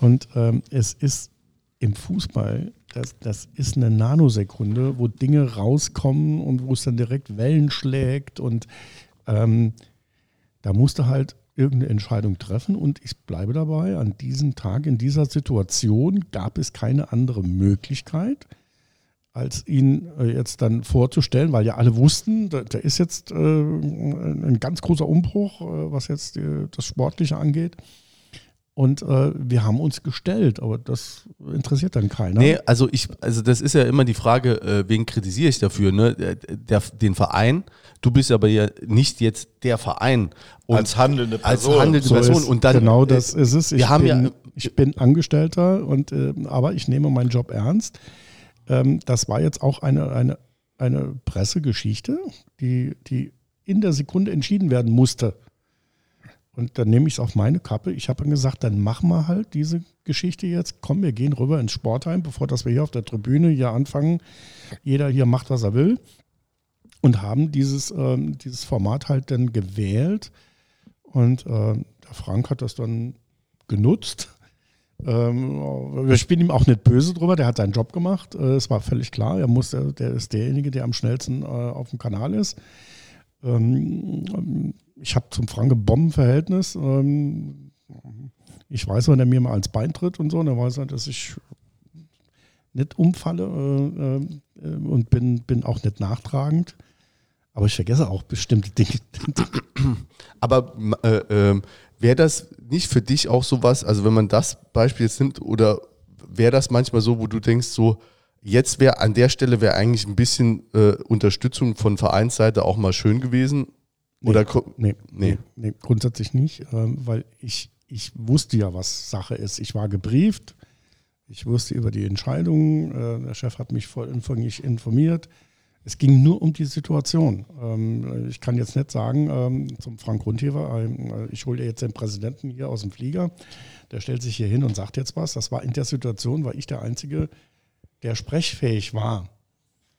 und ähm, es ist im Fußball, das, das ist eine Nanosekunde, wo Dinge rauskommen und wo es dann direkt Wellen schlägt und ähm, da musste halt irgendeine Entscheidung treffen und ich bleibe dabei, an diesem Tag, in dieser Situation gab es keine andere Möglichkeit, als ihn äh, jetzt dann vorzustellen, weil ja alle wussten, da, da ist jetzt äh, ein ganz großer Umbruch, äh, was jetzt äh, das Sportliche angeht. Und äh, wir haben uns gestellt, aber das interessiert dann keiner. Nee, also ich, also das ist ja immer die Frage, äh, wen kritisiere ich dafür, ne? Der, der, den Verein. Du bist aber ja nicht jetzt der Verein. Und Als handelnde als Person. handelnde So Person. ist, Und dann, genau äh, das ist es. Ich, wir haben bin, ja- ich bin Angestellter, und, äh, aber ich nehme meinen Job ernst. Ähm, das war jetzt auch eine, eine, eine Pressegeschichte, die, die in der Sekunde entschieden werden musste. Und dann nehme ich es auf meine Kappe. Ich habe dann gesagt, dann machen wir halt diese Geschichte jetzt. Komm, wir gehen rüber ins Sportheim, bevor dass wir hier auf der Tribüne hier anfangen. Jeder hier macht, was er will. Und haben dieses, ähm, dieses Format halt dann gewählt. Und äh, der Frank hat das dann genutzt. Ähm, wir spielen ihm auch nicht böse drüber, der hat seinen Job gemacht. Äh, Es war völlig klar, er muss, der, der ist derjenige, der am schnellsten äh, auf dem Kanal ist. Ähm, ich habe zum Frank ein Bombenverhältnis. Ähm, ich weiß, wenn er mir mal ans Bein tritt und so, dann weiß er, dass ich nicht umfalle äh, äh, und bin, bin auch nicht nachtragend. Aber ich vergesse auch bestimmte Dinge. [CLEARS THROAT] Aber äh, ähm, wäre das nicht für dich auch sowas, also wenn man das Beispiel jetzt nimmt, oder wäre das manchmal so, wo du denkst, so, jetzt wäre an der Stelle wäre eigentlich ein bisschen äh, Unterstützung von Vereinsseite auch mal schön gewesen? Oder ko- Nee, Nee. nee. nee grundsätzlich nicht, ähm, weil ich, ich wusste ja, was Sache ist. Ich war gebrieft, ich wusste über die Entscheidung, äh, der Chef hat mich vollumfänglich informiert. Es ging nur um die Situation. Ähm, ich kann jetzt nicht sagen ähm, zum Frank Rundhever, ähm, ich hole jetzt den Präsidenten hier aus dem Flieger, der stellt sich hier hin und sagt jetzt was. Das war in der Situation, war ich der Einzige, der sprechfähig war,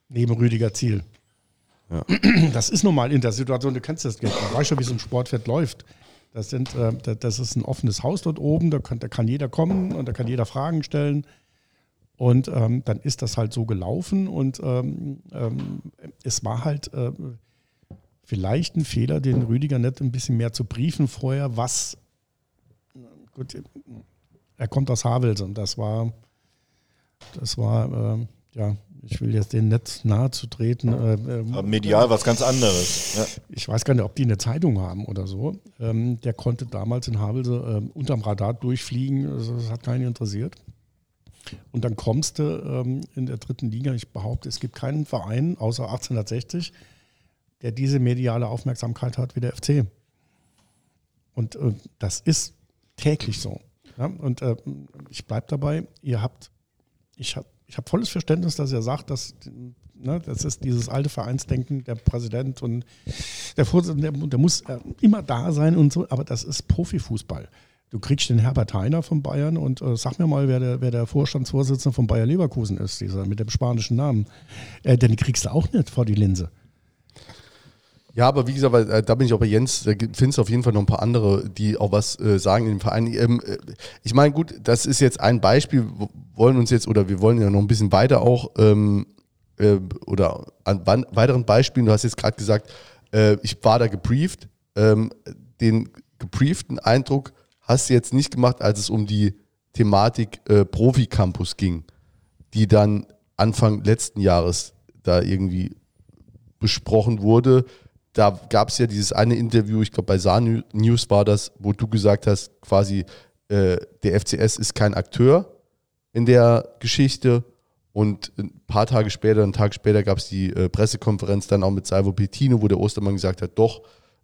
neben Rüdiger Ziel. [CLEARS THROAT] Das ist normal in der Situation, du kennst das, du weißt schon, wie so ein Sportfeld läuft. Das, sind, äh, da- das ist ein offenes Haus dort oben, da kann, da kann jeder kommen und da kann jeder Fragen stellen. Und ähm, dann ist das halt so gelaufen und ähm, ähm, es war halt äh, vielleicht ein Fehler, den Rüdiger nicht ein bisschen mehr zu briefen vorher, was, gut, er kommt aus Havels und das war, das war, äh, ja, ich will jetzt denen nicht nahe zu treten. Äh, ähm, Aber medial was ganz anderes. Ja. ich weiß gar nicht, ob die eine Zeitung haben oder so. Ähm, der konnte damals in Havelse ähm, unterm Radar durchfliegen. Also das hat keinen interessiert. Und dann kommst du ähm, in der dritten Liga. Ich behaupte, es gibt keinen Verein außer 1860, der diese mediale Aufmerksamkeit hat wie der FC. Und äh, das ist täglich so. Ja? Und äh, ich bleibe dabei, ihr habt, ich habe ich hab volles Verständnis, dass ihr sagt, dass ne, das ist dieses alte Vereinsdenken, der Präsident und der Vorsitzende, der, der muss äh, immer da sein und so, aber das ist Profifußball. Du kriegst den Herbert Heiner von Bayern und äh, sag mir mal, wer der, wer der Vorstandsvorsitzende von Bayer Leverkusen ist, dieser mit dem spanischen Namen. Äh, den kriegst du auch nicht vor die Linse. Ja, aber wie gesagt, weil, äh, da bin ich auch bei Jens, da findest du auf jeden Fall noch ein paar andere, die auch was äh, sagen in dem Verein. Ähm, äh, ich meine, gut, das ist jetzt ein Beispiel, wollen uns jetzt, oder wir wollen ja noch ein bisschen weiter auch, ähm, äh, oder an weiteren Beispielen, du hast jetzt gerade gesagt, äh, ich war da gebrieft, ähm, den gebrieften Eindruck hast du jetzt nicht gemacht, als es um die Thematik äh, Profi-Campus ging, die dann Anfang letzten Jahres da irgendwie besprochen wurde. Da gab es ja dieses eine Interview, ich glaube bei Saar News war das, wo du gesagt hast, quasi äh, der FCS ist kein Akteur in der Geschichte. Und ein paar Tage später, einen Tag später gab es die äh, Pressekonferenz dann auch mit Salvo Pettino, wo der Ostermann gesagt hat, doch,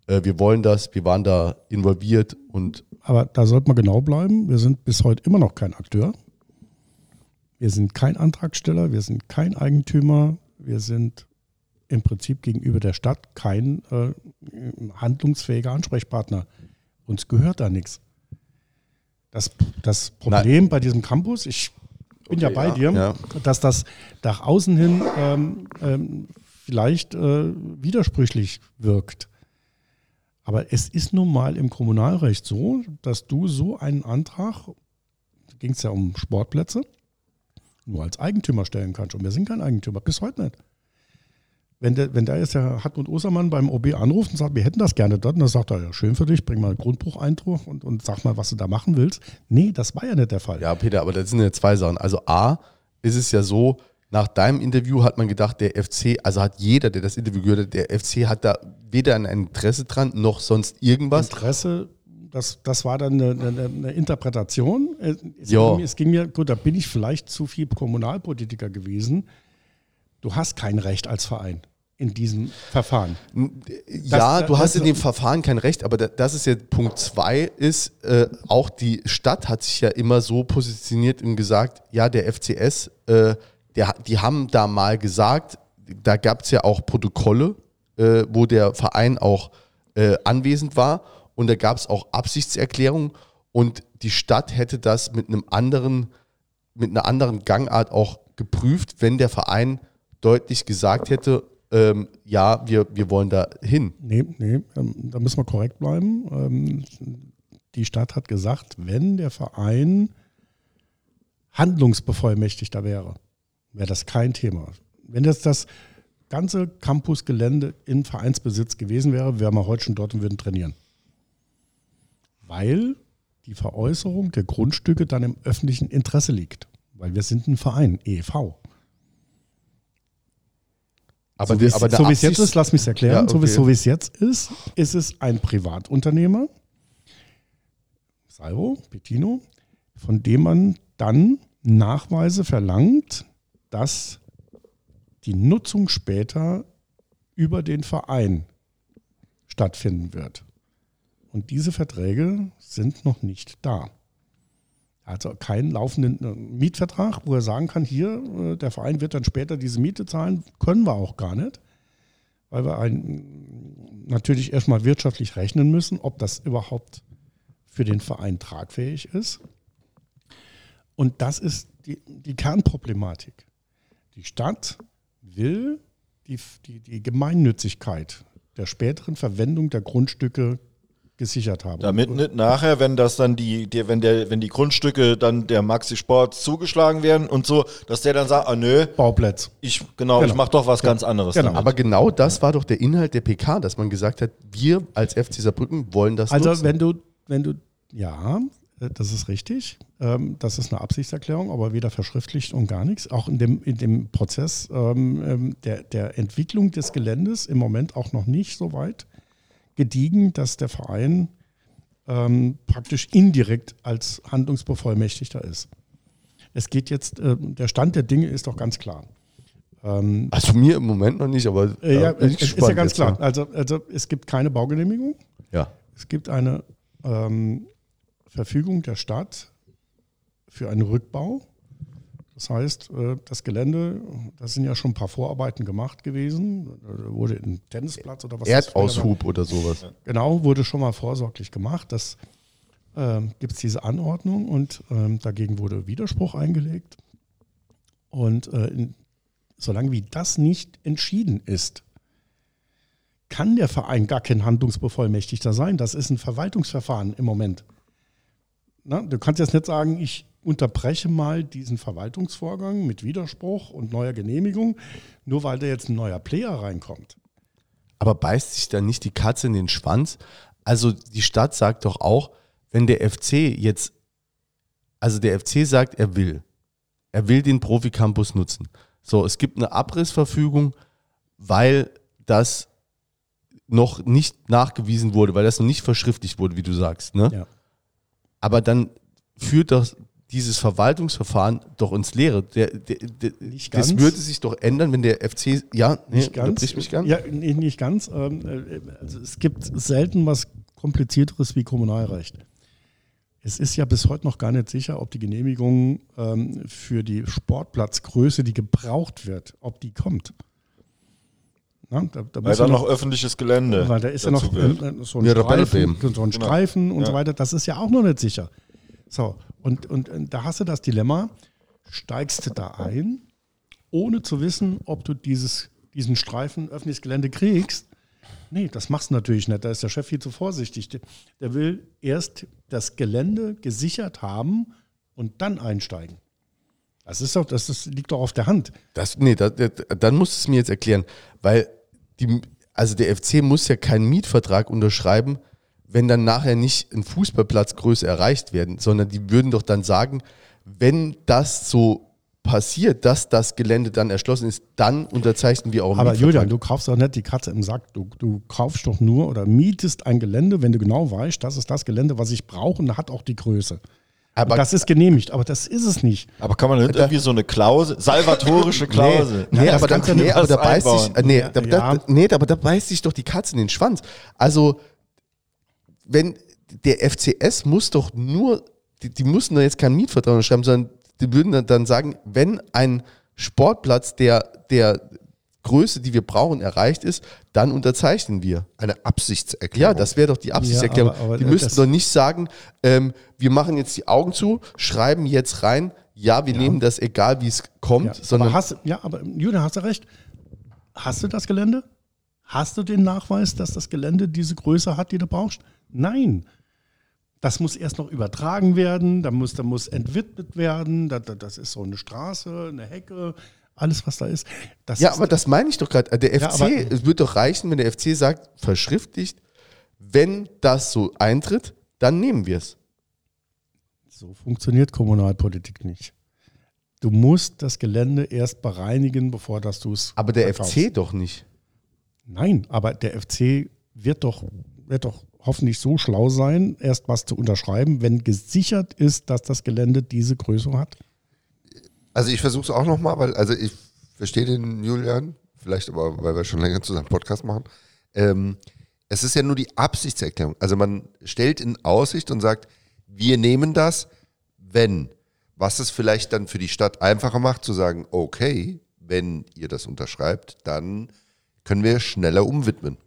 äh, wir wollen das, wir waren da involviert und Aber da sollte man genau bleiben. Wir sind bis heute immer noch kein Akteur. Wir sind kein Antragsteller, wir sind kein Eigentümer, wir sind im Prinzip gegenüber der Stadt kein äh, handlungsfähiger Ansprechpartner. Uns gehört da nichts. Das, das Problem bei diesem Campus, ich bin ja Okay, bei ja, dir, ja. dass das nach außen hin ähm, ähm, vielleicht äh, widersprüchlich wirkt. Aber es ist nun mal im Kommunalrecht so, dass du so einen Antrag, ging es ja um Sportplätze, nur als Eigentümer stellen kannst. Und wir sind kein Eigentümer, bis heute nicht. Wenn, der, wenn da jetzt der Hartmut Ostermann beim OB anruft und sagt, wir hätten das gerne dort, und dann sagt er, ja, schön für dich, bring mal einen Grundbucheindruck und, und sag mal, was du da machen willst. Nee, das war ja nicht der Fall. Ja, Peter, aber das sind ja zwei Sachen. Also A, ist es ja so, nach deinem Interview hat man gedacht, der FC, also hat jeder, der das Interview gehört hat, der FC hat da weder ein Interesse dran, noch sonst irgendwas. Interesse, das, das war dann eine, eine, eine Interpretation. Es, ging, es ging mir, gut, da bin ich vielleicht zu viel Kommunalpolitiker gewesen. Du hast kein Recht als Verein in diesem Verfahren. Ja, Das- du hast das- in dem Verfahren kein Recht, aber da- das ist ja Punkt zwei, ist, äh, auch die Stadt hat sich ja immer so positioniert und gesagt, ja, der FCS, äh, der, die haben da mal gesagt, da gab es ja auch Protokolle, äh, wo der Verein auch äh, anwesend war und da gab es auch Absichtserklärungen und die Stadt hätte das mit einem anderen, mit einer anderen Gangart auch geprüft, wenn der Verein deutlich gesagt hätte, ähm, ja, wir, wir wollen da hin. Nee, nee, ähm, da müssen wir korrekt bleiben. Ähm, die Stadt hat gesagt, wenn der Verein handlungsbevollmächtigter wäre, wäre das kein Thema. Wenn jetzt das ganze Campusgelände in Vereinsbesitz gewesen wäre, wären wir heute schon dort und würden trainieren. Weil die Veräußerung der Grundstücke dann im öffentlichen Interesse liegt. Weil wir sind ein Verein, E EEV. Aber, so wie es aber so es jetzt ist, lass mich erklären, Ja, so, wie, okay. so wie es jetzt ist, ist es ein Privatunternehmer, Salvo, Pettino, von dem man dann Nachweise verlangt, dass die Nutzung später über den Verein stattfinden wird. Und diese Verträge sind noch nicht da. Also keinen laufenden äh, Mietvertrag, wo er sagen kann, hier, äh, der Verein wird dann später diese Miete zahlen, können wir auch gar nicht, weil wir ein, natürlich erstmal wirtschaftlich rechnen müssen, ob das überhaupt für den Verein tragfähig ist. Und das ist die, die Kernproblematik. Die Stadt will die, die, die Gemeinnützigkeit der späteren Verwendung der Grundstücke gesichert haben. Damit nicht nachher, wenn das dann die, die, wenn der, wenn die Grundstücke dann der Maxi Sport zugeschlagen werden und so, dass der dann sagt, ah nö, Bauplatz. ich genau, Genau. ich mach doch was ganz anderes. Genau. damit. Aber genau das war doch der Inhalt der PK, dass man gesagt hat, wir als FC Saarbrücken wollen das Also nutzen. wenn du, wenn du, ja, äh, das ist richtig. Ähm, Das ist eine Absichtserklärung, aber weder verschriftlicht und gar nichts. Auch in dem, in dem Prozess ähm, ähm, der, der Entwicklung des Geländes im Moment auch noch nicht so weit gediegen, dass der Verein ähm, praktisch indirekt als Handlungsbevollmächtigter ist. Es geht jetzt, ähm, der Stand der Dinge ist doch ganz klar. Ähm, also mir im Moment noch nicht, aber äh, ja, bin es ist ja ganz jetzt, klar. Also, also es gibt keine Baugenehmigung. Ja. Es gibt eine ähm, Verfügung der Stadt für einen Rückbau. Das heißt, äh, das Gelände, da sind ja schon ein paar Vorarbeiten gemacht gewesen. Da wurde ein Tennisplatz oder was das Erdaushub oder sowas. Genau, wurde schon mal vorsorglich gemacht. Das ähm, gibt es diese Anordnung und ähm, dagegen wurde Widerspruch eingelegt. Und äh, in, solange wie das nicht entschieden ist, kann der Verein gar kein Handlungsbevollmächtigter sein. Das ist ein Verwaltungsverfahren im Moment. Na, du kannst jetzt nicht sagen, ich unterbreche mal diesen Verwaltungsvorgang mit Widerspruch und neuer Genehmigung, nur weil da jetzt ein neuer Player reinkommt. Aber beißt sich da nicht die Katze in den Schwanz? Also die Stadt sagt doch auch, wenn der FC jetzt, also der FC sagt, er will, er will den Profi-Campus nutzen. So, es gibt eine Abrissverfügung, weil das noch nicht nachgewiesen wurde, weil das noch nicht verschriftlicht wurde, wie du sagst. Ne? Ja. Aber dann führt das dieses Verwaltungsverfahren doch ins Leere. Der, der, der, Nicht das ganz. würde sich doch ändern, wenn der FC, ja, nee, Nicht ganz. unterbrich mich gern. Ja, nee, nicht ganz. Ähm, äh, Also es gibt selten was komplizierteres wie Kommunalrecht. Es ist ja bis heute noch gar nicht sicher, ob die Genehmigung ähm, für die Sportplatzgröße, die gebraucht wird, ob die kommt. Na, da, da Weil da ja noch öffentliches Gelände. weil da ist ja noch so ein Ja, Streifen, so ein Streifen und so Ja. weiter. Das ist ja auch noch nicht sicher. So, und, und, und da hast du das Dilemma, steigst du da ein, ohne zu wissen, ob du dieses, diesen Streifen öffentliches Gelände kriegst. Nee, das machst du natürlich nicht. Da ist der Chef viel zu vorsichtig. Der, will erst das Gelände gesichert haben und dann einsteigen. Das ist doch, das ist, liegt doch auf der Hand. Das, nee, das, das, dann musst du es mir jetzt erklären, weil die, also der FC muss ja keinen Mietvertrag unterschreiben, wenn dann nachher nicht ein Fußballplatzgröße erreicht werden, sondern die würden doch dann sagen, wenn das so passiert, dass das Gelände dann erschlossen ist, dann unterzeichnen wir auch einen Aber. Julian, du kaufst doch nicht die Katze im Sack. Du, du kaufst doch nur oder mietest ein Gelände, wenn du genau weißt, das ist das Gelände, was ich brauche und hat auch die Größe. aber Und das ist genehmigt, aber das ist es nicht. Aber kann man nicht irgendwie so eine Klausel, salvatorische Klausel. Nee, nee, aber, da, nee, nicht aber da beißt sich, nee, Ja, da, da, ja. nee, aber da beißt sich doch die Katze in den Schwanz. Also, wenn der FCS muss doch nur, die, die müssen da jetzt keinen Mietvertrag unterschreiben, sondern die würden dann- sagen, wenn ein Sportplatz der, der Größe, die wir brauchen, erreicht ist, dann unterzeichnen wir. Eine Absichtserklärung. Ja, das wäre doch die Absichtserklärung. aber- aber die müssten doch nicht sagen, ähm, wir machen jetzt die Augen zu, schreiben jetzt rein, ja, wir nehmen das egal, wie es kommt, Ja, sondern aber hast, ja, aber Julian, hast du recht. Hast du das Gelände? Hast du den Nachweis, dass das Gelände diese Größe hat, die du brauchst? Nein. Das muss erst noch übertragen werden, da muss, da muss entwidmet werden, da, da, das ist so eine Straße, eine Hecke, alles, was da ist. Das Ja, ist, aber das meine ich doch gerade. Der Ja, FC, aber- es wird doch reichen, wenn der FC sagt, verschriftlicht, wenn das so eintritt, dann nehmen wir es. So funktioniert Kommunalpolitik nicht. Du musst das Gelände erst bereinigen, bevor das du es Aber der verkaufst. FC doch nicht. Nein, aber der FC wird doch, wird doch hoffentlich so schlau sein, erst was zu unterschreiben, wenn gesichert ist, dass das Gelände diese Größe hat. Also ich versuche es auch nochmal, weil, also ich verstehe den Julian, vielleicht aber, weil wir schon länger zusammen Podcast machen. Ähm, es ist ja nur die Absichtserklärung. Also man stellt in Aussicht und sagt, wir nehmen das, wenn. Was es vielleicht dann für die Stadt einfacher macht, zu sagen, okay, wenn ihr das unterschreibt, dann können wir schneller umwidmen.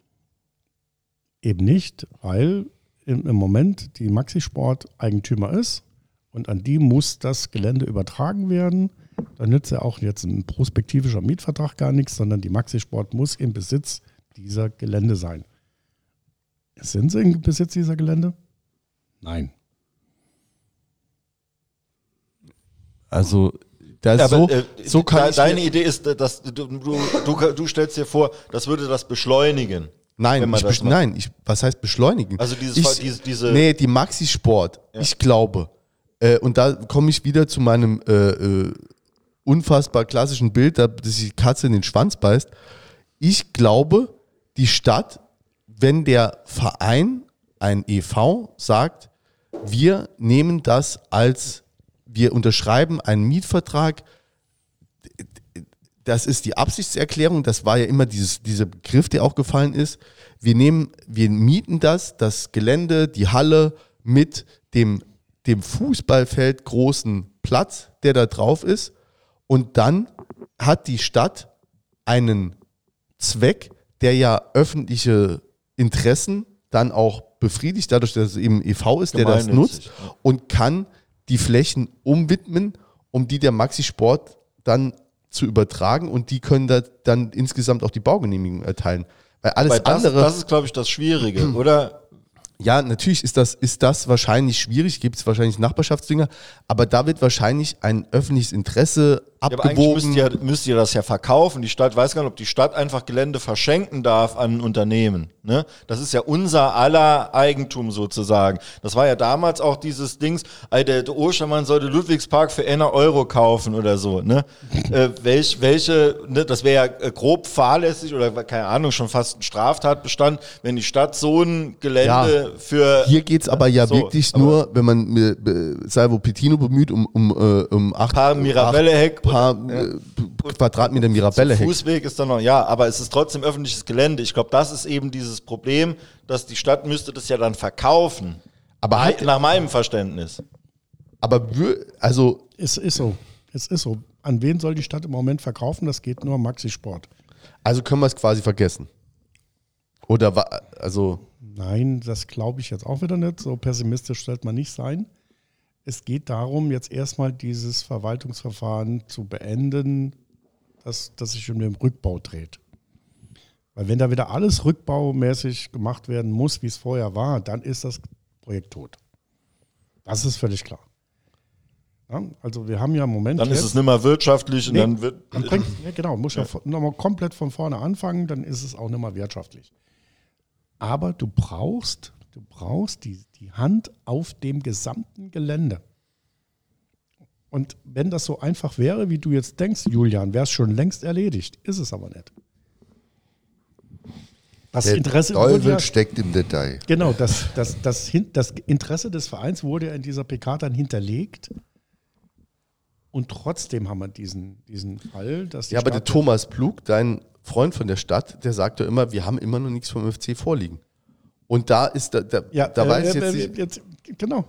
Eben nicht, weil im, im Moment die Maxi-Sport Eigentümer ist und an die muss das Gelände übertragen werden. Da nützt ja auch jetzt ein prospektivischer Mietvertrag gar nichts, sondern die Maxi-Sport muss im Besitz dieser Gelände sein. Sind sie im Besitz dieser Gelände? Nein. Also, das Aber, so, äh, so kann de- ich deine Idee ist, dass du, du, du, du stellst dir vor, das würde das beschleunigen. Nein, ich nein, ich, was heißt beschleunigen? Also dieses- ich, diese- diese- nee, die Maxi Sport. Ich glaube, äh, und da komme ich wieder zu meinem äh, äh, unfassbar klassischen Bild, da, dass die Katze in den Schwanz beißt. Ich glaube, die Stadt, wenn der Verein, ein EV, sagt, wir nehmen das als, wir unterschreiben einen Mietvertrag, das ist die Absichtserklärung, das war ja immer dieses, dieser Begriff, der auch gefallen ist. Wir nehmen, wir mieten das, das Gelände, die Halle mit dem, dem Fußballfeld großen Platz, der da drauf ist. Und dann hat die Stadt einen Zweck, der ja öffentliche Interessen dann auch befriedigt, dadurch, dass es eben EV ist, der das nutzt und kann die Flächen umwidmen, um die der Maxi Sport dann zu übertragen und die können da dann insgesamt auch die Baugenehmigung erteilen. Weil alles Weil das, andere, das ist, glaube ich, das Schwierige, oder? Ja, natürlich ist das, ist das wahrscheinlich schwierig, gibt es wahrscheinlich Nachbarschaftsdünger, aber da wird wahrscheinlich ein öffentliches Interesse Ja, aber abgewogen. müsst ihr, müsst ihr das ja verkaufen. Die Stadt weiß gar nicht, ob die Stadt einfach Gelände verschenken darf an ein Unternehmen. Ne? Das ist ja unser aller Eigentum sozusagen. Das war ja damals auch dieses Dings, der, der Ostermann sollte Ludwigspark für einer Euro kaufen oder so. Ne? [LAUGHS] äh, welch, welche, ne, das wäre ja äh, grob fahrlässig oder keine Ahnung, schon fast ein Straftatbestand, wenn die Stadt so ein Gelände für. Hier geht es aber ja So, wirklich aber- nur, wenn man äh, äh, Salvo Petino bemüht, um, um, äh, um acht, Paar Mirabelle-Heck acht paar äh, Quadratmeter Mirabelle-Heck. Fußweg ist dann noch, ja, aber es ist trotzdem öffentliches Gelände. Ich glaube, das ist eben dieses Problem, dass die Stadt müsste das ja dann verkaufen. Aber, halt, Nach meinem Verständnis. aber also Es ist so. Es ist so. An wen soll die Stadt im Moment verkaufen? Das geht nur Maxi Sport. Also können wir es quasi vergessen. Oder also Nein, das glaube ich jetzt auch wieder nicht. So pessimistisch sollte man nicht sein. Es geht darum, jetzt erstmal dieses Verwaltungsverfahren zu beenden, das, das sich um den Rückbau dreht. Weil wenn da wieder alles rückbaumäßig gemacht werden muss, wie es vorher war, dann ist das Projekt tot. Das ist völlig klar. Ja, also wir haben ja im Moment. Dann ist jetzt- es nicht mehr wirtschaftlich und Nee, dann wird. dann bringt, [LAUGHS] ja, genau, muss ja, nochmal komplett von vorne anfangen, dann ist es auch nicht mehr wirtschaftlich. Aber du brauchst, du brauchst die, die Hand auf dem gesamten Gelände. Und wenn das so einfach wäre, wie du jetzt denkst, Julian, wäre es schon längst erledigt. Ist es aber nicht. Das Der Interesse Teufel ja, steckt im Detail. Genau, das, das, das, das Interesse des Vereins wurde ja in dieser PK dann hinterlegt. Und trotzdem haben wir diesen, diesen Fall, dass ja, aber der Thomas Plug, dein Freund von der Stadt, der sagt ja immer, wir haben immer noch nichts vom FC vorliegen. Und da ist da, da, ja, da äh, weiß äh, jetzt äh, nicht, jetzt genau.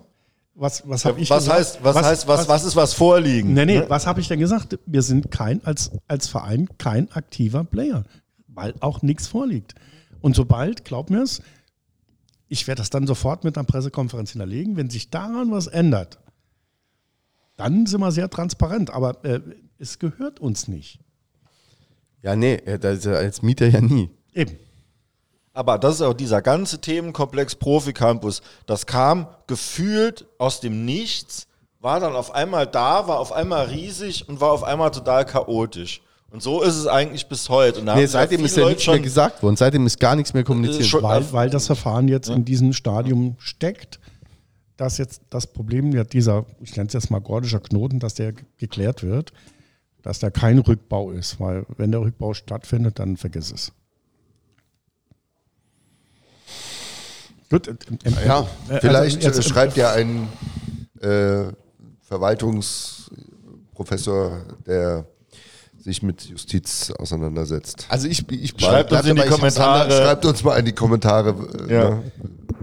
Was, was habe ich was gesagt? heißt, was, heißt, was, was ist was vorliegen? Nee, nee, was habe ich denn gesagt? Wir sind kein, als, als Verein kein aktiver Player, weil auch nichts vorliegt. Und sobald, glaub mir es, ich werde das dann sofort mit einer Pressekonferenz hinterlegen, wenn sich daran was ändert, dann sind wir sehr transparent. Aber äh, es gehört uns nicht. Ja nee, als Mieter ja nie. Eben. Aber das ist auch dieser ganze Themenkomplex Profi-Campus. Das kam gefühlt aus dem Nichts, war dann auf einmal da, war auf einmal riesig und war auf einmal total chaotisch. Und so ist es eigentlich bis heute. Und Nee, seitdem ist ja nichts mehr gesagt worden, seitdem ist gar nichts mehr kommuniziert. Schon- Weil, weil das Verfahren jetzt in diesem Stadium steckt, dass jetzt das Problem, ja, dieser, ich nenne es jetzt mal gordischer Knoten, dass der ge- geklärt wird, dass da kein Rückbau ist. Weil wenn der Rückbau stattfindet, dann vergiss es. Gut, äh, äh, Ja, äh, Vielleicht also jetzt, äh, schreibt ja ein äh, Verwaltungsprüfer Professor, der sich mit Justiz auseinandersetzt. Also ich, ich Schreibt uns in die Kommentare. anders- Schreibt uns mal in die Kommentare Ja. ne?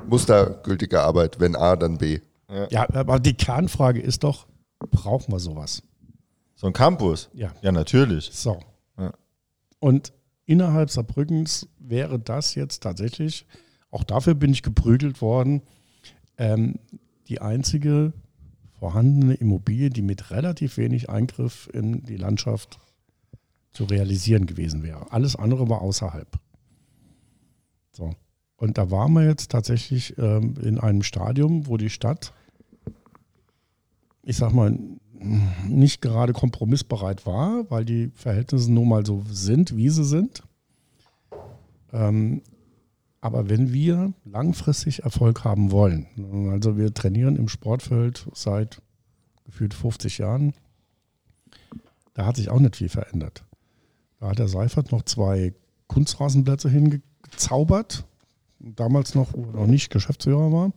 mustergültige Arbeit. Wenn A, dann B. Ja, aber die Kernfrage ist doch, brauchen wir sowas? So ein Campus? Ja. Ja, natürlich. So. Ja. Und innerhalb Saarbrückens wäre das jetzt tatsächlich, auch dafür bin ich geprügelt worden, ähm, die einzige vorhandene Immobilie, die mit relativ wenig Eingriff in die Landschaft zu realisieren gewesen wäre. Alles andere war außerhalb. So. Und da waren wir jetzt tatsächlich ähm, in einem Stadium, wo die Stadt, ich sag mal, nicht gerade kompromissbereit war, weil die Verhältnisse nun mal so sind, wie sie sind. Ähm, aber wenn wir langfristig Erfolg haben wollen, also wir trainieren im Sportfeld seit gefühlt 50 Jahren, da hat sich auch nicht viel verändert. Da hat der Seifert noch zwei Kunstrasenplätze hingezaubert, damals noch, wo er noch nicht Geschäftsführer war.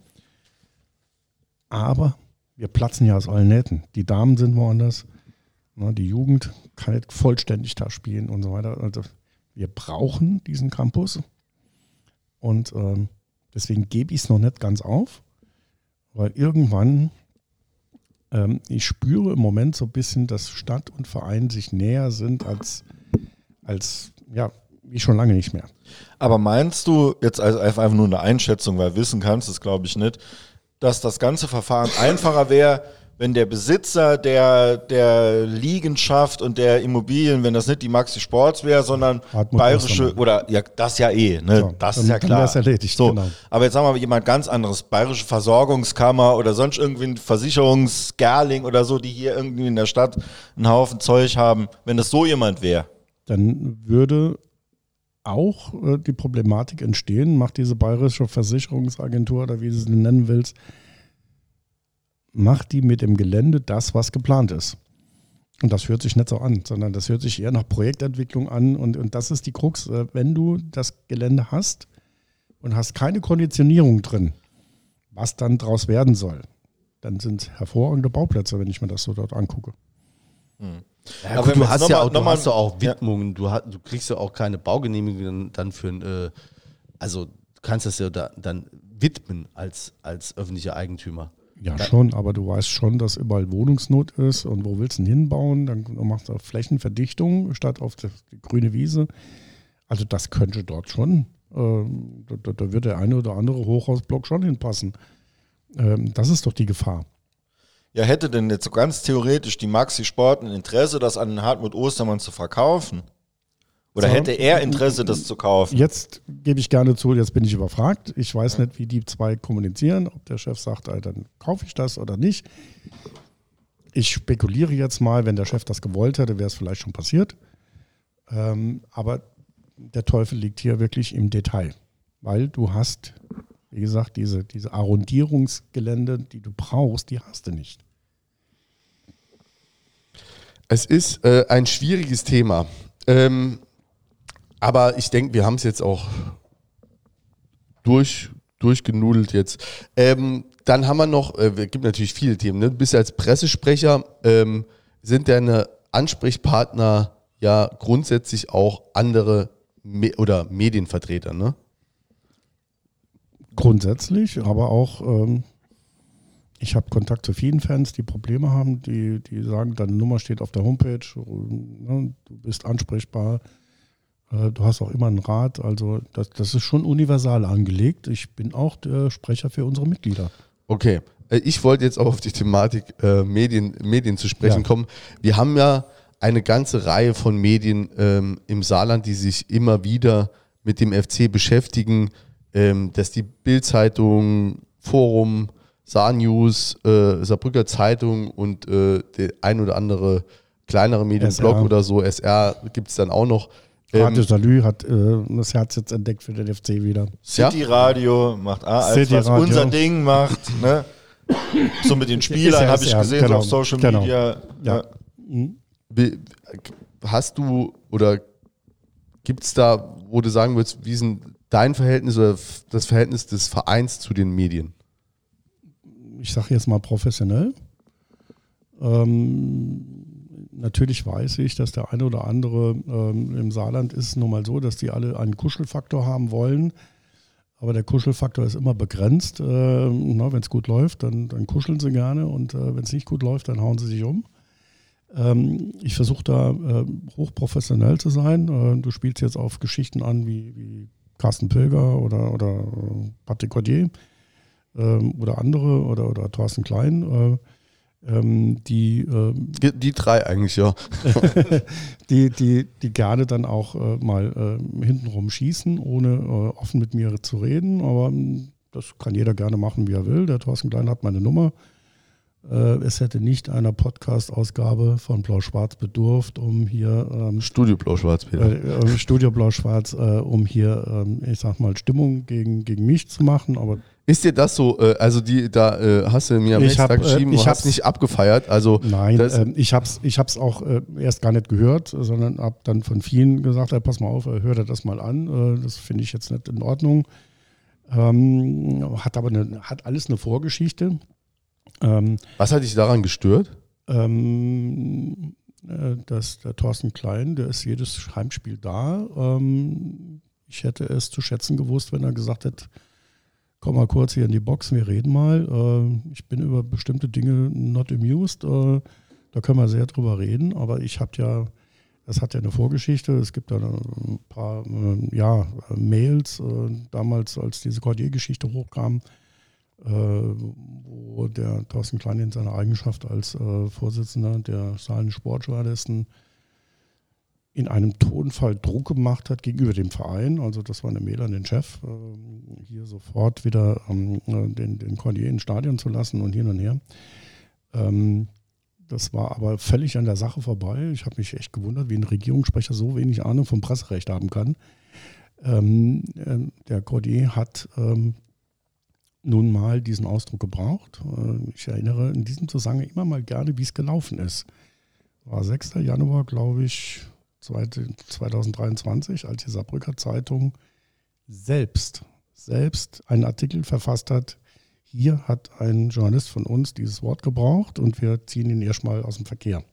Aber wir platzen ja aus allen Nähten. Die Damen sind woanders, ne, die Jugend kann nicht vollständig da spielen und so weiter. Also wir brauchen diesen Campus und ähm, deswegen gebe ich es noch nicht ganz auf, weil irgendwann ähm, ich spüre im Moment so ein bisschen, dass Stadt und Verein sich näher sind als, als ja, wie schon lange nicht mehr. Aber meinst du, jetzt also einfach nur eine Einschätzung, weil wissen kannst du es, glaube ich, nicht, dass das ganze Verfahren einfacher wäre, wenn der Besitzer der, der Liegenschaft und der Immobilien, wenn das nicht die Maxi Sports wäre, sondern Hartmut bayerische, oder ja, das ja eh, ne? So, das dann- ist ja dann klar. wär's erledigt, so, genau. Aber jetzt sagen wir jemand ganz anderes, bayerische Versorgungskammer oder sonst irgendwie ein Versicherungsgerling oder so, die hier irgendwie in der Stadt einen Haufen Zeug haben, wenn das so jemand wäre. dann würde auch äh, die Problematik entstehen, macht diese bayerische Versicherungsagentur oder wie du sie nennen willst, macht die mit dem Gelände das, was geplant ist. Und das hört sich nicht so an, sondern das hört sich eher nach Projektentwicklung an. Und, und das ist die Krux. Äh, Wenn du das Gelände hast und hast keine Konditionierung drin, was dann draus werden soll, dann sind hervorragende Bauplätze, wenn ich mir das so dort angucke. Ja, Aber gut, du hast ja mal- auch, du mal- hast ja auch Ja. Widmungen, du, hast, du kriegst ja auch keine Baugenehmigung dann für ein, äh, also du kannst das ja da, dann widmen als, als öffentlicher Eigentümer. Ja, schon, aber du weißt schon, dass überall Wohnungsnot ist und wo willst du ihn hinbauen? Dann machst du Flächenverdichtung statt auf die, grüne Wiese. Also das könnte dort schon, da, da- da wird der eine oder andere Hochhausblock schon hinpassen. Ähm, das ist doch die Gefahr. Ja, hätte denn jetzt so ganz theoretisch die Maxi Sport ein Interesse, das an den Hartmut Ostermann zu verkaufen? Oder So. hätte er Interesse, das zu kaufen? Jetzt gebe ich gerne zu, jetzt bin ich überfragt. Ich weiß nicht, wie die zwei kommunizieren, ob der Chef sagt, dann kaufe ich das oder nicht. Ich spekuliere jetzt mal, wenn der Chef das gewollt hätte, wäre es vielleicht schon passiert. Ähm, aber der Teufel liegt hier wirklich im Detail, weil du hast, wie gesagt, diese, diese Arrondierungsgelände, die du brauchst, die hast du nicht. Es ist äh, ein schwieriges Thema. Ähm, aber ich denke, wir haben es jetzt auch durch, durchgenudelt jetzt. Ähm, dann haben wir noch, äh, es gibt natürlich viele Themen. Ne? Du bist ja als Pressesprecher, ähm, sind deine Ansprechpartner ja grundsätzlich auch andere Me oder Medienvertreter, ne? Grundsätzlich, aber auch, ähm, ich habe Kontakt zu vielen Fans, die Probleme haben, die, die sagen, deine Nummer steht auf der Homepage, ne, du bist ansprechbar, äh, du hast auch immer einen Rat. Also das, das ist schon universal angelegt. Ich bin auch der Sprecher für unsere Mitglieder. Okay, Äh, ich wollte jetzt auch auf die Thematik äh, Medien, Medien zu sprechen Ja. kommen. Wir haben ja eine ganze Reihe von Medien ähm, im Saarland, die sich immer wieder mit dem FC beschäftigen. Ähm, dass die Bild-Zeitung, Forum, Saar News, äh, Saarbrücker Zeitung und äh, der ein oder andere kleinere Medienblog SR. oder so, SR gibt es dann auch noch. Ähm, Radio Salü hat äh, das Herz jetzt entdeckt für den FC wieder. ja? City Radio macht A, als City was Radio. unser Ding macht. Ne? So mit den Spielern ja habe ich gesehen, so genau, auf Social genau. Media. Ja. Wie- Hast du oder gibt es da, wo du sagen würdest, wie ist denn dein Verhältnis oder das Verhältnis des Vereins zu den Medien? ich sage jetzt mal professionell. Ähm, natürlich weiß ich, dass der eine oder andere ähm, im Saarland ist nun mal so, dass die alle einen Kuschelfaktor haben wollen. Aber der Kuschelfaktor ist immer begrenzt. Äh, wenn es gut läuft, dann, dann, kuscheln sie gerne und äh, wenn es nicht gut läuft, dann hauen sie sich um. Ähm, ich versuche da äh, hochprofessionell zu sein. Äh, du spielst jetzt auf Geschichten an wie, wie Carsten Pilger oder, oder äh, Patrick Cordier ähm, oder andere oder, oder Thorsten Klein. Äh, ähm, die, ähm, die, die drei eigentlich, ja. [LAUGHS] [LAUGHS] die, die, die gerne dann auch äh, mal äh, hintenrum schießen, ohne äh, offen mit mir zu reden. Aber ähm, das kann jeder gerne machen, wie er will. Der Thorsten Klein hat meine Nummer. Äh, es hätte nicht einer Podcast-Ausgabe von Blau-Schwarz bedurft, um hier. Ähm, Studio Blau-Schwarz, Peter. Äh, äh, Studio Blau-Schwarz, um hier, ähm, ich sag mal, Stimmung gegen, gegen mich zu machen. Aber ist dir das so, äh, also die, da äh, hast du mir am nächsten Tag geschrieben, äh, ich hast nicht abgefeiert, also Nein, äh, ich habe es ich hab's auch äh, erst gar nicht gehört, sondern habe dann von vielen gesagt, hey, pass mal auf, äh, hör dir das mal an, das finde ich jetzt nicht in Ordnung. Ähm, hat aber eine, hat alles eine Vorgeschichte. Ähm, Was hat dich daran gestört? Ähm, dass der Thorsten Klein, der ist jedes Heimspiel da. Ähm, ich hätte es zu schätzen gewusst, wenn er gesagt hätte, komm mal kurz hier in die Box, wir reden mal. Äh, ich bin über bestimmte Dinge not amused. Äh, da können wir sehr drüber reden, aber ich habe ja, das hat ja eine Vorgeschichte. Es gibt da ein paar äh, ja, Mails, damals als diese Cordier-Geschichte hochkam, wo der Thorsten Klein in seiner Eigenschaft als Vorsitzender der Saalen Sportjournalisten in einem Tonfall Druck gemacht hat gegenüber dem Verein. Also das war eine Mail an den Chef, äh, hier sofort wieder ähm, äh, den, den Cordier ins Stadion zu lassen und hin und her. Ähm, das war aber völlig an der Sache vorbei. Ich habe mich echt gewundert, wie ein Regierungssprecher so wenig Ahnung vom Presserecht haben kann. Ähm, äh, der Cordier hat ähm, nun mal diesen Ausdruck gebraucht. Äh, ich erinnere in diesem Zusammenhang immer mal gerne, wie es gelaufen ist. War 6. Januar, glaube ich, 2023, als die Saarbrücker Zeitung selbst, selbst einen Artikel verfasst hat, hier hat ein Journalist von uns dieses Wort gebraucht und wir ziehen ihn erstmal aus dem Verkehr.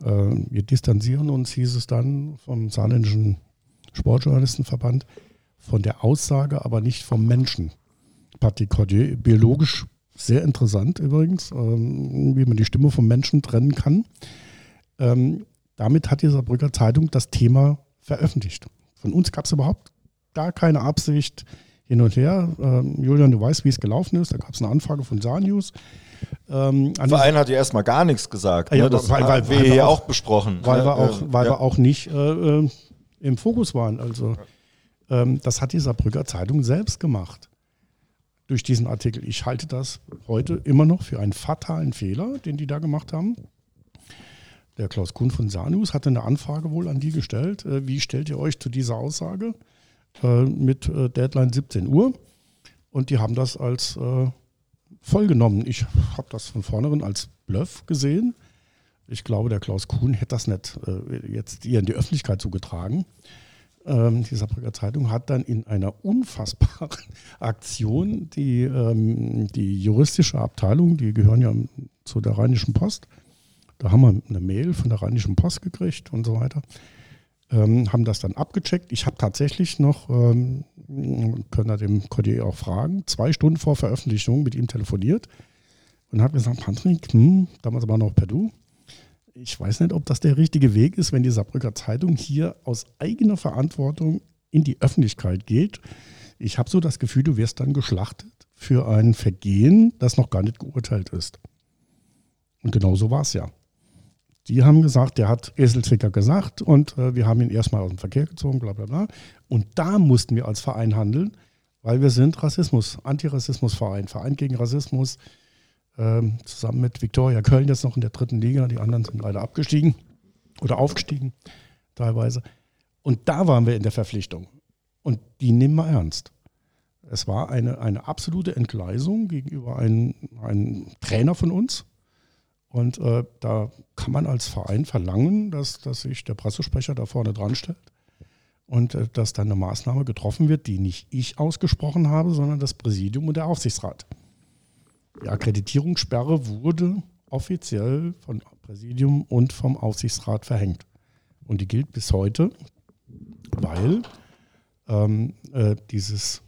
Äh, wir distanzieren uns, hieß es dann, vom saarländischen Sportjournalistenverband, von der Aussage, aber nicht vom Menschen. Patrick Cordier, biologisch sehr interessant übrigens, ähm, wie man die Stimme vom Menschen trennen kann. Ähm, damit hat die Saarbrücker Zeitung das Thema veröffentlicht. Von uns gab es überhaupt gar keine Absicht hin und her. Ähm, Julian, du weißt, wie es gelaufen ist. Da gab es eine Anfrage von Saar News. Ähm, der Verein hat ja erstmal gar nichts gesagt. Ja, ne? Das weil, weil, wir ja auch, auch, besprochen. Weil, ne? wir, auch, weil ja. wir auch nicht äh, äh, im Fokus waren. Also ähm, das hat die Saarbrücker Zeitung selbst gemacht. Durch diesen Artikel. Ich halte das heute immer noch für einen fatalen Fehler, den die da gemacht haben. Der Klaus Kuhn von Sanus hatte eine Anfrage wohl an die gestellt. Äh, wie stellt ihr euch zu dieser Aussage äh, mit äh, Deadline 17 Uhr? Und die haben das als vollgenommen. Ich habe das von vornherein als Bluff gesehen. Ich glaube, der Klaus Kuhn hätte das nicht jetzt hier in die Öffentlichkeit zugetragen. Ähm, die Saarbrücker Zeitung hat dann in einer unfassbaren [LAUGHS] Aktion die, ähm, die juristische Abteilung, die gehören ja zu der Rheinischen Post, da haben wir eine Mail von der Rheinischen Post gekriegt und so weiter. Ähm, haben das dann abgecheckt. Ich habe tatsächlich noch, ähm, können wir dem Cordier auch fragen, zwei Stunden vor Veröffentlichung mit ihm telefoniert und habe gesagt, Patrick, hm, damals war noch per Du, ich weiß nicht, ob das der richtige Weg ist, wenn die Saarbrücker Zeitung hier aus eigener Verantwortung in die Öffentlichkeit geht. Ich habe so das Gefühl, du wirst dann geschlachtet für ein Vergehen, das noch gar nicht geurteilt ist. Und genau so war es ja. Die haben gesagt, der hat Eselzwicker gesagt und äh, wir haben ihn erstmal aus dem Verkehr gezogen, bla bla bla. Und da mussten wir als Verein handeln, weil wir sind Rassismus, Antirassismusverein, Verein gegen Rassismus, ähm, zusammen mit Viktoria Köln jetzt noch in der dritten Liga. Die anderen sind leider abgestiegen oder aufgestiegen teilweise. Und da waren wir in der Verpflichtung. Und die nehmen wir ernst. Es war eine, eine absolute Entgleisung gegenüber einem, einem Trainer von uns, und äh, da kann man als Verein verlangen, dass, dass sich der Pressesprecher da vorne dran stellt und äh, dass dann eine Maßnahme getroffen wird, die nicht ich ausgesprochen habe, sondern das Präsidium und der Aufsichtsrat. Die Akkreditierungssperre wurde offiziell von Präsidium und vom Aufsichtsrat verhängt. Und die gilt bis heute, weil ähm, äh, dieses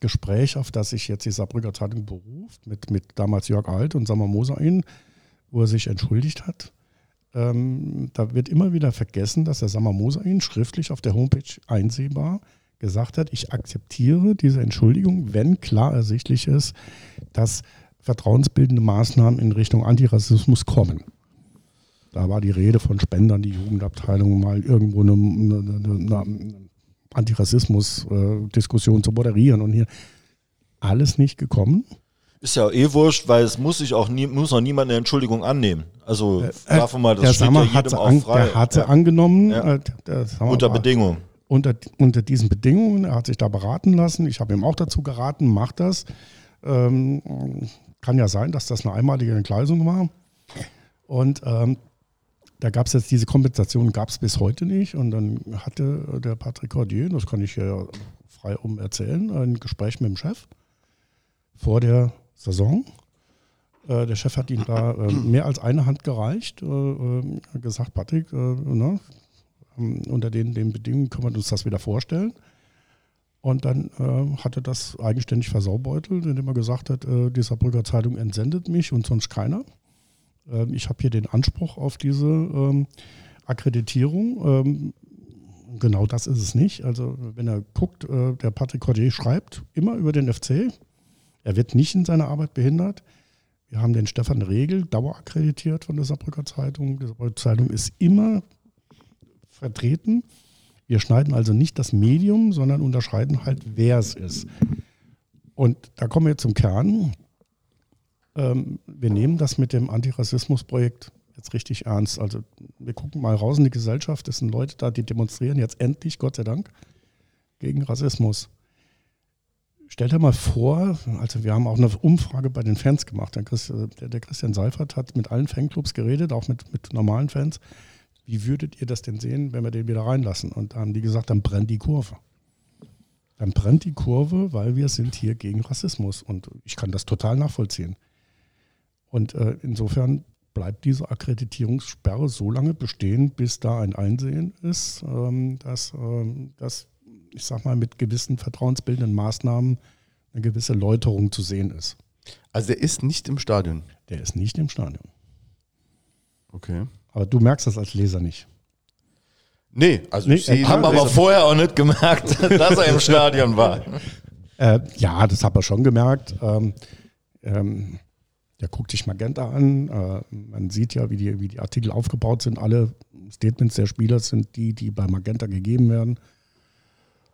Gespräch, auf das sich jetzt die Saarbrücker Zeitung beruft, mit, mit damals Jörg Alt und Sammer Mosein, wo er sich entschuldigt hat, ähm, da wird immer wieder vergessen, dass der Sammer Mosein schriftlich auf der Homepage einsehbar gesagt hat, ich akzeptiere diese Entschuldigung, wenn klar ersichtlich ist, dass vertrauensbildende Maßnahmen in Richtung Antirassismus kommen. Da war die Rede von Spendern, die Jugendabteilung mal irgendwo eine, eine, eine Antirassismus-Diskussion zu moderieren und hier alles nicht gekommen. Ist ja eh wurscht, weil es muss sich auch nie, muss auch niemand eine Entschuldigung annehmen. Also Äh, davon mal, das steht Sammer ja jedem auch frei. der hat sie ja. angenommen. Ja. äh, der Unter Bedingungen. unter, unter diesen Bedingungen, er hat sich da beraten lassen. Ich habe ihm auch dazu geraten, mach das. Ähm, kann ja sein, dass das eine einmalige Entgleisung war. Und ähm, da gab es jetzt diese Kompensation, gab es bis heute nicht. Und dann hatte der Patrick Cordier, das kann ich ja frei um erzählen, ein Gespräch mit dem Chef vor der Saison. Äh, der Chef hat ihm da äh, mehr als eine Hand gereicht, äh, äh, gesagt, Patrick, äh, ne, ähm, unter den, den Bedingungen können wir uns das wieder vorstellen. Und dann äh, er das eigenständig versaubeutelt, indem er gesagt hat, äh, die Saarbrücker Zeitung entsendet mich und sonst keiner. Ähm, ich habe hier den Anspruch auf diese ähm, Akkreditierung. Ähm, genau das ist es nicht. Also wenn er guckt, äh, der Patrick Cordier schreibt immer über den FC. Er wird nicht in seiner Arbeit behindert. Wir haben den Stefan Regel, dauerakkreditiert von der Saarbrücker Zeitung. Die Saarbrücker Zeitung ist immer vertreten. Wir schneiden also nicht das Medium, sondern unterscheiden halt, wer es ist. Und da kommen wir zum Kern. Ähm, wir nehmen das mit dem Antirassismus-Projekt jetzt richtig ernst. Also wir gucken mal raus in die Gesellschaft. Es sind Leute da, die demonstrieren jetzt endlich, Gott sei Dank, gegen Rassismus. Stell dir mal vor, also wir haben auch eine Umfrage bei den Fans gemacht. Der, der Christian Seifert hat mit allen Fanclubs geredet, auch mit, mit normalen Fans. Wie würdet ihr das denn sehen, wenn wir den wieder reinlassen? Und da haben die gesagt, dann brennt die Kurve. Dann brennt die Kurve, weil wir sind hier gegen Rassismus. Und ich kann das total nachvollziehen. Und äh, insofern bleibt diese Akkreditierungssperre so lange bestehen, bis da ein Einsehen ist, ähm, dass, ähm, dass, ich sag mal, mit gewissen vertrauensbildenden Maßnahmen eine gewisse Läuterung zu sehen ist. Also der ist nicht im Stadion. Der ist nicht im Stadion. Okay. Aber du merkst das als Leser nicht. Nee, also Nee, ich sehe Haben aber vorher auch nicht gemerkt, [LAUGHS] dass er im [LAUGHS] Stadion war. Äh, ja, das hat er schon gemerkt. Ähm, ähm, der guckt sich Magenta an. Äh, man sieht ja, wie die, wie die Artikel aufgebaut sind. Alle Statements der Spieler sind die, die bei Magenta gegeben werden.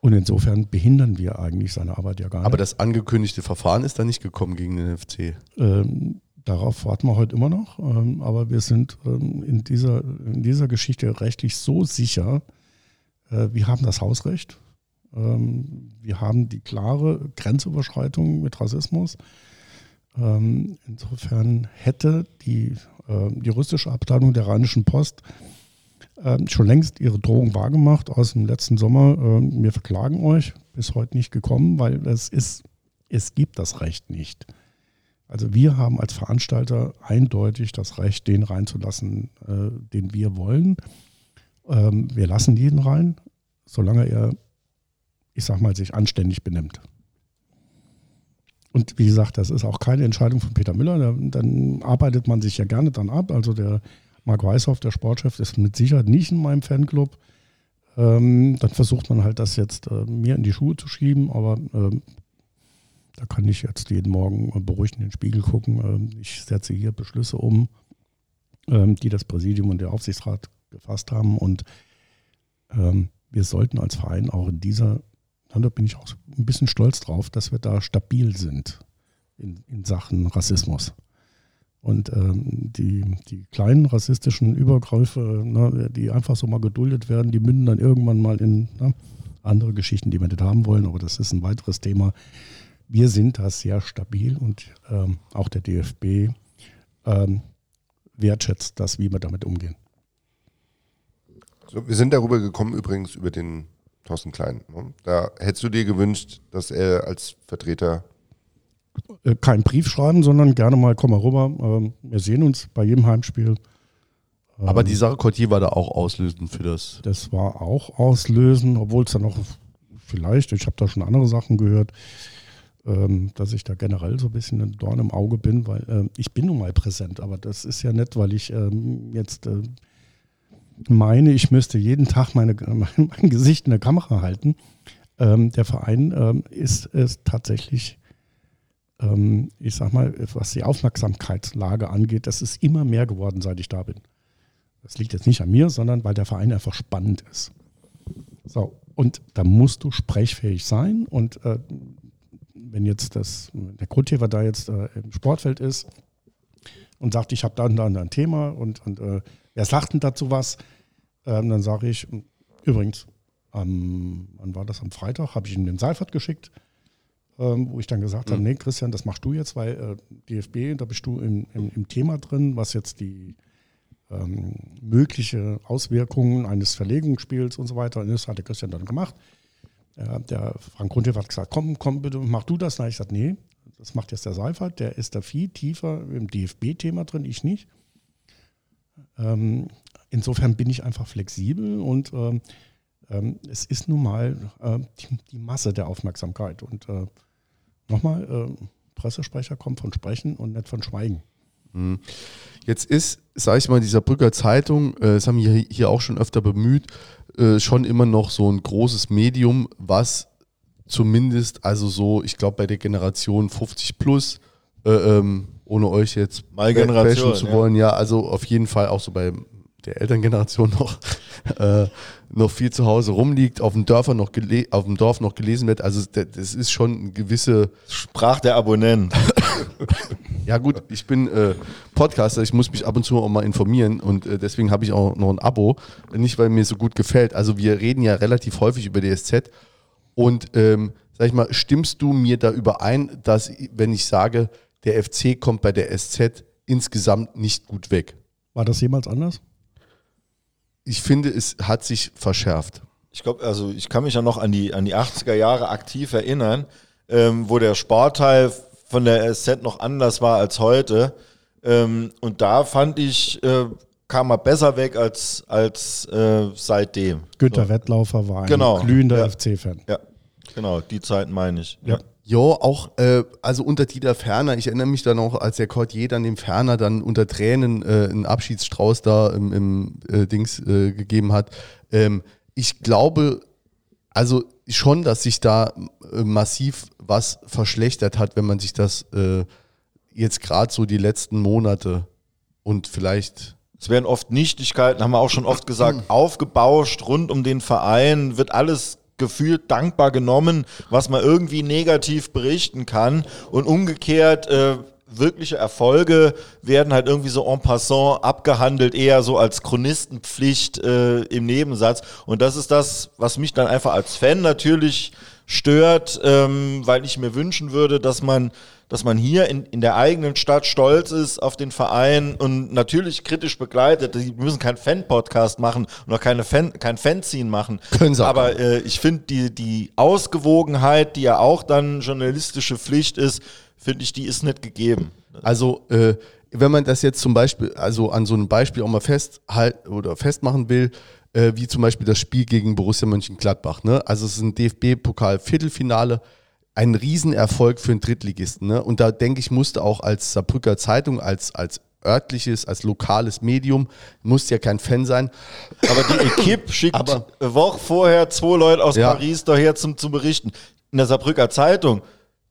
Und insofern behindern wir eigentlich seine Arbeit ja gar nicht. Aber das angekündigte Verfahren ist da nicht gekommen gegen den FC. Ähm, darauf warten wir heute immer noch. Ähm, aber wir sind ähm, in, dieser, in dieser Geschichte rechtlich so sicher. Äh, wir haben das Hausrecht. Ähm, wir haben die klare Grenzüberschreitung mit Rassismus. Ähm, insofern hätte die äh, juristische Abteilung der Rheinischen Post ähm, schon längst ihre Drohung wahrgemacht aus dem letzten Sommer. Ähm, wir verklagen euch, bis heute nicht gekommen, weil es ist, es gibt das Recht nicht. Also wir haben als Veranstalter eindeutig das Recht, den reinzulassen, äh, den wir wollen. Ähm, wir lassen jeden rein, solange er, ich sag mal, sich anständig benimmt. Und wie gesagt, das ist auch keine Entscheidung von Peter Müller. Da, dann arbeitet man sich ja gerne dann ab. Also der Marc Weishoff, der Sportchef, ist mit Sicherheit nicht in meinem Fanclub. Ähm, dann versucht man halt das jetzt äh, mir in die Schuhe zu schieben, aber ähm, da kann ich jetzt jeden Morgen beruhigt in den Spiegel gucken. Ähm, ich setze hier Beschlüsse um, ähm, die das Präsidium und der Aufsichtsrat gefasst haben. Und ähm, wir sollten als Verein auch in dieser, da bin ich auch ein bisschen stolz drauf, dass wir da stabil sind in, in Sachen Rassismus. Und die, die kleinen rassistischen Übergriffe, die einfach so mal geduldet werden, die münden dann irgendwann mal in andere Geschichten, die wir nicht haben wollen. Aber das ist ein weiteres Thema. Wir sind da sehr stabil und ähm, auch der DFB ähm, wertschätzt das, wie wir damit umgehen. So, wir sind darüber gekommen, übrigens über den Thorsten Klein. Ne? Da hättest du dir gewünscht, dass er als Vertreter. Äh, kein Brief schreiben, sondern gerne mal komm mal rüber. Ähm, wir sehen uns bei jedem Heimspiel. Aber die Sache Cortier war da auch auslösend für das. Das war auch auslösend, obwohl es dann noch vielleicht, ich habe da schon andere Sachen gehört, ähm, dass ich da generell so ein bisschen ein Dorn im Auge bin, weil ähm, ich bin nun mal präsent, aber das ist ja nett, weil ich ähm, jetzt äh, meine, ich müsste jeden Tag meine, mein, [LAUGHS] mein Gesicht in der Kamera halten. Ähm, der Verein ähm, ist, ist tatsächlich, ähm, ich sag mal, was die Aufmerksamkeitslage angeht, das ist immer mehr geworden, seit ich da bin. Das liegt jetzt nicht an mir, sondern weil der Verein einfach spannend ist. So, und da musst du sprechfähig sein. Und äh, wenn jetzt das, der Grundthema da jetzt äh, im Sportfeld ist und sagt, ich habe da und da ein Thema und, und äh, wer sagt denn dazu was, ähm, dann sage ich, übrigens, am, wann war das am Freitag, habe ich ihm den Seifert geschickt, ähm, wo ich dann gesagt habe, nee, Christian, das machst du jetzt, weil äh, DFB, da bist du im, im, im Thema drin, was jetzt die ähm, mögliche Auswirkungen eines Verlegungsspiels und so weiter. Und das hat der Christian dann gemacht. Äh, der Frank Grundhoff hat gesagt, komm, komm bitte, mach du das. Na, ich gesagt, nee, das macht jetzt der Seifert. Der ist da viel tiefer im DFB-Thema drin, ich nicht. Ähm, insofern bin ich einfach flexibel und ähm, ähm, es ist nun mal äh, die, die, Masse der Aufmerksamkeit. Und äh, nochmal, äh, Pressesprecher kommt von Sprechen und nicht von Schweigen. Mhm. Jetzt ist, sage ich mal, dieser Brücker Zeitung, äh, das haben wir hier auch schon öfter bemüht, äh, schon immer noch so ein großes Medium, was zumindest, also so, ich glaube bei der Generation 50 plus, äh, ähm, ohne euch jetzt Mal Generation zu wollen, ja. ja, also auf jeden Fall auch so bei der Elterngeneration noch, [LAUGHS] äh, noch viel zu Hause rumliegt, auf dem, Dörfer noch auf dem Dorf noch gelesen wird. Also das ist schon eine gewisse... Sprach der Abonnent. [LAUGHS] ja gut, ich bin äh, Podcaster, ich muss mich ab und zu auch mal informieren und äh, deswegen habe ich auch noch ein Abo. Nicht, weil mir so gut gefällt. Also wir reden ja relativ häufig über die SZ und ähm, sag ich mal, stimmst du mir da überein, dass wenn ich sage, der FC kommt bei der SZ insgesamt nicht gut weg? War das jemals anders? ich finde, es hat sich verschärft. Ich glaube, also ich kann mich ja noch an die, an die 80er Jahre aktiv erinnern, ähm, wo der Sportteil von der SZ noch anders war als heute. Ähm, und da fand ich, äh, kam er besser weg als, als äh, seitdem. Günter so. Wettlaufer war ein genau. glühender ja. FC-Fan. Ja, genau, die Zeit meine ich. Ja. Ja, auch, äh, also unter Dieter Ferner, ich erinnere mich dann auch, als der Cordier dann dem Ferner dann unter Tränen äh, einen Abschiedsstrauß da im, im äh, Dings äh, gegeben hat. Ähm, ich glaube, also schon, dass sich da äh, massiv was verschlechtert hat, wenn man sich das äh, jetzt gerade so die letzten Monate und vielleicht es werden oft Nichtigkeiten, haben wir auch schon oft gesagt, [CLEARS THROAT] aufgebauscht rund um den Verein, wird alles gefühlt dankbar genommen, was man irgendwie negativ berichten kann. Und umgekehrt, äh, wirkliche Erfolge werden halt irgendwie so en passant abgehandelt, eher so als Chronistenpflicht äh, im Nebensatz. Und das ist das, was mich dann einfach als Fan natürlich stört, ähm, weil ich mir wünschen würde, dass man dass man hier in, in der eigenen Stadt stolz ist auf den Verein und natürlich kritisch begleitet. Die müssen keinen Fan-Podcast machen und auch keine Fan, kein Fanzine machen. Können sie Aber äh, ich finde die, die Ausgewogenheit, die ja auch dann journalistische Pflicht ist, finde ich, die ist nicht gegeben. Also äh, wenn man das jetzt zum Beispiel, also an so einem Beispiel auch mal festhalten oder festmachen will, äh, wie zum Beispiel das Spiel gegen Borussia Mönchengladbach. Ne? Also es ist ein DFB-Pokal-Viertelfinale ein Riesenerfolg für einen Drittligisten. Ne? Und da denke ich, musste auch als Saarbrücker Zeitung, als, als örtliches, als lokales Medium, musste ja kein Fan sein. Aber die Equipe schickt Aber, eine Woche vorher zwei Leute aus ja. Paris daher zum, zum Berichten. In der Saarbrücker Zeitung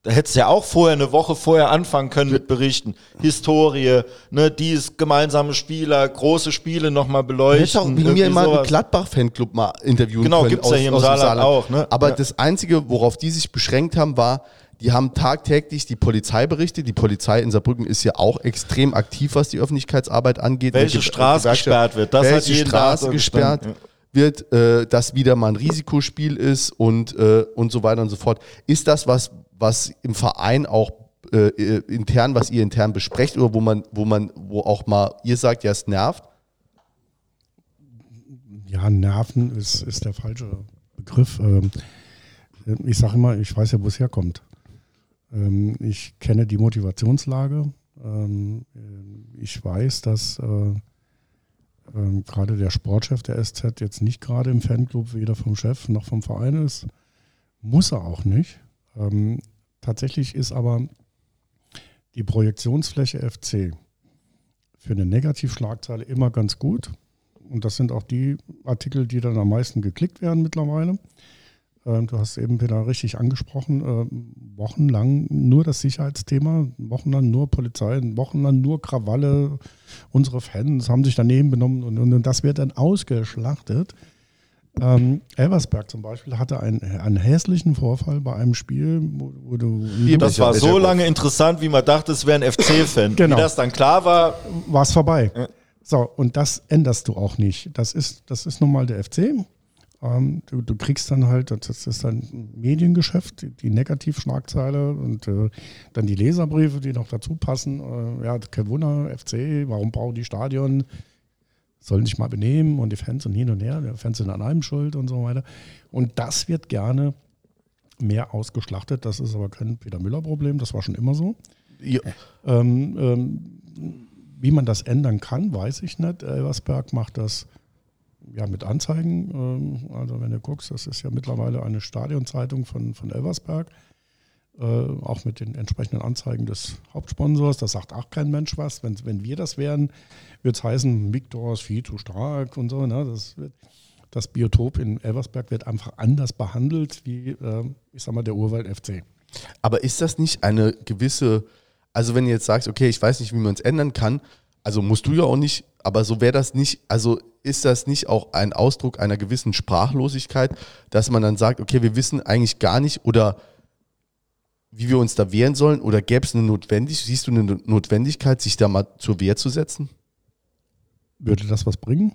da hättest du ja auch vorher, eine Woche vorher anfangen können mit Berichten. Historie, ne, dies, gemeinsame Spieler, große Spiele nochmal beleuchten. Hätte auch wie mir mal einen Gladbach-Fanclub mal interviewen genau, können. Genau, gibt's ja hier im Saarland, Saarland, auch. Ne? Aber ja. das Einzige, worauf die sich beschränkt haben, war, die haben tagtäglich die Polizeiberichte. Die Polizei in Saarbrücken ist ja auch extrem aktiv, was die Öffentlichkeitsarbeit angeht. Welche Straße gesperrt wird, das welche hat Straße gesperrt. Ja wird, äh, dass wieder mal ein Risikospiel ist und, äh, und so weiter und so fort. Ist das was, was im Verein auch äh, äh, intern, was ihr intern besprecht oder wo man, wo man, wo auch mal ihr sagt, ja, es nervt? Ja, Nerven ist, ist der falsche Begriff. Ähm, ich sage immer, ich weiß ja, wo es herkommt. Ähm, ich kenne die Motivationslage. Ähm, ich weiß, dass äh, ähm, gerade der Sportchef der SZ jetzt nicht gerade im Fanclub weder vom Chef noch vom Verein ist. Muss er auch nicht. Ähm, tatsächlich ist aber die Projektionsfläche FC für eine Negativschlagzeile immer ganz gut. Und das sind auch die Artikel, die dann am meisten geklickt werden mittlerweile. Ähm, du hast eben wieder richtig angesprochen, äh, wochenlang nur das Sicherheitsthema, wochenlang nur Polizei, wochenlang nur Krawalle. Unsere Fans haben sich daneben benommen und, und, und das wird dann ausgeschlachtet. Ähm, Elversberg zum Beispiel hatte einen, einen hässlichen Vorfall bei einem Spiel, wo, wo du. Das war so lange interessant, wie man dachte, es wäre ein FC-Fan. Genau. Wie das dann klar war, war es vorbei. So, und das änderst du auch nicht. Das ist, das ist nun mal der FC. Ähm, du, du kriegst dann halt, das ist ein Mediengeschäft, die, die Negativschlagzeile und äh, dann die Leserbriefe, die noch dazu passen. Äh, ja, kein Wunder, FC, warum bauen die Stadion? Sollen sich mal benehmen und die Fans und hin und her, die Fans sind an allem schuld und so weiter. Und das wird gerne mehr ausgeschlachtet. Das ist aber kein Peter Müller-Problem, das war schon immer so. Ja. Ähm, ähm, wie man das ändern kann, weiß ich nicht. Elversberg macht das ja mit Anzeigen. Ähm, also wenn du guckst, das ist ja mittlerweile eine Stadionzeitung von, von Elversberg. Äh, auch mit den entsprechenden Anzeigen des Hauptsponsors. Da sagt auch kein Mensch was. Wenn, wenn wir das wären, würde es heißen, Victor ist viel zu stark und so. Ne? Das, wird, das Biotop in Elversberg wird einfach anders behandelt wie, äh, ich sag mal, der Urwald FC. Aber ist das nicht eine gewisse, also wenn du jetzt sagst, okay, ich weiß nicht, wie man es ändern kann, also musst du ja auch nicht, aber so wäre das nicht, also ist das nicht auch ein Ausdruck einer gewissen Sprachlosigkeit, dass man dann sagt, okay, wir wissen eigentlich gar nicht oder wie wir uns da wehren sollen oder gäbe es eine Notwendigkeit, siehst du eine Notwendigkeit, sich da mal zur Wehr zu setzen? Würde das was bringen?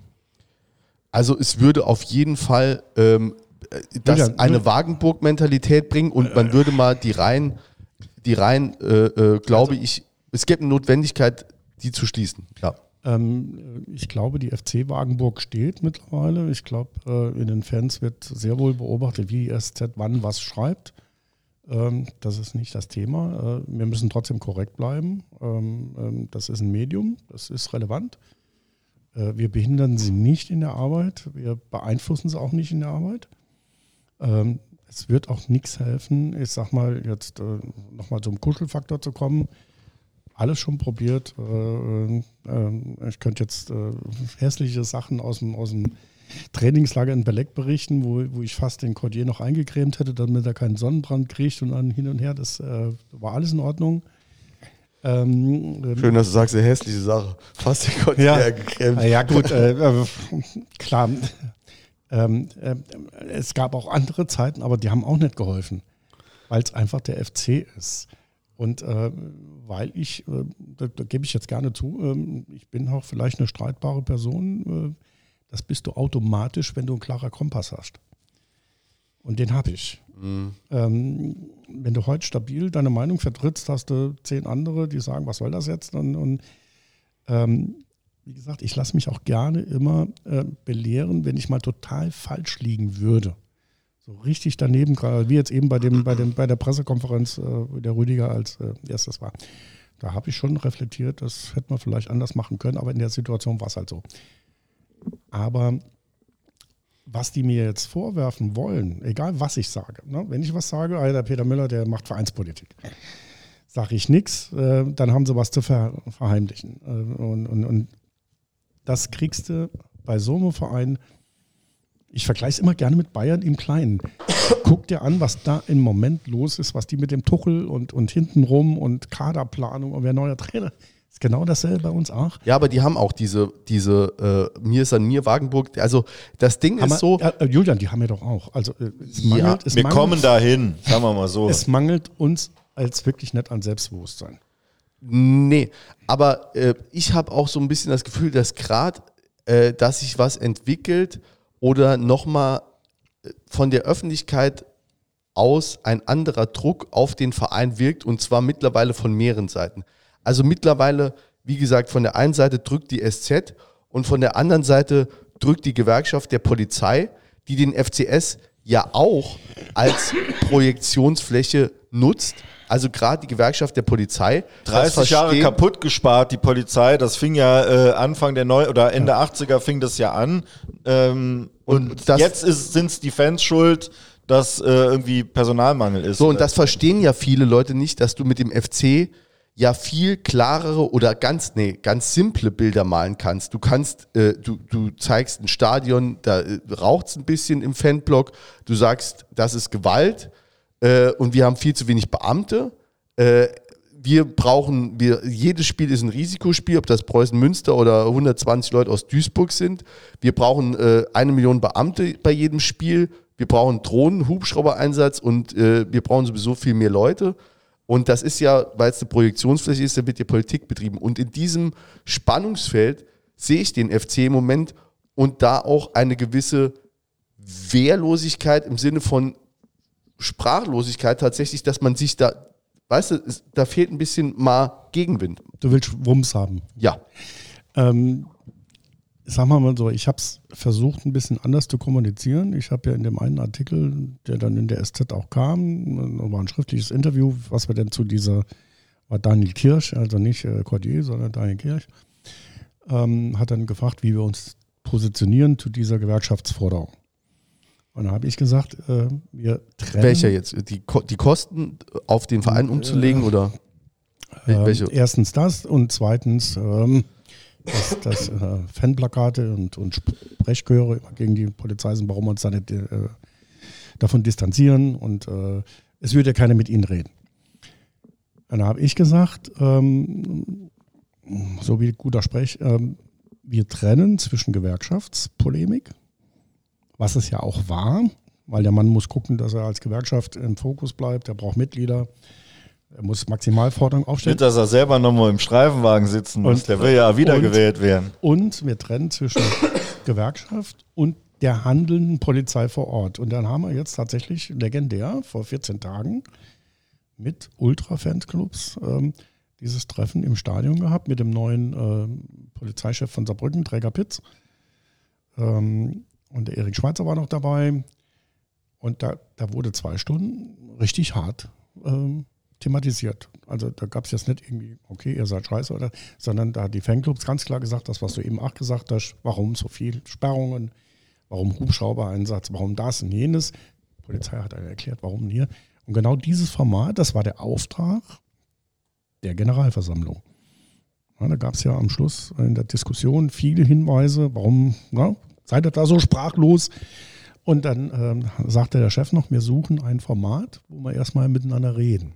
Also es würde auf jeden Fall ähm, äh, das Julian, eine du- Wagenburg-Mentalität bringen und man würde mal die Reihen, die Reihen, äh, äh, glaube ich, es gäbe eine Notwendigkeit, die zu schließen. Ja. Ähm, ich glaube, die FC Wagenburg steht mittlerweile. Ich glaube, äh, in den Fans wird sehr wohl beobachtet, wie die SZ wann was schreibt. Ähm, das ist nicht das Thema. Äh, wir müssen trotzdem korrekt bleiben. Ähm, ähm, das ist ein Medium, das ist relevant. Äh, wir behindern sie nicht in der Arbeit, wir beeinflussen sie auch nicht in der Arbeit. Ähm, es wird auch nichts helfen, ich sag mal, jetzt äh, nochmal zum Kuschelfaktor zu kommen alles schon probiert. Äh, äh, ich könnte jetzt äh, hässliche Sachen aus dem, aus dem Trainingslager in Belek berichten, wo, wo ich fast den Cordier noch eingecremt hätte, damit er keinen Sonnenbrand kriegt und dann hin und her. Das äh, war alles in Ordnung. Ähm, ähm, Schön, dass du sagst, eine hässliche Sache. Fast die Gott Ja. na ja, gut, [LAUGHS] äh, äh, klar. Ähm, äh, es gab auch andere Zeiten, aber die haben auch nicht geholfen, weil es einfach der FC ist. Und äh, weil ich, äh, da, da gebe ich jetzt gerne zu, ähm, ich bin auch vielleicht eine streitbare Person. Äh, das bist du automatisch, wenn du einen klarer Kompass hast. Und den habe ich. Ähm, wenn du heute stabil deine Meinung vertrittst, hast du zehn andere, die sagen, was soll das jetzt? Und, und ähm, wie gesagt, ich lasse mich auch gerne immer äh, belehren, wenn ich mal total falsch liegen würde. So richtig daneben, gerade wie jetzt eben bei, dem, bei, dem, bei der Pressekonferenz, äh, der Rüdiger als äh, erstes war. Da habe ich schon reflektiert, das hätte man vielleicht anders machen können, aber in der Situation war es halt so. Aber was die mir jetzt vorwerfen wollen, egal was ich sage, ne? wenn ich was sage, ah, der Peter Müller, der macht Vereinspolitik. Sage ich nichts, äh, dann haben sie was zu ver verheimlichen. Äh, und, und, und das kriegst du bei so einem Verein. Ich vergleiche es immer gerne mit Bayern im Kleinen. Guck dir an, was da im Moment los ist, was die mit dem Tuchel und, und hintenrum und Kaderplanung und wer neuer Trainer. Ist genau dasselbe bei uns auch. Ja, aber die haben auch diese, diese äh, Mir ist an mir Wagenburg. Also das Ding Haben ist wir- so, Ja, äh, Julian, die haben wir doch auch. Also äh, es Ja, mangelt, es wir mangelt, kommen dahin, sagen wir mal so. Es mangelt uns als wirklich nicht an Selbstbewusstsein. Nee, aber äh, ich habe auch so ein bisschen das Gefühl, dass gerade, äh, dass sich was entwickelt oder nochmal von der Öffentlichkeit aus ein anderer Druck auf den Verein wirkt und zwar mittlerweile von mehreren Seiten. Also mittlerweile, wie gesagt, von der einen Seite drückt die SZ und von der anderen Seite drückt die Gewerkschaft der Polizei, die den FCS ja auch als Projektionsfläche nutzt. Also gerade die Gewerkschaft der Polizei. das 30 Jahre kaputt gespart, die Polizei. Das fing ja äh, Anfang der Neu- oder Ende 80er fing das ja an. Ähm, und Und das- jetzt sind es die Fans schuld, dass äh, irgendwie Personalmangel ist. So, und das verstehen ja viele Leute nicht, dass du mit dem FC ja viel klarere oder ganz, nee, ganz simple Bilder malen kannst. Du kannst, äh, du, du zeigst ein Stadion, da äh, raucht es ein bisschen im Fanblock, du sagst, das ist Gewalt äh, und wir haben viel zu wenig Beamte. Äh, wir brauchen, wir, jedes Spiel ist ein Risikospiel, ob das Preußen Münster oder 120 Leute aus Duisburg sind. Wir brauchen äh, eine Million Beamte bei jedem Spiel. Wir brauchen Drohnen, Hubschrauber-Einsatz und äh, wir brauchen sowieso viel mehr Leute. Und das ist ja, weil es eine Projektionsfläche ist, da wird ja Politik betrieben. Und in diesem Spannungsfeld sehe ich den FC im Moment und da auch eine gewisse Wehrlosigkeit im Sinne von Sprachlosigkeit tatsächlich, dass man sich da, weißt du, es, da fehlt ein bisschen mal Gegenwind. Du willst Wumms haben. Ja. Ähm, sagen wir mal so, ich habe es versucht, ein bisschen anders zu kommunizieren. Ich habe ja in dem einen Artikel, der dann in der SZ auch kam, war ein schriftliches Interview, was wir denn zu dieser, war Daniel Kirsch, also nicht äh, Cordier, sondern Daniel Kirsch, ähm, hat dann gefragt, wie wir uns positionieren zu dieser Gewerkschaftsforderung. Und da habe ich gesagt, äh, wir trennen. Welcher jetzt? Die, die Kosten auf den Verein umzulegen oder? Ähm, Welche? erstens das und zweitens, ähm, dass, dass äh, Fanplakate und, und Sprechchöre gegen die Polizei sind, warum wir uns da nicht äh, davon distanzieren und äh, es würde ja keiner mit ihnen reden. Dann habe ich gesagt, ähm, so wie guter Sprech, ähm, wir trennen zwischen Gewerkschaftspolemik, was es ja auch war, weil der Mann muss gucken, dass er als Gewerkschaft im Fokus bleibt, er braucht Mitglieder, er muss Maximalforderungen aufstellen. Nicht, dass er selber nochmal im Streifenwagen sitzen muss. Und- der will ja wieder und- gewählt werden. Und wir trennen zwischen [COUGHS] Gewerkschaft und der handelnden Polizei vor Ort. Und dann haben wir jetzt tatsächlich legendär vor 14 Tagen mit Ultra-Fanclubs ähm, dieses Treffen im Stadion gehabt mit dem neuen ähm, Polizeichef von Saarbrücken, Träger Pitz. Ähm, und der Erik Schweizer war noch dabei. Und da, da wurde zwei Stunden richtig hart ähm, thematisiert. Also da gab es jetzt nicht irgendwie, okay, ihr seid scheiße, oder, sondern da hat die Fanclubs ganz klar gesagt, das, was du eben auch gesagt hast, warum so viel Sperrungen, warum Hubschrauber-Einsatz, warum das und jenes. Die Polizei hat erklärt, warum hier. Und genau dieses Format, das war der Auftrag der Generalversammlung. Ja, da gab es ja am Schluss in der Diskussion viele Hinweise, warum na, seid ihr da so sprachlos? Und dann ähm, sagte der Chef noch, wir suchen ein Format, wo wir erstmal miteinander reden.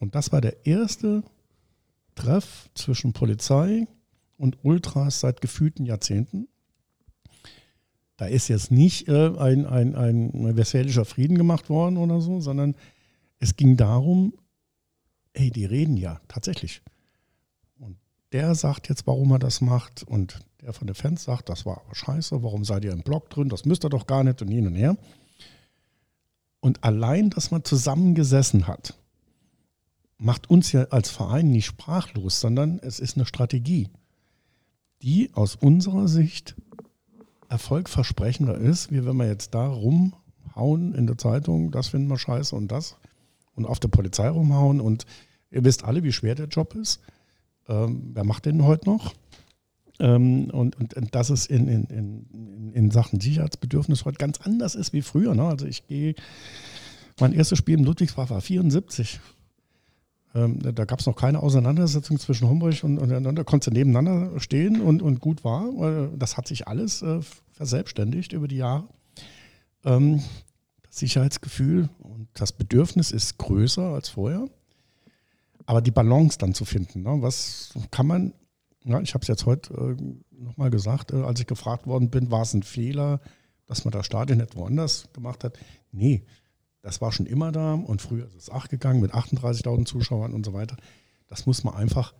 Und das war der erste Treff zwischen Polizei und Ultras seit gefühlten Jahrzehnten. Da ist jetzt nicht äh, ein, ein, ein westfälischer Frieden gemacht worden oder so, sondern es ging darum, hey, die reden ja tatsächlich. Und der sagt jetzt, warum er das macht. Und der von den Fans sagt, das war aber scheiße, warum seid ihr im Blog drin, das müsst ihr doch gar nicht und hin und her. Und allein, dass man zusammengesessen hat, macht uns ja als Verein nicht sprachlos, sondern es ist eine Strategie, die aus unserer Sicht erfolgversprechender ist, wie wenn wir jetzt da rumhauen in der Zeitung, das finden wir scheiße und das und auf der Polizei rumhauen und ihr wisst alle, wie schwer der Job ist. Ähm, wer macht den heute noch? Ähm, und, und, und dass es in, in, in, in Sachen Sicherheitsbedürfnis heute ganz anders ist wie früher. Ne? Also ich gehe, mein erstes Spiel im Ludwigsburg war 74. Ähm, da gab es noch keine Auseinandersetzung zwischen Homburg und, und da konntest du nebeneinander stehen und, und gut war. Das hat sich alles äh, verselbstständigt über die Jahre. Ähm, das Sicherheitsgefühl und das Bedürfnis ist größer als vorher. Aber die Balance dann zu finden, ne? was kann man, ja, ich habe es jetzt heute äh, nochmal gesagt, äh, als ich gefragt worden bin, war es ein Fehler, dass man das Stadion nicht woanders gemacht hat? Nee, das war schon immer da und früher ist es acht gegangen mit 38.000 Zuschauern und so weiter. Das muss man einfach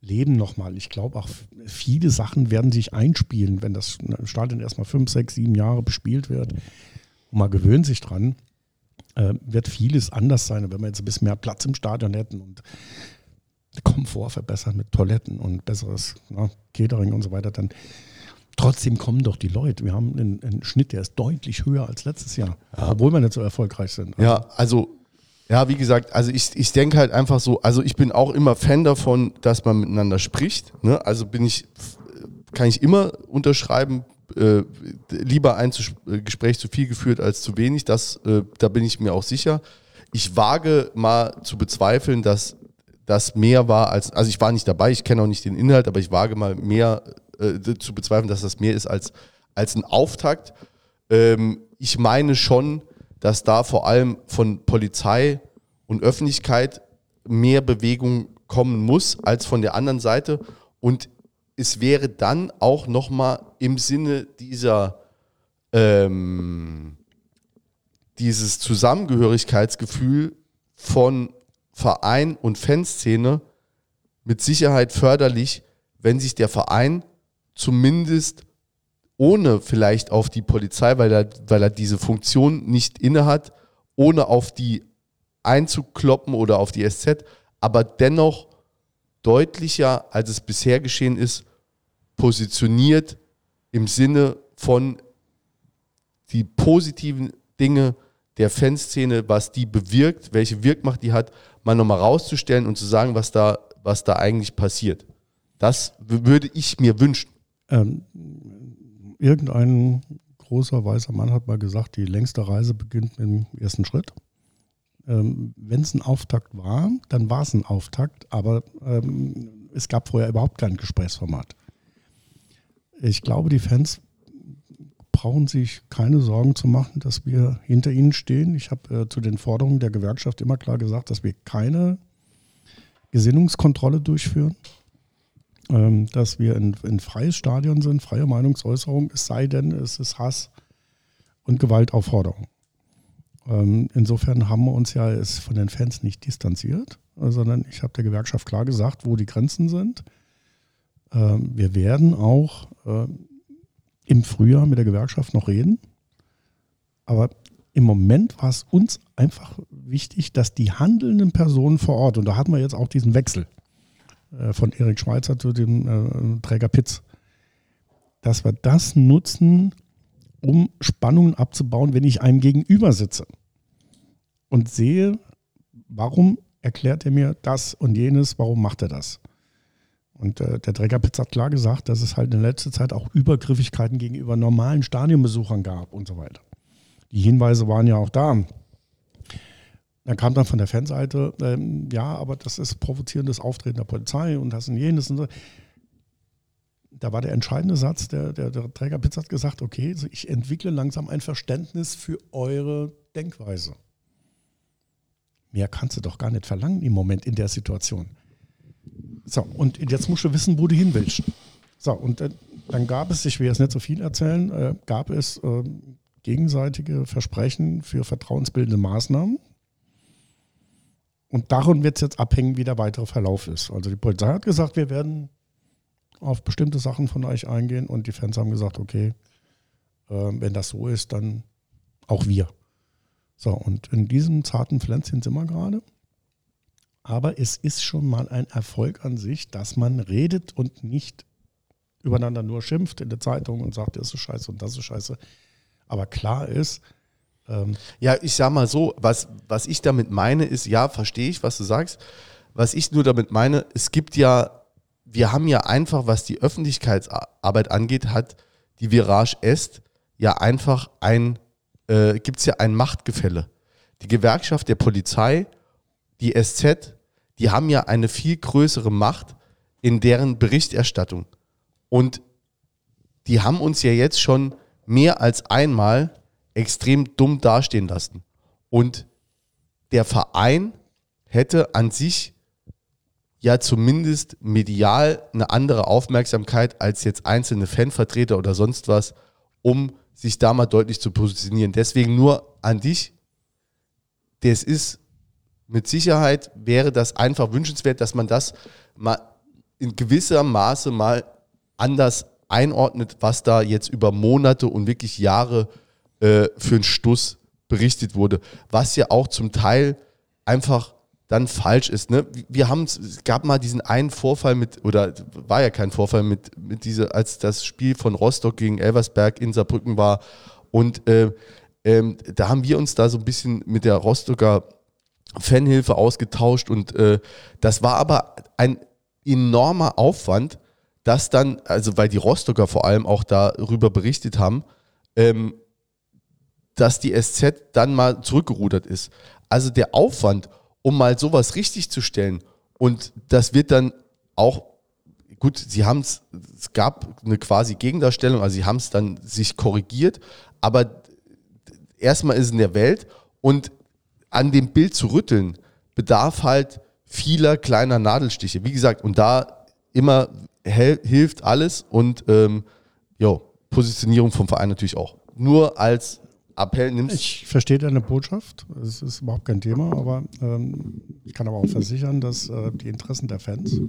leben nochmal. Ich glaube auch, viele Sachen werden sich einspielen, wenn das Stadion erstmal fünf, sechs, sieben Jahre bespielt wird. Und man gewöhnt sich dran, äh, wird vieles anders sein, wenn wir jetzt ein bisschen mehr Platz im Stadion hätten und Komfort verbessern mit Toiletten und besseres na, Catering und so weiter, dann trotzdem kommen doch die Leute. Wir haben einen, einen Schnitt, der ist deutlich höher als letztes Jahr, obwohl wir nicht so erfolgreich sind. Also, Ja, also Ja, wie gesagt, also ich, ich denke halt einfach so, also ich bin auch immer Fan davon, dass man miteinander spricht. Ne? Also bin ich, kann ich immer unterschreiben, äh, lieber ein äh, Gespräch zu viel geführt als zu wenig. Das, äh, da bin ich mir auch sicher. Ich wage mal zu bezweifeln, dass das mehr war als, also ich war nicht dabei, ich kenne auch nicht den Inhalt, aber ich wage mal mehr äh, zu bezweifeln, dass das mehr ist als, als ein Auftakt. Ähm, ich meine schon, dass da vor allem von Polizei und Öffentlichkeit mehr Bewegung kommen muss als von der anderen Seite. Und es wäre dann auch nochmal im Sinne dieser ähm, dieses Zusammengehörigkeitsgefühl von Verein und Fanszene mit Sicherheit förderlich, wenn sich der Verein zumindest ohne vielleicht auf die Polizei, weil er, weil er diese Funktion nicht innehat, ohne auf die einzukloppen oder auf die SZ, aber dennoch deutlicher, als es bisher geschehen ist, positioniert im Sinne von die positiven Dinge der Fanszene, was die bewirkt, welche Wirkmacht die hat, mal nochmal rauszustellen und zu sagen, was da, was da eigentlich passiert. Das würde ich mir wünschen. Ähm, irgendein großer weißer Mann hat mal gesagt, die längste Reise beginnt mit dem ersten Schritt. Ähm, Wenn es ein Auftakt war, dann war es ein Auftakt, aber ähm, es gab vorher überhaupt kein Gesprächsformat. Ich glaube, die Fans brauchen sich keine Sorgen zu machen, dass wir hinter ihnen stehen. Ich habe äh, zu den Forderungen der Gewerkschaft immer klar gesagt, dass wir keine Gesinnungskontrolle durchführen ähm, dass wir ein, ein freies Stadion sind, freie Meinungsäußerung, es sei denn, es ist Hass und Gewaltaufforderung. Ähm, insofern haben wir uns ja es von den Fans nicht distanziert, sondern ich habe der Gewerkschaft klar gesagt, wo die Grenzen sind. Ähm, wir werden auch äh, im Frühjahr mit der Gewerkschaft noch reden. Aber im Moment war es uns einfach wichtig, dass die handelnden Personen vor Ort, und da hatten wir jetzt auch diesen Wechsel, äh, von Erik Schweizer zu dem äh, Träger Pitz, dass wir das nutzen, um Spannungen abzubauen, wenn ich einem gegenüber sitze und sehe, warum erklärt er mir das und jenes, warum macht er das? Und äh, der Trägerpitz hat klar gesagt, dass es halt in letzter Zeit auch Übergriffigkeiten gegenüber normalen Stadionbesuchern gab und so weiter. Die Hinweise waren ja auch da. Dann kam dann von der Fanseite, ähm, ja, aber das ist provozierendes Auftreten der Polizei und das und jenes und so. Da war der entscheidende Satz, der, der, der Träger Pitz hat gesagt, okay, also ich entwickle langsam ein Verständnis für eure Denkweise. Mehr kannst du doch gar nicht verlangen im Moment in der Situation. So, und jetzt musst du wissen, wo du hin willst. So, und äh, dann gab es, ich will jetzt nicht so viel erzählen, äh, gab es äh, gegenseitige Versprechen für vertrauensbildende Maßnahmen. Und davon wird es jetzt abhängen, wie der weitere Verlauf ist. Also die Polizei hat gesagt, wir werden auf bestimmte Sachen von euch eingehen und die Fans haben gesagt, okay, äh, wenn das so ist, dann auch wir. So, und in diesem zarten Pflänzchen sind wir gerade. Aber es ist schon mal ein Erfolg an sich, dass man redet und nicht übereinander nur schimpft in der Zeitung und sagt, das ist scheiße und das ist scheiße. Aber klar ist, ähm, ja, ich sag mal so, was, was ich damit meine, ist, ja, verstehe ich, was du sagst. Was ich nur damit meine, es gibt ja, wir haben ja einfach, was die Öffentlichkeitsarbeit angeht, hat die Virage Est ja einfach ein, äh, gibt es ja ein Machtgefälle. Die Gewerkschaft der Polizei, die SZ, die haben ja eine viel größere Macht in deren Berichterstattung. Und die haben uns ja jetzt schon mehr als einmal extrem dumm dastehen lassen. Und der Verein hätte an sich ja zumindest medial eine andere Aufmerksamkeit als jetzt einzelne Fanvertreter oder sonst was, um sich da mal deutlich zu positionieren. Deswegen nur an dich. Das ist mit Sicherheit wäre das einfach wünschenswert, dass man das mal in gewisser Maße mal anders einordnet, was da jetzt über Monate und wirklich Jahre äh, für einen Stuss berichtet wurde, was ja auch zum Teil einfach dann falsch ist. Ne? Wir haben es gab mal diesen einen Vorfall mit, oder war ja kein Vorfall mit, mit diese, als das Spiel von Rostock gegen Elversberg in Saarbrücken war. Und äh, ähm, da haben wir uns da so ein bisschen mit der Rostocker Fanhilfe ausgetauscht und äh, das war aber ein enormer Aufwand, dass dann, also weil die Rostocker vor allem auch darüber berichtet haben, ähm, dass die SZ dann mal zurückgerudert ist. Also der Aufwand, um mal sowas richtig zu stellen und das wird dann auch, gut, sie haben es, es gab eine quasi Gegendarstellung, also sie haben es dann sich korrigiert, aber erstmal ist es in der Welt und an dem Bild zu rütteln bedarf halt vieler kleiner Nadelstiche. Wie gesagt, und da immer hilft alles und ähm, jo, Positionierung vom Verein natürlich auch. Nur als Appell nimmst Ich verstehe deine Botschaft. Es ist überhaupt kein Thema, aber ähm, ich kann aber auch versichern, dass äh, die Interessen der Fans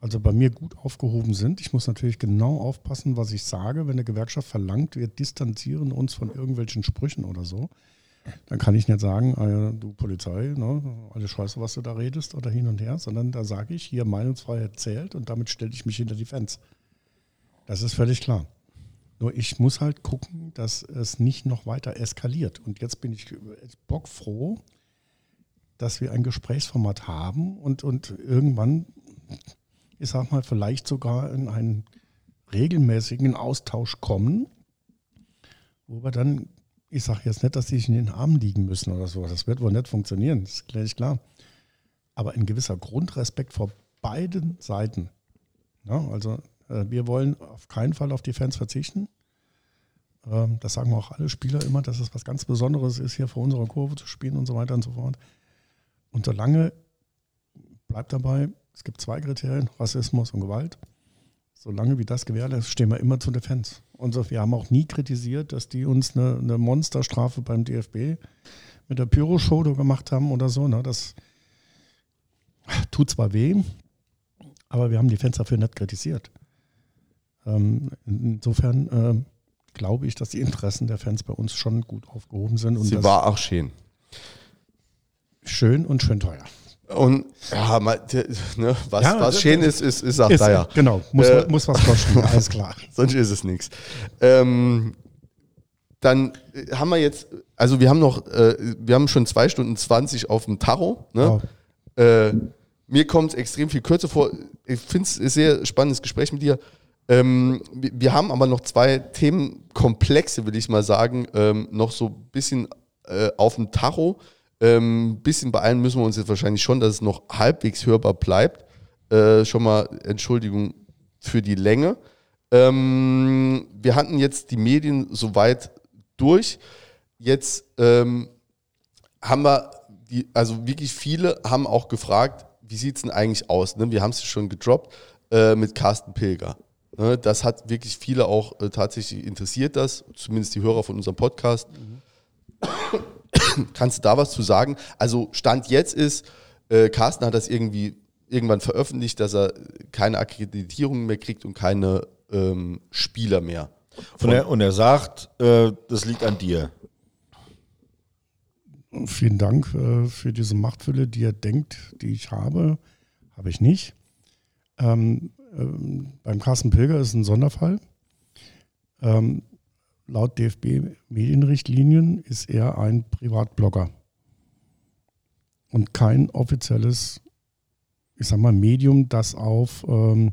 also bei mir gut aufgehoben sind. Ich muss natürlich genau aufpassen, was ich sage. Wenn eine Gewerkschaft verlangt, wir distanzieren uns von irgendwelchen Sprüchen oder so, dann kann ich nicht sagen, äh, du Polizei, ne, alles scheiße, was du da redest oder hin und her, sondern da sage ich, hier Meinungsfreiheit zählt und damit stelle ich mich hinter die Fans. Das ist völlig klar. Nur ich muss halt gucken, dass es nicht noch weiter eskaliert. Und jetzt bin ich bockfroh, dass wir ein Gesprächsformat haben und, und irgendwann, ich sag mal, vielleicht sogar in einen regelmäßigen Austausch kommen, wo wir dann, ich sage jetzt nicht, dass die sich in den Armen liegen müssen oder so. Das wird wohl nicht funktionieren, das ist gleich klar. Aber ein gewisser Grundrespekt vor beiden Seiten. Ja, also äh, wir wollen auf keinen Fall auf die Fans verzichten. Ähm, das sagen auch alle Spieler immer, dass es was ganz Besonderes ist, hier vor unserer Kurve zu spielen und so weiter und so fort. Und solange, bleibt dabei, es gibt zwei Kriterien, Rassismus und Gewalt. Solange wie das gewährleistet, stehen wir immer zu den Fans. Und so, wir haben auch nie kritisiert, dass die uns eine, eine Monsterstrafe beim DFB mit der Pyro-Show gemacht haben oder so. Ne? Das tut zwar weh, aber wir haben die Fans dafür nicht kritisiert. Ähm, insofern ähm, glaube ich, dass die Interessen der Fans bei uns schon gut aufgehoben sind. Und Sie war auch schön. schön und schön teuer. Und ja, mal, ne, was, Ja, was schön ist, ist, ist auch Ist, da ja. Genau, muss, Äh, muss was kosten, [LAUGHS] alles klar. Sonst ist es nichts. Ähm, dann äh, haben wir jetzt, also wir haben noch, äh, wir haben schon zwei Stunden 20 auf dem Tacho. Ne? Äh, mir kommt es extrem viel kürzer vor. Ich finde es ein sehr spannendes Gespräch mit dir. Ähm, wir, haben aber noch zwei Themenkomplexe, will ich mal sagen, ähm, noch so ein bisschen äh, auf dem Tacho. Ein ähm, bisschen beeilen müssen wir uns jetzt wahrscheinlich schon, dass es noch halbwegs hörbar bleibt. Äh, schon mal Entschuldigung für die Länge. Ähm, wir hatten jetzt die Medien soweit durch. Jetzt ähm, haben wir, die, also wirklich viele haben auch gefragt, wie sieht es denn eigentlich aus? Ne? Wir haben es schon gedroppt äh, mit Carsten Pilger. Ne? Das hat wirklich viele auch äh, tatsächlich interessiert, das, zumindest die Hörer von unserem Podcast. [COUGHS] [COUGHS] Kannst du da was zu sagen? Also Stand jetzt ist, äh, Carsten hat das irgendwie irgendwann veröffentlicht, dass er keine Akkreditierung mehr kriegt und keine ähm, Spieler mehr. Und er, und er sagt, äh, das liegt an dir. Vielen Dank äh, für diese Machtfülle, die ihr denkt, die ich habe. Habe ich nicht. Ähm, ähm, beim Carsten Pilger ist es ein Sonderfall. Ähm, laut DFB-Medienrichtlinien ist er ein Privatblogger und kein offizielles, ich sag mal, Medium, das auf, ähm,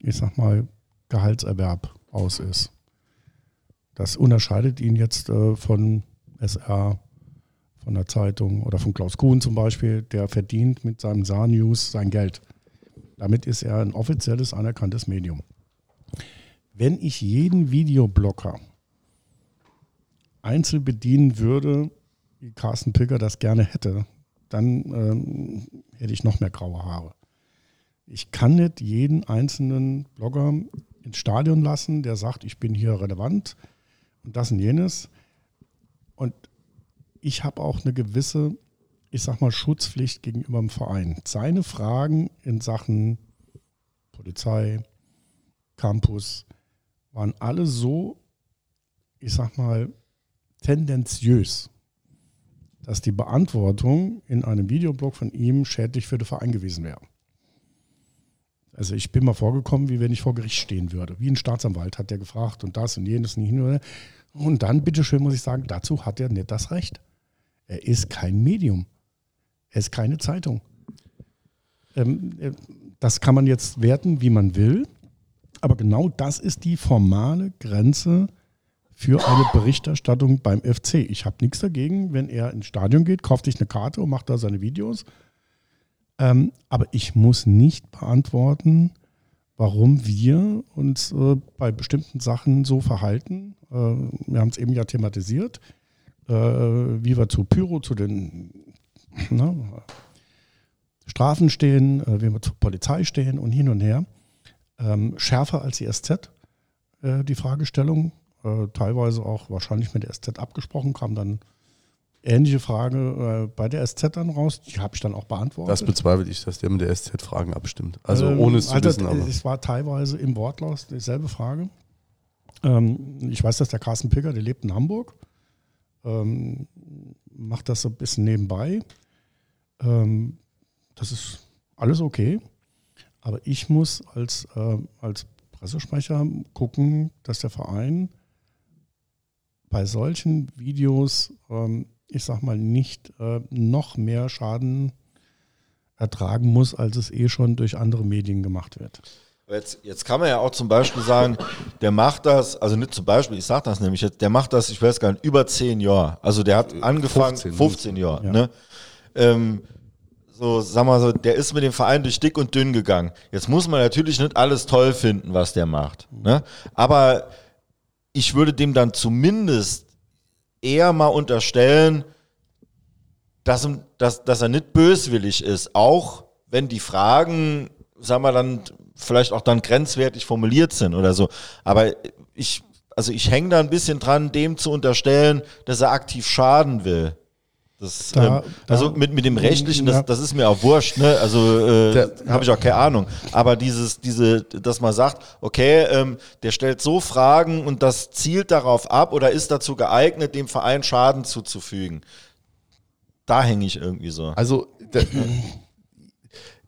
ich sag mal, Gehaltserwerb aus ist. Das unterscheidet ihn jetzt äh, von SR, von der Zeitung oder von Klaus Kuhn zum Beispiel, der verdient mit seinem Saar-News sein Geld. Damit ist er ein offizielles, anerkanntes Medium. Wenn ich jeden Videoblogger einzeln bedienen würde, wie Carsten Pilger das gerne hätte, dann ähm, hätte ich noch mehr graue Haare. Ich kann nicht jeden einzelnen Blogger ins Stadion lassen, der sagt, ich bin hier relevant und das und jenes. Und ich habe auch eine gewisse, ich sag mal, Schutzpflicht gegenüber dem Verein. Seine Fragen in Sachen Polizei, Campus waren alle so, ich sag mal, tendenziös, dass die Beantwortung in einem Videoblog von ihm schädlich für den Verein gewesen wäre. Also ich bin mal vorgekommen, wie wenn ich vor Gericht stehen würde. Wie ein Staatsanwalt hat der gefragt und das und jenes nicht nur. Und dann, bitteschön, muss ich sagen, dazu hat er nicht das Recht. Er ist kein Medium. Er ist keine Zeitung. Ähm, äh, das kann man jetzt werten, wie man will. Aber genau das ist die formale Grenze für eine Berichterstattung beim FC. Ich habe nichts dagegen, wenn er ins Stadion geht, kauft sich eine Karte und macht da seine Videos. Ähm, aber ich muss nicht beantworten, warum wir uns äh, bei bestimmten Sachen so verhalten. Äh, wir haben es eben ja thematisiert, äh, wie wir zu Pyro, zu den na, Strafen stehen, äh, wie wir zur Polizei stehen und hin und her. Ähm, schärfer als die SZ, äh, die Fragestellung. Äh, teilweise auch wahrscheinlich mit der SZ abgesprochen, kam dann ähnliche Frage äh, bei der SZ dann raus. Die habe ich dann auch beantwortet. Das bezweifle ich, dass der mit der SZ Fragen abstimmt. Also Ähm, ohne es zu Alter, wissen. Aber. Es war teilweise im Wortlaut dieselbe Frage. Ähm, ich weiß, dass der Carsten Picker, der lebt in Hamburg, ähm, macht das so ein bisschen nebenbei. Ähm, das ist alles okay. Aber ich muss als, äh, als Pressesprecher gucken, dass der Verein bei solchen Videos, ähm, ich sag mal, nicht äh, noch mehr Schaden ertragen muss, als es eh schon durch andere Medien gemacht wird. Jetzt, jetzt kann man ja auch zum Beispiel sagen, der macht das, also nicht zum Beispiel, ich sage das nämlich jetzt, der macht das, ich weiß gar nicht, über zehn Jahre. Also der hat angefangen, 15, 15, Jahre. Ja. Ne? Ähm, so, sag mal so, der ist mit dem Verein durch dick und dünn gegangen. Jetzt muss man natürlich nicht alles toll finden, was der macht. Ne? Aber ich würde dem dann zumindest eher mal unterstellen, dass, dass, dass er nicht böswillig ist, auch wenn die Fragen, sagen wir dann, vielleicht auch dann grenzwertig formuliert sind oder so. Aber ich, also ich hänge da ein bisschen dran, dem zu unterstellen, dass er aktiv schaden will. Das, Da- ähm, also da- mit, mit dem Rechtlichen, das, Ja. das ist mir auch wurscht, ne? Also äh, habe ich auch keine Ahnung. Aber dieses, diese, dass man sagt, okay, ähm, der stellt so Fragen und das zielt darauf ab oder ist dazu geeignet, dem Verein Schaden zuzufügen. Da hänge ich irgendwie so. Also da,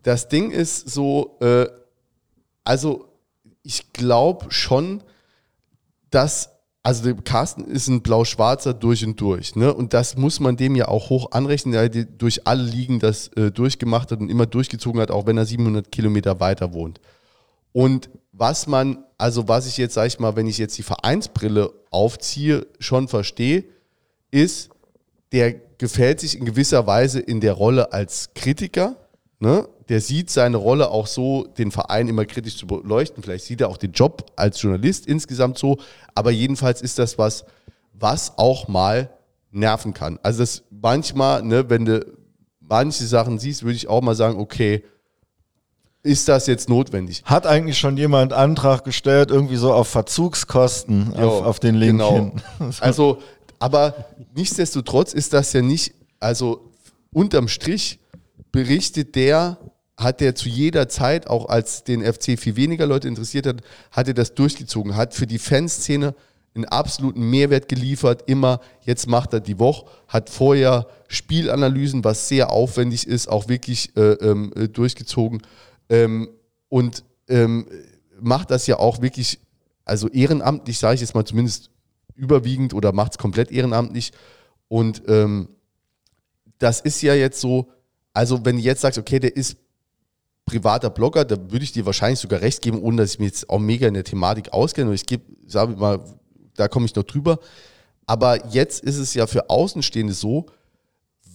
das Ding ist so, äh, also ich glaube schon, dass, also Carsten ist ein Blau-Schwarzer durch und durch. Ne? Und das muss man dem ja auch hoch anrechnen, der durch alle Ligen das äh, durchgemacht hat und immer durchgezogen hat, auch wenn er 700 Kilometer weiter wohnt. Und was man, also was ich jetzt, sag ich mal, wenn ich jetzt die Vereinsbrille aufziehe, schon verstehe, ist, der gefällt sich in gewisser Weise in der Rolle als Kritiker. Ne? Der sieht seine Rolle auch so, den Verein immer kritisch zu beleuchten. Vielleicht sieht er auch den Job als Journalist insgesamt so. Aber jedenfalls ist das was, was auch mal nerven kann. Also das manchmal, ne, wenn du manche Sachen siehst, würde ich auch mal sagen, okay, ist das jetzt notwendig? Hat eigentlich schon jemand Antrag gestellt, irgendwie so auf Verzugskosten auf, Jo, auf den Link genau. hin? [LAUGHS] Also, aber nichtsdestotrotz ist das ja nicht, also unterm Strich berichtet der, hat der zu jeder Zeit, auch als den FC viel weniger Leute interessiert hat, hat er das durchgezogen, hat für die Fanszene einen absoluten Mehrwert geliefert, immer, jetzt macht er die Woche, hat vorher Spielanalysen, was sehr aufwendig ist, auch wirklich äh, ähm, äh, durchgezogen ähm, und ähm, macht das ja auch wirklich, also ehrenamtlich, sage ich jetzt mal zumindest überwiegend oder macht es komplett ehrenamtlich. Und ähm, das ist ja jetzt so, also wenn du jetzt sagst, okay, der ist privater Blogger, da würde ich dir wahrscheinlich sogar recht geben, ohne dass ich mir jetzt auch mega in der Thematik auskenne. Und ich gebe, sage mal, da komme ich noch drüber. Aber jetzt ist es ja für Außenstehende so,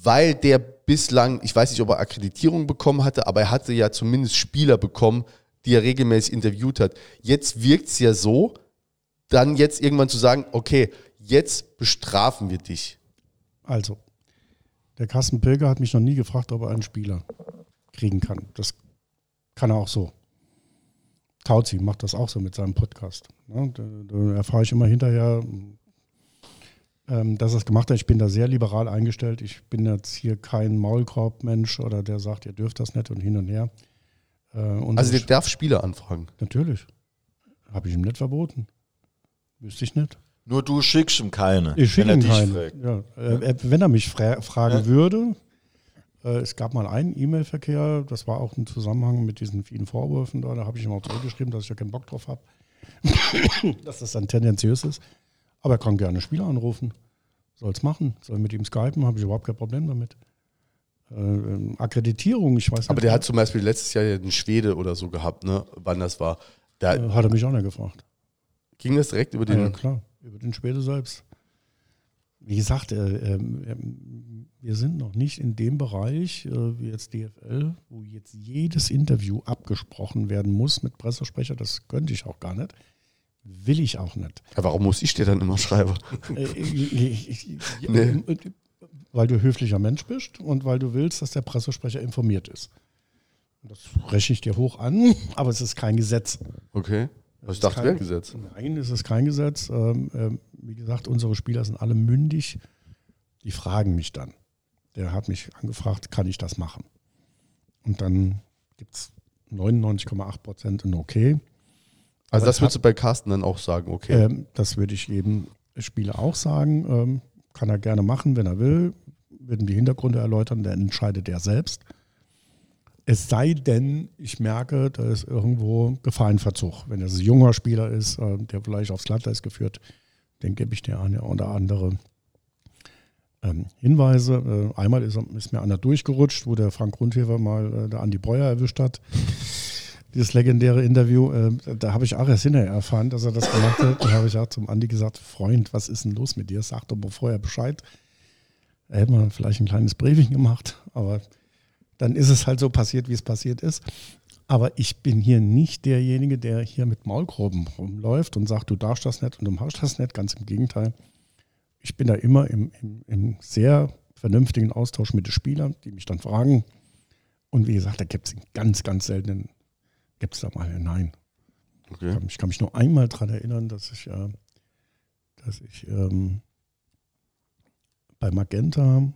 weil der bislang, ich weiß nicht, ob er Akkreditierung bekommen hatte, aber er hatte ja zumindest Spieler bekommen, die er regelmäßig interviewt hat. Jetzt wirkt es ja so, dann jetzt irgendwann zu sagen, okay, jetzt bestrafen wir dich. Also, der Carsten Pilger hat mich noch nie gefragt, ob er einen Spieler kriegen kann. Das kann er auch so. Tauzi macht das auch so mit seinem Podcast. Ne? Da, da erfahre ich immer hinterher, ähm, dass er es gemacht hat. Ich bin da sehr liberal eingestellt. Ich bin jetzt hier kein Maulkorb-Mensch oder der sagt, ihr dürft das nicht und hin und her. Äh, und Also der darf Spieler anfragen. natürlich. Habe ich ihm nicht verboten. Wüsste ich nicht. Nur du schickst ihm keine. Ich schicke wenn ihm er dich keinen. fragt. Ja, äh, äh, wenn er mich fra fragen würde, äh, es gab mal einen E-Mail-Verkehr, das war auch im Zusammenhang mit diesen vielen Vorwürfen da, da habe ich ihm auch zurückgeschrieben, dass ich da keinen Bock drauf habe, [COUGHS] dass das dann tendenziös ist. Aber er kann gerne Spieler anrufen. soll es machen, soll mit ihm skypen, habe ich überhaupt kein Problem damit. Äh, Akkreditierung, ich weiß nicht. Aber der hat zum Beispiel letztes Jahr ja einen Schwede oder so gehabt, ne? wann das war. Da äh, hat er mich auch nicht gefragt. ging das direkt über den. Ja, klar, über den selbst. Wie gesagt, äh, ähm, wir sind noch nicht in dem Bereich, äh, wie jetzt DFL, wo jetzt jedes Interview abgesprochen werden muss mit Pressesprecher. Das könnte ich auch gar nicht. Will ich auch nicht. Ja, warum muss ich dir dann immer schreiben? Äh, [LAUGHS] Nee. äh, Weil du höflicher Mensch bist und weil du willst, dass der Pressesprecher informiert ist. Das rechne ich dir hoch an, [LAUGHS] aber es ist kein Gesetz. Okay. Ich ist dachte, kein- Gesetz. Nein, es ist kein Gesetz. Ähm, ähm, wie gesagt, unsere Spieler sind alle mündig. Die fragen mich dann. Der hat mich angefragt, kann ich das machen? Und dann gibt es 99,8 Prozent ein Okay. Also Aber das es würdest du bei Carsten dann auch sagen, okay. Ähm, das würde ich jedem Spieler auch sagen. Ähm, kann er gerne machen, wenn er will. Würden die Hintergründe erläutern, dann entscheidet er selbst. Es sei denn, ich merke, da ist irgendwo Gefahrenverzug. Wenn es ein junger Spieler ist, äh, der vielleicht aufs Glatteis geführt, dann gebe ich dir eine oder andere ähm, Hinweise. Äh, einmal ist, ist mir einer durchgerutscht, wo der Frank Grundhefer mal äh, der Andi Breuer erwischt hat. Dieses legendäre Interview, äh, da habe ich auch erst hinterher erfahren, dass er das gemacht hat. Da habe ich auch zum Andi gesagt, Freund, was ist denn los mit dir? Sag doch mal vorher Bescheid. Da hätte man vielleicht ein kleines Briefing gemacht, aber dann ist es halt so passiert, wie es passiert ist. Aber ich bin hier nicht derjenige, der hier mit Maulgroben rumläuft und sagt, du darfst das nicht und du machst das nicht. Ganz im Gegenteil. Ich bin da immer im, im, im sehr vernünftigen Austausch mit den Spielern, die mich dann fragen. Und wie gesagt, da gibt es ganz, ganz seltenen, gibt es da mal ein Nein. okay. Ich kann mich nur einmal daran erinnern, dass ich, äh, dass ich ähm, bei Magenta,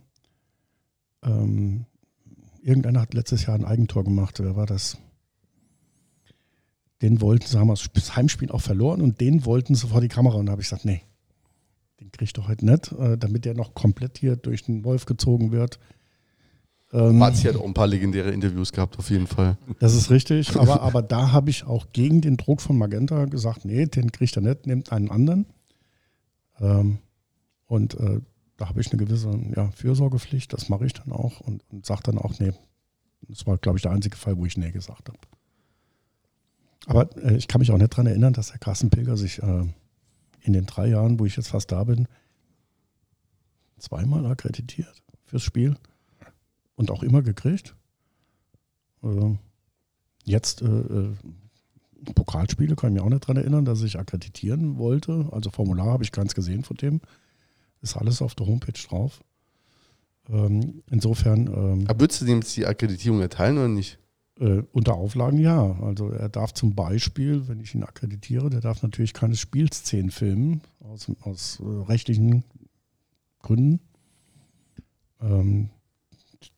ähm, irgendeiner hat letztes Jahr ein Eigentor gemacht. Wer war das? Den wollten sie, haben das Heimspiel auch verloren und den wollten sie vor die Kamera. Und da habe ich gesagt, nee, den krieg ich doch heute nicht, äh, damit der noch komplett hier durch den Wolf gezogen wird. Ähm, Marzi hat auch ein paar legendäre Interviews gehabt, auf jeden Fall. das ist richtig, [LAUGHS] aber, aber da habe ich auch gegen den Druck von Magenta gesagt, nee, den kriegt er nicht, nehmt einen anderen. Ähm, und äh, da habe ich eine gewisse ja, Fürsorgepflicht, das mache ich dann auch und, und sage dann auch, nee, das war, glaube ich, der einzige Fall, wo ich nee gesagt habe. Aber äh, ich kann mich auch nicht daran erinnern, dass der Carsten Pilger sich äh, in den drei Jahren, wo ich jetzt fast da bin, zweimal akkreditiert fürs Spiel und auch immer gekriegt. Äh, jetzt äh, Pokalspiele kann ich mich auch nicht daran erinnern, dass ich akkreditieren wollte. Also Formular habe ich keins gesehen von dem. Ist alles auf der Homepage drauf. Ähm, insofern ähm, Aber würdest du dem jetzt die Akkreditierung erteilen oder nicht? äh, unter Auflagen ja. Also er darf zum Beispiel, wenn ich ihn akkreditiere, der darf natürlich keine Spielszenen filmen, aus, aus äh, rechtlichen Gründen. Ähm,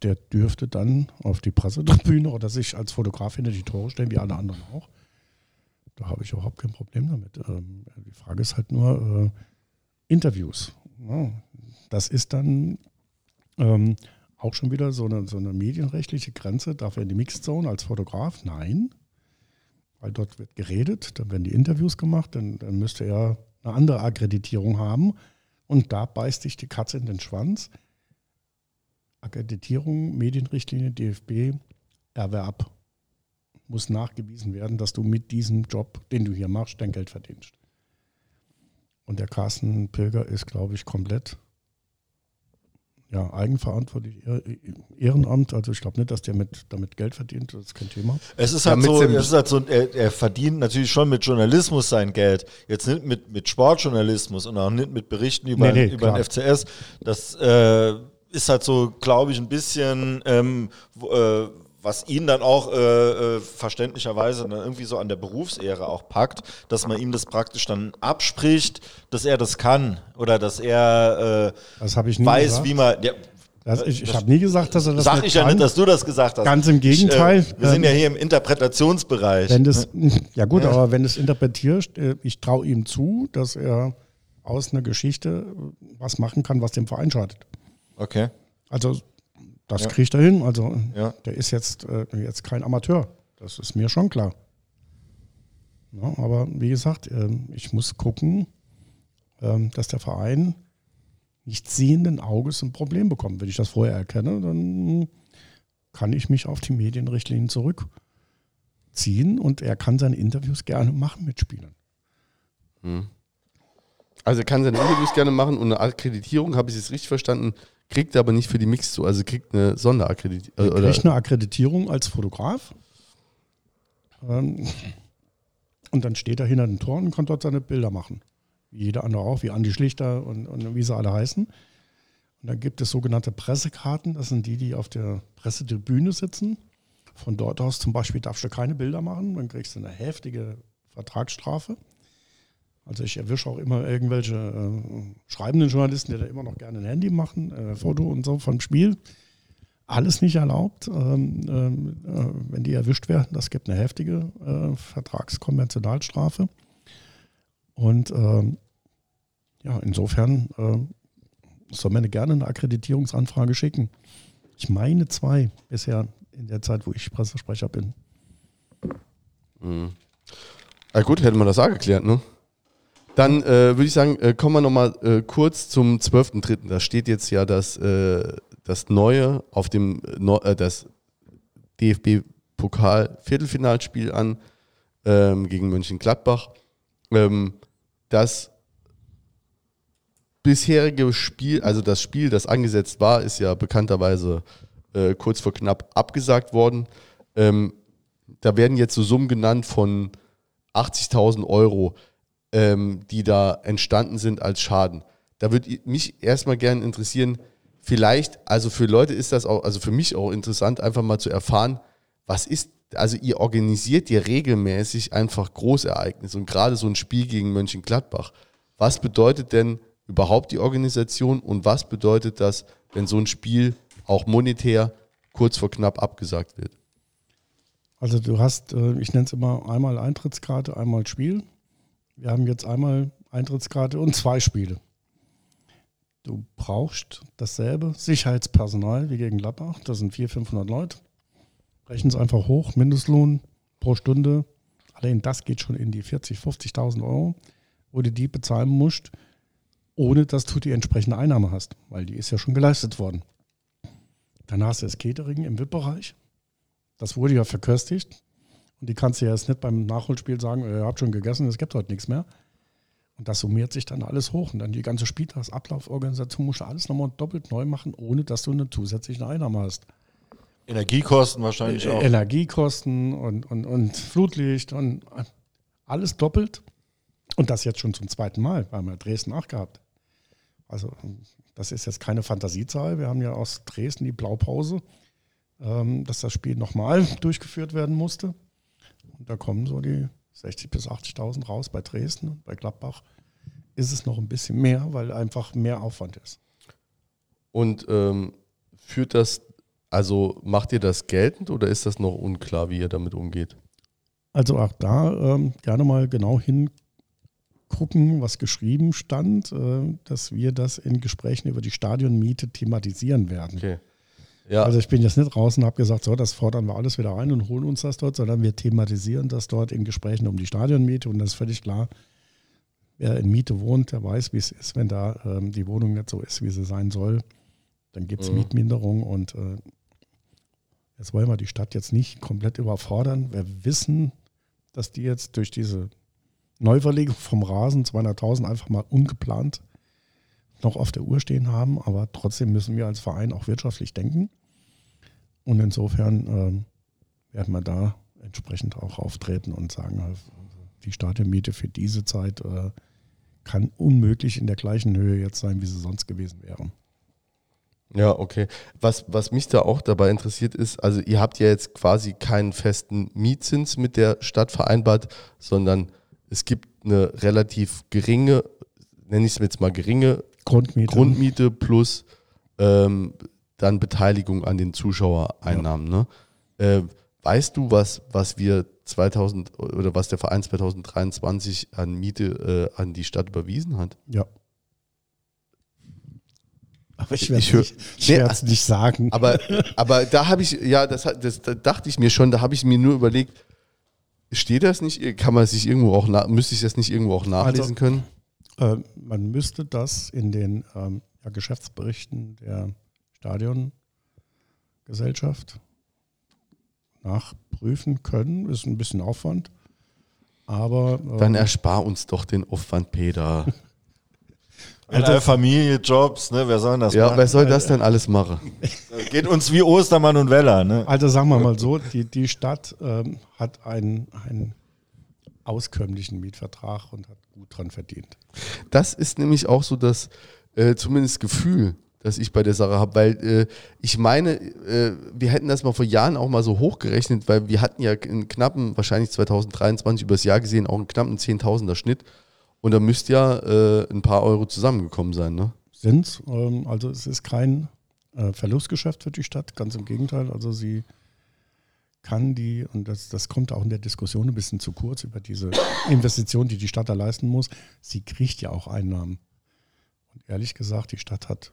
der dürfte dann auf die Pressetribüne oder sich als Fotograf hinter die Tore stellen, wie alle anderen auch. Da habe ich überhaupt kein Problem damit. Ähm, die Frage ist halt nur äh, Interviews. Ja, das ist dann ähm, auch schon wieder so eine, so eine medienrechtliche Grenze. Darf er in die Mixzone als Fotograf? Nein. Weil dort wird geredet, dann werden die Interviews gemacht, dann, dann müsste er eine andere Akkreditierung haben. Und da beißt sich die Katze in den Schwanz. Akkreditierung, Medienrichtlinie, DFB, Erwerb. Muss nachgewiesen werden, dass du mit diesem Job, den du hier machst, dein Geld verdienst. Und der Carsten Pilger ist, glaube ich, komplett ja, eigenverantwortlich, Ehr- Ehrenamt. Also ich glaube nicht, dass der mit, damit Geld verdient, das ist kein Thema. Es ist Ja, halt mit so, es ist halt so er, er verdient natürlich schon mit Journalismus sein Geld. Jetzt nicht mit, mit Sportjournalismus und auch nicht mit Berichten über, Nee, nee, über den. FCS. Das äh, ist halt so, glaube ich, ein bisschen, ähm, wo, äh, was ihn dann auch äh, äh, verständlicherweise dann irgendwie so an der Berufsehre auch packt, dass man ihm das praktisch dann abspricht, dass er das kann oder dass er äh, Das ich weiß, gesagt. wie man. Ja, Das, ich ich das- habe nie gesagt, dass er das Sag ich ja kann. nicht, dass du das gesagt hast. Ganz im Gegenteil. Ich, äh, wir sind Ähm, ja hier im Interpretationsbereich. Wenn das, ja gut, aber wenn du es interpretierst, äh, ich traue ihm zu, dass er aus einer Geschichte was machen kann, was dem Verein schadet. Okay. Also das Ja. kriegt er hin. Also Ja. der ist jetzt, äh, jetzt kein Amateur. Das ist mir schon klar. Ja, aber wie gesagt, ähm, ich muss gucken, ähm, dass der Verein nicht sehenden Auges ein Problem bekommen. Wenn ich das vorher erkenne, dann kann ich mich auf die Medienrichtlinien zurückziehen und er kann seine Interviews gerne machen mit Spielern. Also er kann seine Interviews gerne machen und eine Akkreditierung, habe ich es richtig verstanden, kriegt er aber nicht für die Mix zu. Also kriegt eine Sonderakkreditierung. Er kriegt eine Akkreditierung als Fotograf. Ähm, und dann steht er hinter den Toren und kann dort seine Bilder machen. Wie jeder andere auch, wie Andi Schlichter und, und wie sie alle heißen. Und dann gibt es sogenannte Pressekarten. Das sind die, die auf der Pressetribüne sitzen. Von dort aus zum Beispiel darfst du keine Bilder machen. Dann kriegst du eine heftige Vertragsstrafe. Also ich erwische auch immer irgendwelche äh, schreibenden Journalisten, die da immer noch gerne ein Handy machen, äh, Foto und so vom Spiel. Alles nicht erlaubt. Ähm, ähm, äh, wenn die erwischt werden, das gibt eine heftige äh, Vertragskonventionalstrafe. Und ähm, ja, insofern äh, soll man gerne eine Akkreditierungsanfrage schicken. Ich meine zwei bisher in der Zeit, wo ich Pressesprecher bin. Ah, gut, hätten wir das auch geklärt, ne? Dann äh, würde ich sagen, äh, kommen wir nochmal äh, kurz zum 12.3. Da steht jetzt ja das, äh, das Neue auf dem äh, äh, das DFB-Pokal-Viertelfinalspiel an ähm, gegen Mönchengladbach. Ähm, das bisherige Spiel, also das Spiel, das angesetzt war, ist ja bekannterweise äh, kurz vor knapp abgesagt worden. Ähm, da werden jetzt so Summen genannt von 80.000 Euro, ähm, die da entstanden sind als Schaden. Da würde mich erstmal gerne interessieren, vielleicht, also für Leute ist das auch, also für mich auch interessant, einfach mal zu erfahren, was ist, also ihr organisiert ja regelmäßig einfach Großereignisse und gerade so ein Spiel gegen Mönchengladbach. Was bedeutet denn überhaupt die Organisation und was bedeutet das, wenn so ein Spiel auch monetär kurz vor knapp abgesagt wird? Also du hast, äh, ich nenne es immer einmal Eintrittskarte, einmal Spiel. Wir haben jetzt einmal Eintrittskarte und zwei Spiele. Du brauchst dasselbe Sicherheitspersonal wie gegen Gladbach. Das sind 400, 500 Leute. Rechnen es einfach hoch, Mindestlohn pro Stunde. Allein das geht schon in die 40, 50.000 Euro, wo du die bezahlen musst, ohne dass du die entsprechende Einnahme hast, weil die ist ja schon geleistet worden. Dann hast du das Catering im VIP-Bereich. Das wurde ja verköstigt. Und die kannst du ja jetzt nicht beim Nachholspiel sagen, ihr habt schon gegessen, es gibt heute nichts mehr. Und das summiert sich dann alles hoch. Und dann die ganze Spieltagsablauforganisation musst du alles nochmal doppelt neu machen, ohne dass du eine zusätzliche Einnahme hast. Energiekosten wahrscheinlich auch. Energiekosten und, und, und Flutlicht und alles doppelt. Und das jetzt schon zum zweiten Mal, weil wir Dresden nachgehabt. Also das ist jetzt keine Fantasiezahl. Wir haben ja aus Dresden die Blaupause, ähm, dass das Spiel nochmal [LAUGHS] durchgeführt werden musste. Und da kommen so die 60.000 bis 80.000 raus bei Dresden. Bei Gladbach ist es noch ein bisschen mehr, weil einfach mehr Aufwand ist. Und ähm, führt das, also macht ihr das geltend oder ist das noch unklar, wie ihr damit umgeht? Also auch da ähm, gerne mal genau hingucken, was geschrieben stand, äh, dass wir das in Gesprächen über die Stadionmiete thematisieren werden. Okay. Ja, Also ich bin jetzt nicht raus und habe gesagt, so, das fordern wir alles wieder rein und holen uns das dort, sondern wir thematisieren das dort in Gesprächen um die Stadionmiete und das ist völlig klar. Wer in Miete wohnt, der weiß, wie es ist, wenn da ähm, die Wohnung nicht so ist, wie sie sein soll. Dann gibt es Mhm. Mietminderung und äh, jetzt wollen wir die Stadt jetzt nicht komplett überfordern. Wir wissen, dass die jetzt durch diese Neuverlegung vom Rasen 200.000 einfach mal ungeplant noch auf der Uhr stehen haben, aber trotzdem müssen wir als Verein auch wirtschaftlich denken. Und insofern ähm, werden wir da entsprechend auch auftreten und sagen, die Stadionmiete für diese Zeit äh, kann unmöglich in der gleichen Höhe jetzt sein, wie sie sonst gewesen wäre. ja, okay. Was, was mich da auch dabei interessiert ist, also ihr habt ja jetzt quasi keinen festen Mietzins mit der Stadt vereinbart, sondern es gibt eine relativ geringe, nenne ich es jetzt mal geringe Grundmiete. Grundmiete plus ähm, dann Beteiligung an den Zuschauereinnahmen. Ne? Äh, weißt du, was, was wir 2000 oder was der Verein 2023 an Miete äh, an die Stadt überwiesen hat? Ja. Aber ich werde es Nee, nicht sagen. [LAUGHS] Aber, aber da habe ich, ja, das, hat- das da dachte ich mir schon, da habe ich mir nur überlegt, steht das nicht, kann man sich irgendwo auch, müsste ich das nicht irgendwo auch nachlesen Also- können? Äh, man müsste das in den ähm, ja, Geschäftsberichten der Stadiongesellschaft nachprüfen können. Ist ein bisschen Aufwand. Aber Dann ähm, erspar uns doch den Aufwand, Peter. [LAUGHS] Also Familie, Jobs, ne? Wer soll denn das Ja, machen? wer soll das denn alles machen? [LAUGHS] Geht uns wie Ostermann und Weller, ne? Also sagen wir mal so, die, die Stadt ähm, hat einen, einen auskömmlichen Mietvertrag und hat gut dran verdient. Das ist nämlich auch so das äh, zumindest Gefühl, das ich bei der Sache habe, weil äh, ich meine, äh, wir hätten das mal vor Jahren auch mal so hochgerechnet, weil wir hatten ja einen knappen, wahrscheinlich 2023 übers Jahr gesehen, auch einen knappen Zehntausender Schnitt und da müsste ja äh, ein paar Euro zusammengekommen sein, ne? Sind ähm, also es ist kein äh, Verlustgeschäft für die Stadt, ganz im Gegenteil. Also sie kann die, und das, das kommt auch in der Diskussion ein bisschen zu kurz über diese Investition, die die Stadt da leisten muss, sie kriegt ja auch Einnahmen. Und ehrlich gesagt, die Stadt hat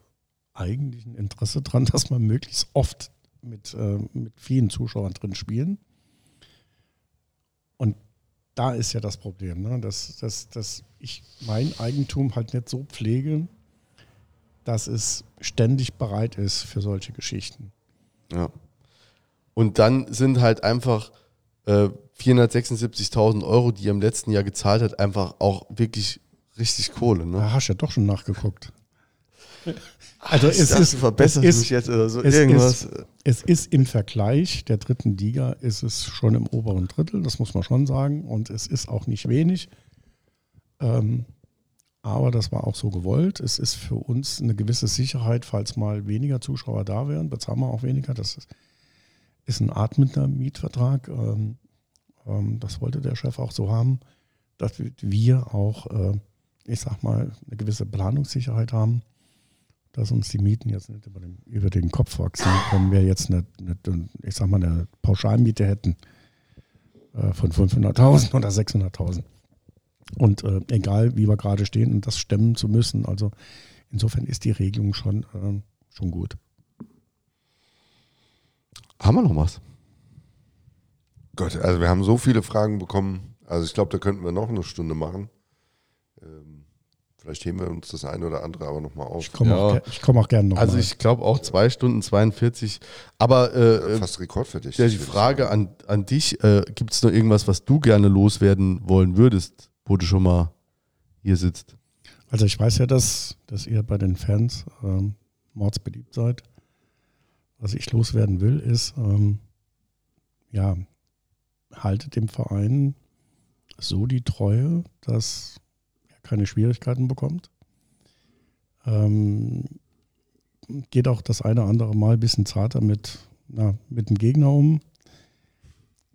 eigentlich ein Interesse daran, dass man möglichst oft mit, äh, mit vielen Zuschauern drin spielen. Und da ist ja das Problem, ne? dass, dass, dass ich mein Eigentum halt nicht so pflege, dass es ständig bereit ist für solche Geschichten. Ja. Und dann sind halt einfach äh, 476.000 Euro, die er im letzten Jahr gezahlt hat, einfach auch wirklich richtig Kohle. Ne? Da hast du ja doch schon nachgeguckt. [LAUGHS] Also es Das ist, verbessert es ist, jetzt oder so es irgendwas. Ist, es ist im Vergleich der dritten Liga, ist es schon im oberen Drittel, das muss man schon sagen. Und es ist auch nicht wenig. Ähm, aber das war auch so gewollt. Es ist für uns eine gewisse Sicherheit, falls mal weniger Zuschauer da wären, bezahlen wir auch weniger. Das ist, ist ein atmender Mietvertrag. Ähm, ähm, das wollte der Chef auch so haben, dass wir auch, äh, ich sag mal, eine gewisse Planungssicherheit haben, dass uns die Mieten jetzt nicht über den, über den Kopf wachsen, wenn wir jetzt eine, eine, ich sag mal, eine Pauschalmiete hätten äh, von 500.000 oder 600.000. Und äh, egal, wie wir gerade stehen und das stemmen zu müssen. Also insofern ist die Regelung schon, äh, schon gut. Haben wir noch was? Gott, also wir haben so viele Fragen bekommen. Also ich glaube, da könnten wir noch eine Stunde machen. Vielleicht heben wir uns das eine oder andere aber nochmal auf. Ich komme Ja. auch, ich komm auch gerne noch Also mal. ich glaube auch zwei Stunden 42. Aber äh, äh, Fast rekordfertig. ja, die Frage an, an dich, äh, gibt es noch irgendwas, was du gerne loswerden wollen würdest, wo du schon mal hier sitzt? Also ich weiß ja, dass, dass ihr bei den Fans ähm, mordsbeliebt seid. Was ich loswerden will, ist, ähm, ja, haltet dem Verein so die Treue, dass keine Schwierigkeiten bekommt. Ähm, geht auch das eine oder andere Mal ein bisschen zarter mit, na, mit dem Gegner um.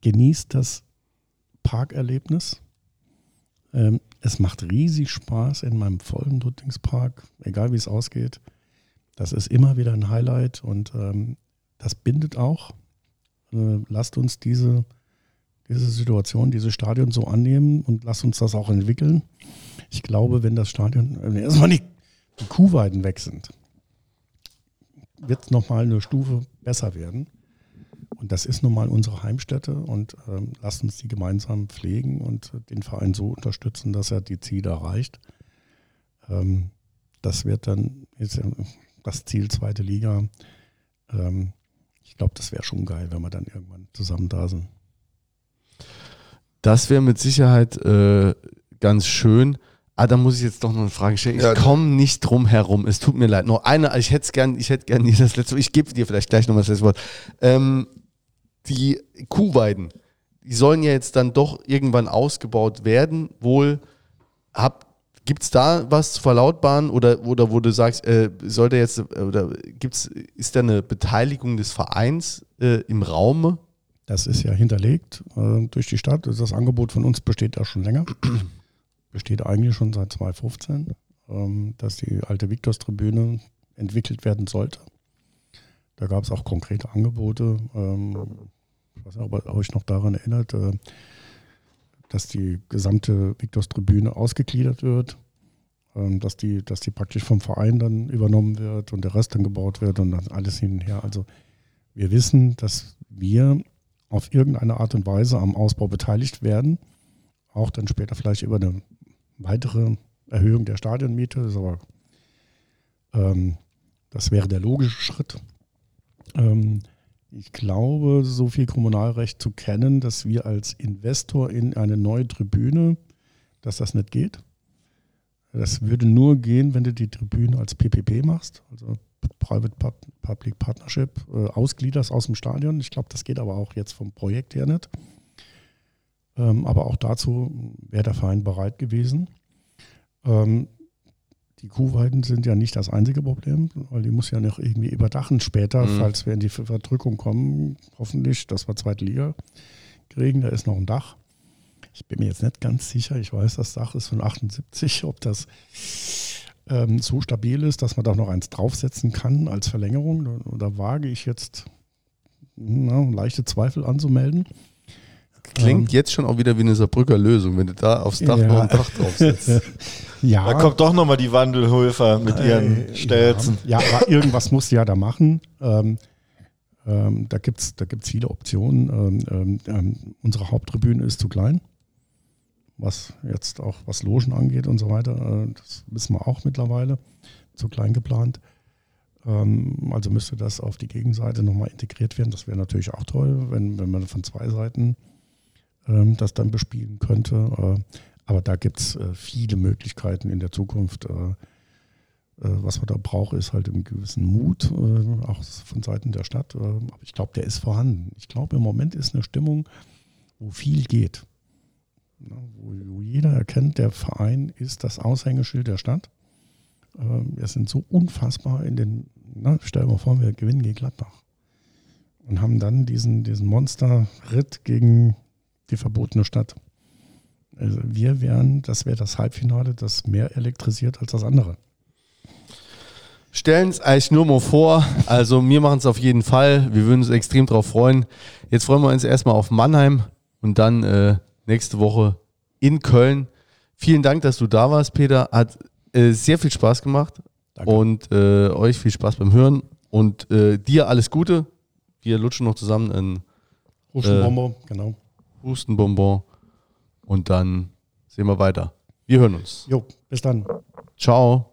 Genießt das Parkerlebnis. Ähm, es macht riesig Spaß in meinem vollen Rüttlingspark, egal wie es ausgeht. Das ist immer wieder ein Highlight und ähm, das bindet auch. Äh, lasst uns diese, diese Situation, dieses Stadion so annehmen und lasst uns das auch entwickeln. Ich glaube, wenn das Stadion, wenn erstmal die, die Kuhweiden weg sind, wird es nochmal eine Stufe besser werden. Und das ist nun mal unsere Heimstätte und ähm, lasst uns die gemeinsam pflegen und äh, den Verein so unterstützen, dass er die Ziele erreicht. Ähm, das wird dann jetzt äh, das Ziel zweite Liga. Ähm, ich glaube, das wäre schon geil, wenn wir dann irgendwann zusammen da sind. Das wäre mit Sicherheit äh, ganz schön. Ah, da muss ich jetzt doch noch eine Frage stellen. Ich Ja. komme nicht drum herum. Es tut mir leid. Noch eine, ich hätte gern, ich hätte gern dir das letzte Wort. Ich gebe dir vielleicht gleich noch mal das letzte Wort. Ähm, die Kuhweiden, die sollen ja jetzt dann doch irgendwann ausgebaut werden. Wohl, gibt es da was zu verlautbaren oder, oder wo du sagst, äh, sollte jetzt, äh, oder gibt's, ist da eine Beteiligung des Vereins äh, im Raume? Das ist ja hinterlegt äh, durch die Stadt. Das Angebot von uns besteht ja schon länger. Besteht eigentlich schon seit 2015, ähm, dass die alte Viktorstribüne entwickelt werden sollte. Da gab es auch konkrete Angebote. Ähm, ich weiß nicht, ob ihr euch noch daran erinnert, äh, dass die gesamte Viktorstribüne ausgegliedert wird, ähm, dass, die, dass die praktisch vom Verein dann übernommen wird und der Rest dann gebaut wird und dann alles hin und her. Also wir wissen, dass wir auf irgendeine Art und Weise am Ausbau beteiligt werden. Auch dann später vielleicht über eine weitere Erhöhung der Stadionmiete. Das aber Ähm, das wäre der logische Schritt. Ähm, ich glaube, so viel Kommunalrecht zu kennen, dass wir als Investor in eine neue Tribüne, dass das nicht geht. Das würde nur gehen, wenn du die Tribüne als PPP machst, also Private Public Partnership, äh, ausgliederst aus dem Stadion. Ich glaube, das geht aber auch jetzt vom Projekt her nicht. Ähm, aber auch dazu wäre der Verein bereit gewesen. Ähm, die Kuhweiden sind ja nicht das einzige Problem, weil die muss ja noch irgendwie überdachen später, mhm. falls wir in die Verdrückung kommen. Hoffentlich, dass wir zweite Liga kriegen. Da ist noch ein Dach. Ich bin mir jetzt nicht ganz sicher. Ich weiß, das Dach ist von 78. Ob das ähm, so stabil ist, dass man da noch eins draufsetzen kann als Verlängerung, da, da wage ich jetzt na, leichte Zweifel anzumelden. Klingt ähm, jetzt schon auch wieder wie eine Saarbrücker Lösung, wenn du da aufs Dach ja. noch ein Dach draufsetzt. [LAUGHS] ja. Da kommt doch nochmal die Wandelhöfer mit ihren äh, Stelzen. Ja, ja, aber irgendwas musst du ja da machen. Ähm, ähm, da gibt es da gibt's viele Optionen. Ähm, ähm, ähm, unsere Haupttribüne ist zu klein, was jetzt auch was Logen angeht und so weiter. Äh, das wissen wir auch mittlerweile. Zu klein geplant. also müsste das auf die Gegenseite nochmal integriert werden. Das wäre natürlich auch toll, wenn, wenn man von zwei Seiten ähm, das dann bespielen könnte. Äh, aber da gibt es äh, viele Möglichkeiten in der Zukunft. Äh, was man da braucht, ist halt einen gewissen Mut, auch von Seiten der Stadt. aber ich glaube, der ist vorhanden. Ich glaube, im Moment ist eine Stimmung, wo viel geht. wo, jeder erkennt, der Verein ist das Aushängeschild der Stadt. wir sind so unfassbar in den, na, stell dir mal vor, wir gewinnen gegen Gladbach. Und haben dann diesen, diesen Monster-Ritt gegen die verbotene Stadt. Also wir wären, das wäre das Halbfinale, das mehr elektrisiert als das andere. Stellen es eigentlich nur mal vor. Also wir machen es auf jeden Fall. Wir würden uns extrem darauf freuen. Jetzt freuen wir uns erstmal auf Mannheim und dann äh, nächste Woche in Köln. Vielen Dank, dass du da warst, Peter. Hat äh, sehr viel Spaß gemacht. Danke. Und äh, euch viel Spaß beim Hören. Und äh, dir alles Gute. Wir lutschen noch zusammen ein Hustenbomber, genau. Hustenbonbon und dann sehen wir weiter. Wir hören uns. Jo, bis dann. Ciao.